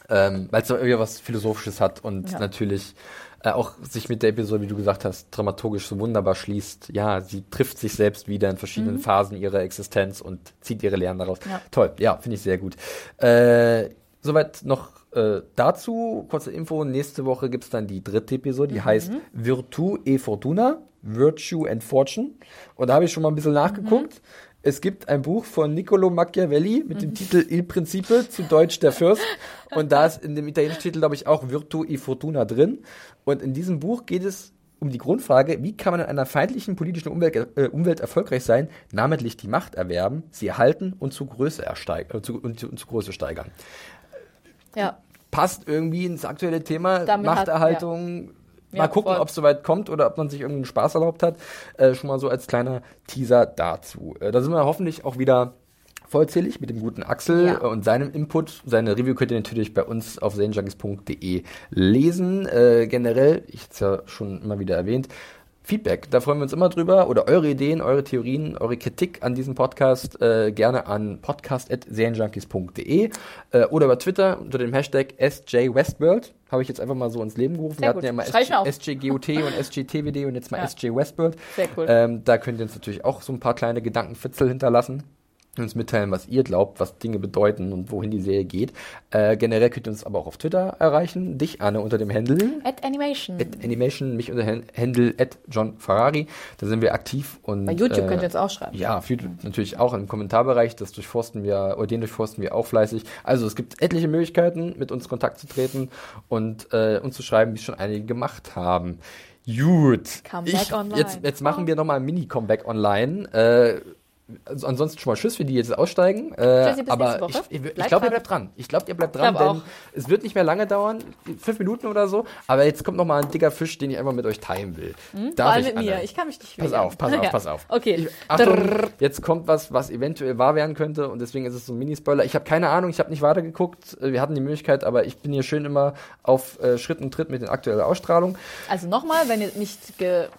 Ähm, weil es irgendwie was Philosophisches hat und Ja. natürlich äh, auch sich mit der Episode, wie du gesagt hast, dramaturgisch so wunderbar schließt. Ja, sie trifft sich selbst wieder in verschiedenen Phasen ihrer Existenz und zieht ihre Lehren daraus. Mhm. Ja. Toll, ja, finde ich sehr gut. Äh, soweit noch äh, dazu, kurze Info, nächste Woche gibt's dann die dritte Episode, die heißt Virtu e Fortuna, Virtue and Fortune. Und da habe ich schon mal ein bisschen nachgeguckt. Es gibt ein Buch von Niccolo Machiavelli mit dem Titel Il Principe, zu Deutsch der Fürst. Und da ist in dem italienischen Titel, glaube ich, auch Virtu e Fortuna drin. Und in diesem Buch geht es um die Grundfrage, wie kann man in einer feindlichen politischen Umwelt, äh, Umwelt erfolgreich sein, namentlich die Macht erwerben, sie erhalten und zu Größe, ersteig, äh, zu, und, und zu Größe steigern. ja. Passt irgendwie ins aktuelle Thema Damit hat- Machterhaltung. Mal Ja, gucken, ob es soweit kommt oder ob man sich irgendeinen Spaß erlaubt hat. Äh, schon mal so als kleiner Teaser dazu. Äh, da sind wir hoffentlich auch wieder vollzählig mit dem guten Axel Ja. und seinem Input. Seine Review könnt ihr natürlich bei uns auf serienjunkies.de lesen. Äh, generell, ich hatte es ja schon immer wieder erwähnt, Feedback, da freuen wir uns immer drüber. Oder eure Ideen, eure Theorien, eure Kritik an diesem Podcast äh, gerne an podcast.serienjunkies.de äh, oder über Twitter unter dem Hashtag SJWestworld. Habe ich jetzt einfach mal so ins Leben gerufen. Sehr wir hatten gut. ja auf. SJGOT und SJTWD und jetzt mal Ja. SJ Westworld. Sehr cool. Ähm, da könnt ihr uns natürlich auch so ein paar kleine Gedankenfitzel hinterlassen. Uns mitteilen, was ihr glaubt, was Dinge bedeuten und wohin die Serie geht. Äh, generell könnt ihr uns aber auch auf Twitter erreichen. Dich, Anne, unter dem Handle At Animation. at Animation, mich unter Handle at John Ferrari. Da sind wir aktiv und Bei YouTube äh, könnt ihr uns auch schreiben. ja, auf YouTube natürlich auch im Kommentarbereich. Das durchforsten wir, oder den durchforsten wir auch fleißig. Also es gibt etliche Möglichkeiten, mit uns in Kontakt zu treten und äh, uns zu schreiben, wie es schon einige gemacht haben. Gut. Comeback ich, online. Jetzt, jetzt machen wir nochmal ein Mini-Comeback online. Äh, also ansonsten schon mal Tschüss für die, die jetzt aussteigen. Äh, Tschüssi, bis aber ich, ich, ich glaube, ihr bleibt dran. Ich glaube, ihr bleibt dran, glaub denn auch. es wird nicht mehr lange dauern, fünf Minuten oder so. Aber jetzt kommt nochmal ein dicker Fisch, den ich einfach mit euch teilen will. Hm? Vor Darf allem ich, mit mir. Anne? Ich kann mich nicht Pass wehren. auf, pass auf, Ja. pass auf. Okay. Ich, Achtung, jetzt kommt was, was eventuell wahr werden könnte und deswegen ist es so ein Mini-Spoiler. Ich habe keine Ahnung, ich habe nicht weitergeguckt. Äh, Wir hatten die Möglichkeit, aber ich bin hier schön immer auf äh, Schritt und Tritt mit den aktuellen Ausstrahlungen. Also nochmal, wenn ihr nicht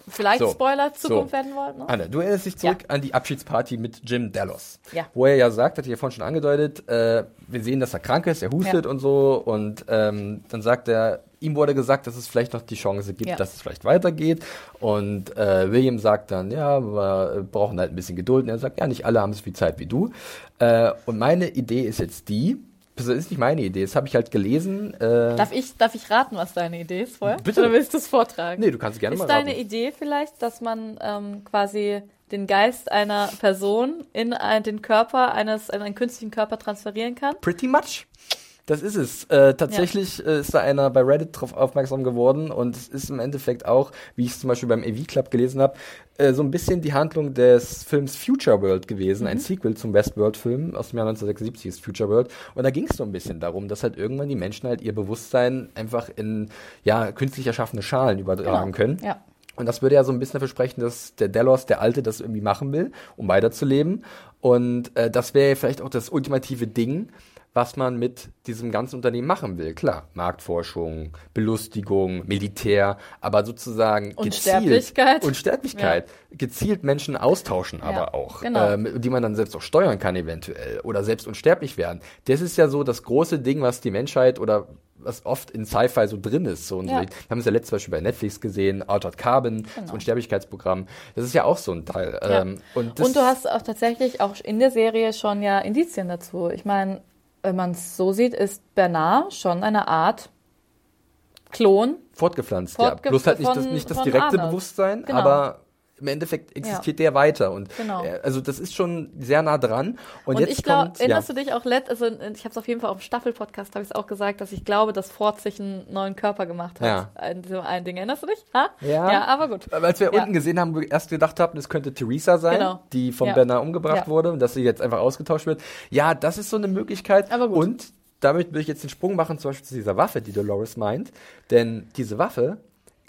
vielleicht So. Spoiler Zukunft So. werden wollt. Ne? Anne, du erinnerst dich zurück an die Abschiedsparty mit Jim Dallas. Ja. Wo er ja sagt, hat ich ja vorhin schon angedeutet, äh, wir sehen, dass er krank ist, er hustet Ja. und so und ähm, dann sagt er, ihm wurde gesagt, dass es vielleicht noch die Chance gibt, Ja. dass es vielleicht weitergeht und äh, William sagt dann, ja, wir brauchen halt ein bisschen Geduld und er sagt, ja, nicht alle haben so viel Zeit wie du äh, und meine Idee ist jetzt die, das ist nicht meine Idee, das habe ich halt gelesen. Äh, Darf ich, darf ich raten, was deine Idee ist vorher? Bitte. Oder willst du es vortragen? nee, du kannst gerne ist mal deine raten. Idee vielleicht, dass man ähm, quasi den Geist einer Person in ein, den Körper eines, in einen künstlichen Körper transferieren kann? Pretty much. Das ist es. Äh, tatsächlich äh, ist da einer bei Reddit drauf aufmerksam geworden und es ist im Endeffekt auch, wie ich es zum Beispiel beim AV Club gelesen habe, äh, so ein bisschen die Handlung des Films Future World gewesen, ein Sequel zum Westworld-Film aus dem Jahr 1976 ist Future World. Und da ging es so ein bisschen darum, dass halt irgendwann die Menschen halt ihr Bewusstsein einfach in ja künstlich erschaffene Schalen übertragen können. Ja. Und das würde ja so ein bisschen dafür sprechen, dass der Delos, der Alte, das irgendwie machen will, um weiterzuleben. Und äh, das wäre vielleicht auch das ultimative Ding, was man mit diesem ganzen Unternehmen machen will. Klar, Marktforschung, Belustigung, Militär, aber sozusagen Unsterblichkeit. gezielt, Unsterblichkeit, gezielt Menschen austauschen aber auch, genau. ähm, die man dann selbst auch steuern kann eventuell oder selbst unsterblich werden. Das ist ja so das große Ding, was die Menschheit oder was oft in Sci-Fi so drin ist. So und Ja. so. Wir haben es ja letztes Beispiel bei Netflix gesehen, Altered Carbon, das Unsterblichkeitsprogramm. Das ist ja auch so ein Teil. Ja. Ähm, und, Und du hast auch tatsächlich auch in der Serie schon ja Indizien dazu. Ich meine, wenn man es so sieht, ist Bernard schon eine Art Klon. fortgepflanzt, Fortge- ja. Bloß halt nicht das, nicht das direkte Arnold. Bewusstsein, Genau. aber im Endeffekt existiert der weiter. Und Genau. äh, also das ist schon sehr nah dran. Und, Und, jetzt ich glaube, kommt, erinnerst ja. du dich auch letzt, also ich habe es auf jeden Fall auf dem Staffel-Podcast, habe ich es auch gesagt, dass ich glaube, dass Ford sich einen neuen Körper gemacht hat. Ja. In diesem einen Ding. Erinnerst du dich? Ha? Ja. Ja, aber gut. Aber Als wir Ja. unten gesehen haben, wir erst gedacht haben, es könnte Theresa sein, Genau. die von Ja. Bernard umgebracht Ja. wurde und dass sie jetzt einfach ausgetauscht wird. Ja, das ist so eine Möglichkeit. Aber gut. Und damit will ich jetzt den Sprung machen, zum Beispiel zu dieser Waffe, die Dolores meint. Denn diese Waffe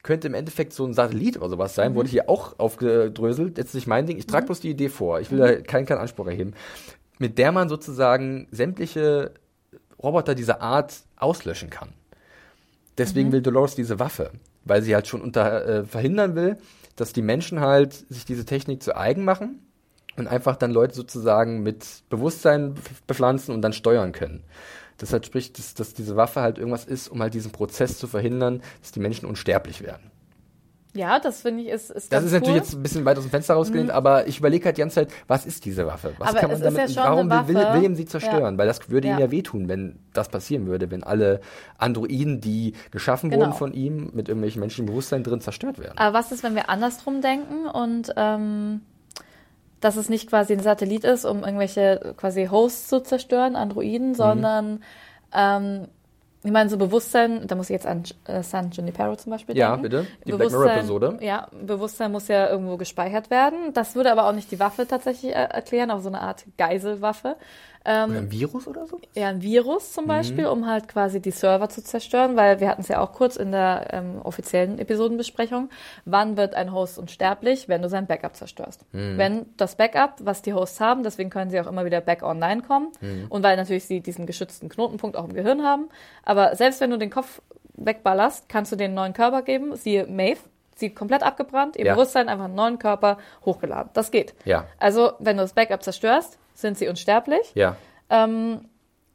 könnte im Endeffekt so ein Satellit oder sowas sein, Mhm. wurde hier auch aufgedröselt. Jetzt nicht mein Ding. Ich trage bloß die Idee vor. Ich will da keinen, keinen Anspruch erheben. Mit der man sozusagen sämtliche Roboter dieser Art auslöschen kann. Deswegen will Dolores diese Waffe, weil sie halt schon unter, äh, verhindern will, dass die Menschen halt sich diese Technik zu eigen machen und einfach dann Leute sozusagen mit Bewusstsein be- bepflanzen und dann steuern können. Deshalb spricht, dass, dass diese Waffe halt irgendwas ist, um halt diesen Prozess zu verhindern, dass die Menschen unsterblich werden. Ja, das finde ich ist, ist Das ist natürlich cool. Mhm. jetzt ein bisschen weit aus dem Fenster rausgelehnt, aber ich überlege halt die ganze Zeit, was ist diese Waffe? Was Aber kann man damit, ja warum will. William sie zerstören? Ja. Weil das würde ihm Ja. ja wehtun, wenn das passieren würde, wenn alle Androiden, die geschaffen Genau. wurden von ihm, mit irgendwelchen menschlichen Bewusstsein drin zerstört werden. Aber was ist, wenn wir andersrum denken und ähm, dass es nicht quasi ein Satellit ist, um irgendwelche quasi Hosts zu zerstören, Androiden, sondern ähm, ich meine, so Bewusstsein, da muss ich jetzt an äh, San Junipero zum Beispiel Ja, denken. bitte. Die Black Mirror-Episode. Ja, Bewusstsein muss ja irgendwo gespeichert werden. Das würde aber auch nicht die Waffe tatsächlich äh, erklären, aber so eine Art Geiselwaffe. Ähm, Oder ein Virus oder so? ja, ein Virus Mhm. zum Beispiel, um halt quasi die Server zu zerstören, weil wir hatten es ja auch kurz in der ähm, offiziellen Episodenbesprechung. Wann wird ein Host unsterblich, wenn du sein Backup zerstörst? Mhm. Wenn das Backup, was die Hosts haben, deswegen können sie auch immer wieder back online kommen Mhm. und weil natürlich sie diesen geschützten Knotenpunkt auch im Gehirn haben. Aber selbst wenn du den Kopf wegballerst, kannst du den neuen Körper geben, siehe Maeve. Sie komplett abgebrannt, ihr Ja. Bewusstsein einfach einen neuen Körper hochgeladen. Das geht. Ja. Also, wenn du das Backup zerstörst, sind sie unsterblich. Ja. Ähm,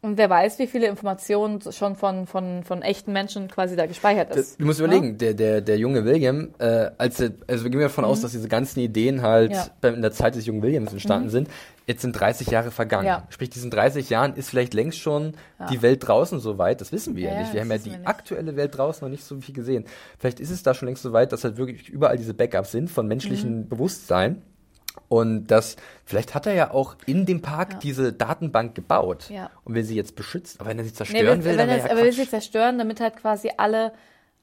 und wer weiß, wie viele Informationen schon von, von, von echten Menschen quasi da gespeichert ist. du musst überlegen, der, der, der junge William, äh, als er, also wir gehen davon aus, dass diese ganzen Ideen halt Mhm. Ja. Mhm. in der Zeit des jungen Williams entstanden sind. Jetzt sind 30 Jahre vergangen. Ja. Sprich, diesen 30 Jahren ist vielleicht längst schon die Welt draußen so weit. Das wissen wir ja, Ja, nicht. Wir haben ja die aktuelle Welt draußen noch nicht so viel gesehen. Vielleicht ist es da schon längst so weit, dass halt wirklich überall diese Backups sind von menschlichen Mhm. Bewusstsein. Und das, vielleicht hat er ja auch in dem Park diese Datenbank gebaut Ja. und will sie jetzt beschützen. Aber wenn er sie Nee, zerstören wenn, will, wenn dann er ja aber will sie zerstören, damit halt quasi alle,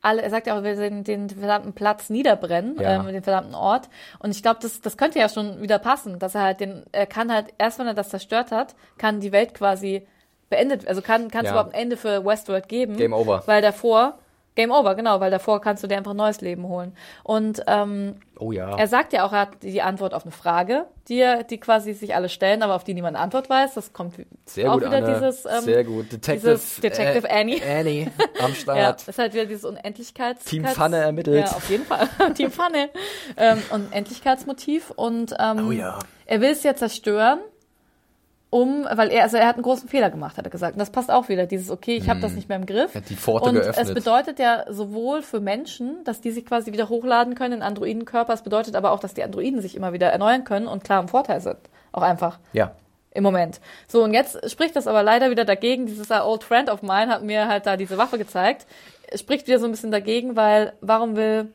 alle, er sagt ja auch, wir den, den verdammten Platz niederbrennen, Ja. ähm, den verdammten Ort. Und ich glaube, das, das könnte ja schon wieder passen, dass er halt den, er kann halt, erst wenn er das zerstört hat, kann die Welt quasi beendet, also kann, kann es Ja. überhaupt ein Ende für Westworld geben. Game over. Weil davor, Game over, genau, weil davor kannst du dir einfach neues Leben holen. Und ähm, Oh ja. Er sagt ja auch, er hat die Antwort auf eine Frage, die, er, die quasi sich alle stellen, aber auf die niemand Antwort weiß. Das kommt Sehr auch gut, wieder Anne. dieses, ähm, Sehr gut. Detective, dieses Detective äh, Annie. Annie am Ja, Start. ist halt wieder dieses Unendlichkeits... Team Pfanne ermittelt. Ja, auf jeden Fall. Team Pfanne. Ähm, Unendlichkeitsmotiv. Und ähm, Oh ja. er will es ja zerstören, um, weil er, also er hat einen großen Fehler gemacht, hat er gesagt. Und das passt auch wieder, dieses, okay, ich habe das nicht mehr im Griff. Er hat die Pforte und geöffnet. es bedeutet ja sowohl für Menschen, dass die sich quasi wieder hochladen können in Androidenkörper, es bedeutet aber auch, dass die Androiden sich immer wieder erneuern können und klar im Vorteil sind. Auch einfach Ja. im Moment. So, und jetzt spricht das aber leider wieder dagegen. Dieses uh, Old Friend of Mine hat mir halt da diese Waffe gezeigt. Spricht wieder so ein bisschen dagegen, weil warum will.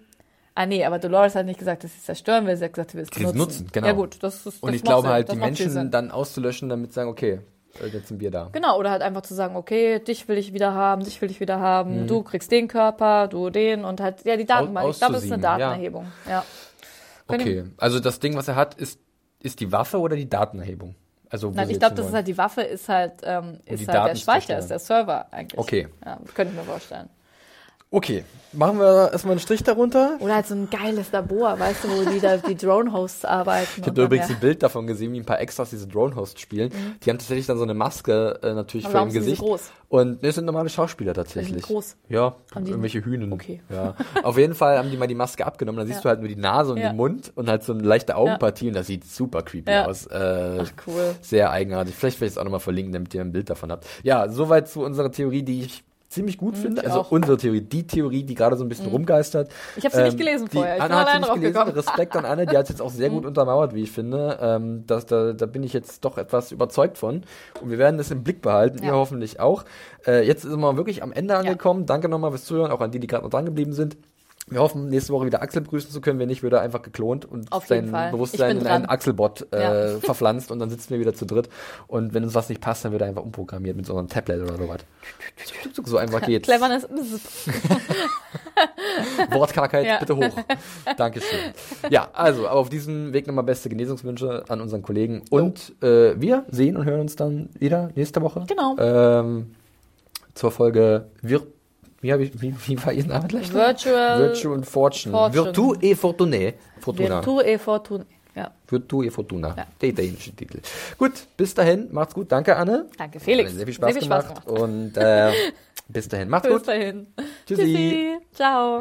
Ah nee, aber Dolores hat nicht gesagt, dass sie es zerstören will, sie hat gesagt, sie will es Sie es nutzen. nutzen, genau. Ja gut, das ist Und das ich macht glaube Sinn. halt, Das die Menschen dann auszulöschen, damit sagen, okay, äh, jetzt sind wir da. Genau, oder halt einfach zu sagen, okay, dich will ich wieder haben, dich will ich wieder haben, du kriegst den Körper, du den und halt, ja, die Datenbank. Ich glaube, das ist eine ja. Datenerhebung. Ja. Können Okay, also das Ding, was er hat, ist, ist die Waffe oder die Datenerhebung? Also, Nein, sie ich glaube, das ist halt die Waffe, ist halt, ähm, ist halt Daten der Speicher, ist der Server eigentlich. Okay. Ja, könnte ich mir vorstellen. Okay, machen wir erstmal einen Strich darunter. Oder halt so ein geiles Labor, weißt du, wo die da die Drone-Hosts arbeiten. Ich habe übrigens ein Bild davon gesehen, wie ein paar Extras diese Drone-Hosts spielen. Die haben tatsächlich dann so eine Maske äh, natürlich Mhm. Vor ihrem sind die so Gesicht. groß? Und ne, es sind normale Schauspieler tatsächlich. sind groß. Ja, Haben die- irgendwelche Hühnen. Okay. Ja. Auf jeden Fall haben die mal die Maske abgenommen. Dann siehst Ja. du halt nur die Nase und Ja. den Mund und halt so eine leichte Augenpartie und das sieht super creepy Ja. aus. Äh, Ach, cool. Sehr eigenartig. Vielleicht werde ich es auch nochmal verlinken, damit ihr ein Bild davon habt. Ja, soweit zu unserer Theorie, die ich ziemlich gut finde. Mhm, ich Also auch. unsere Theorie, die Theorie, die gerade so ein bisschen rumgeistert. Ich habe sie nicht gelesen die vorher. Ich Anna bin hat sie nicht gelesen. Mhm. Respekt an Anne, die hat es jetzt auch sehr gut untermauert, wie ich finde. Ähm, das, da, da bin ich jetzt doch etwas überzeugt von. Und wir werden das im Blick behalten, Ja. ihr hoffentlich auch. Äh, jetzt sind wir wirklich am Ende angekommen. Danke nochmal fürs Zuhören, auch an die, die gerade noch dran geblieben sind. Wir hoffen, nächste Woche wieder Axel begrüßen zu können. Wenn nicht, wird er einfach geklont und Auf sein Bewusstsein in einen Axelbot äh, Ja. verpflanzt und dann sitzen wir wieder zu dritt. Und wenn uns was nicht passt, dann wird er einfach umprogrammiert mit so einem Tablet oder sowas. So einfach geht's. Cleverness. Wortkargheit Ja. bitte hoch. Dankeschön. Ja, also, auf diesem Weg nochmal beste Genesungswünsche an unseren Kollegen. Und äh, wir sehen und hören uns dann wieder nächste Woche. Genau. Ähm, zur Folge Vir wie, ich, wie, wie war Ihr Name gleich? Virtual. Virtue and Fortune. Fortune. Virtu e Fortune. Fortuna. Virtu e Fortuna. Ja. Virtu e Fortuna. Ja. Der italienische Titel. Gut, bis dahin. Macht's gut. Danke, Anne. Danke, Felix. Hat sehr viel Spaß Sehr viel gemacht. Spaß Und äh, bis dahin. Macht's Bis gut. dahin. Tschüssi. Tschüssi. Ciao.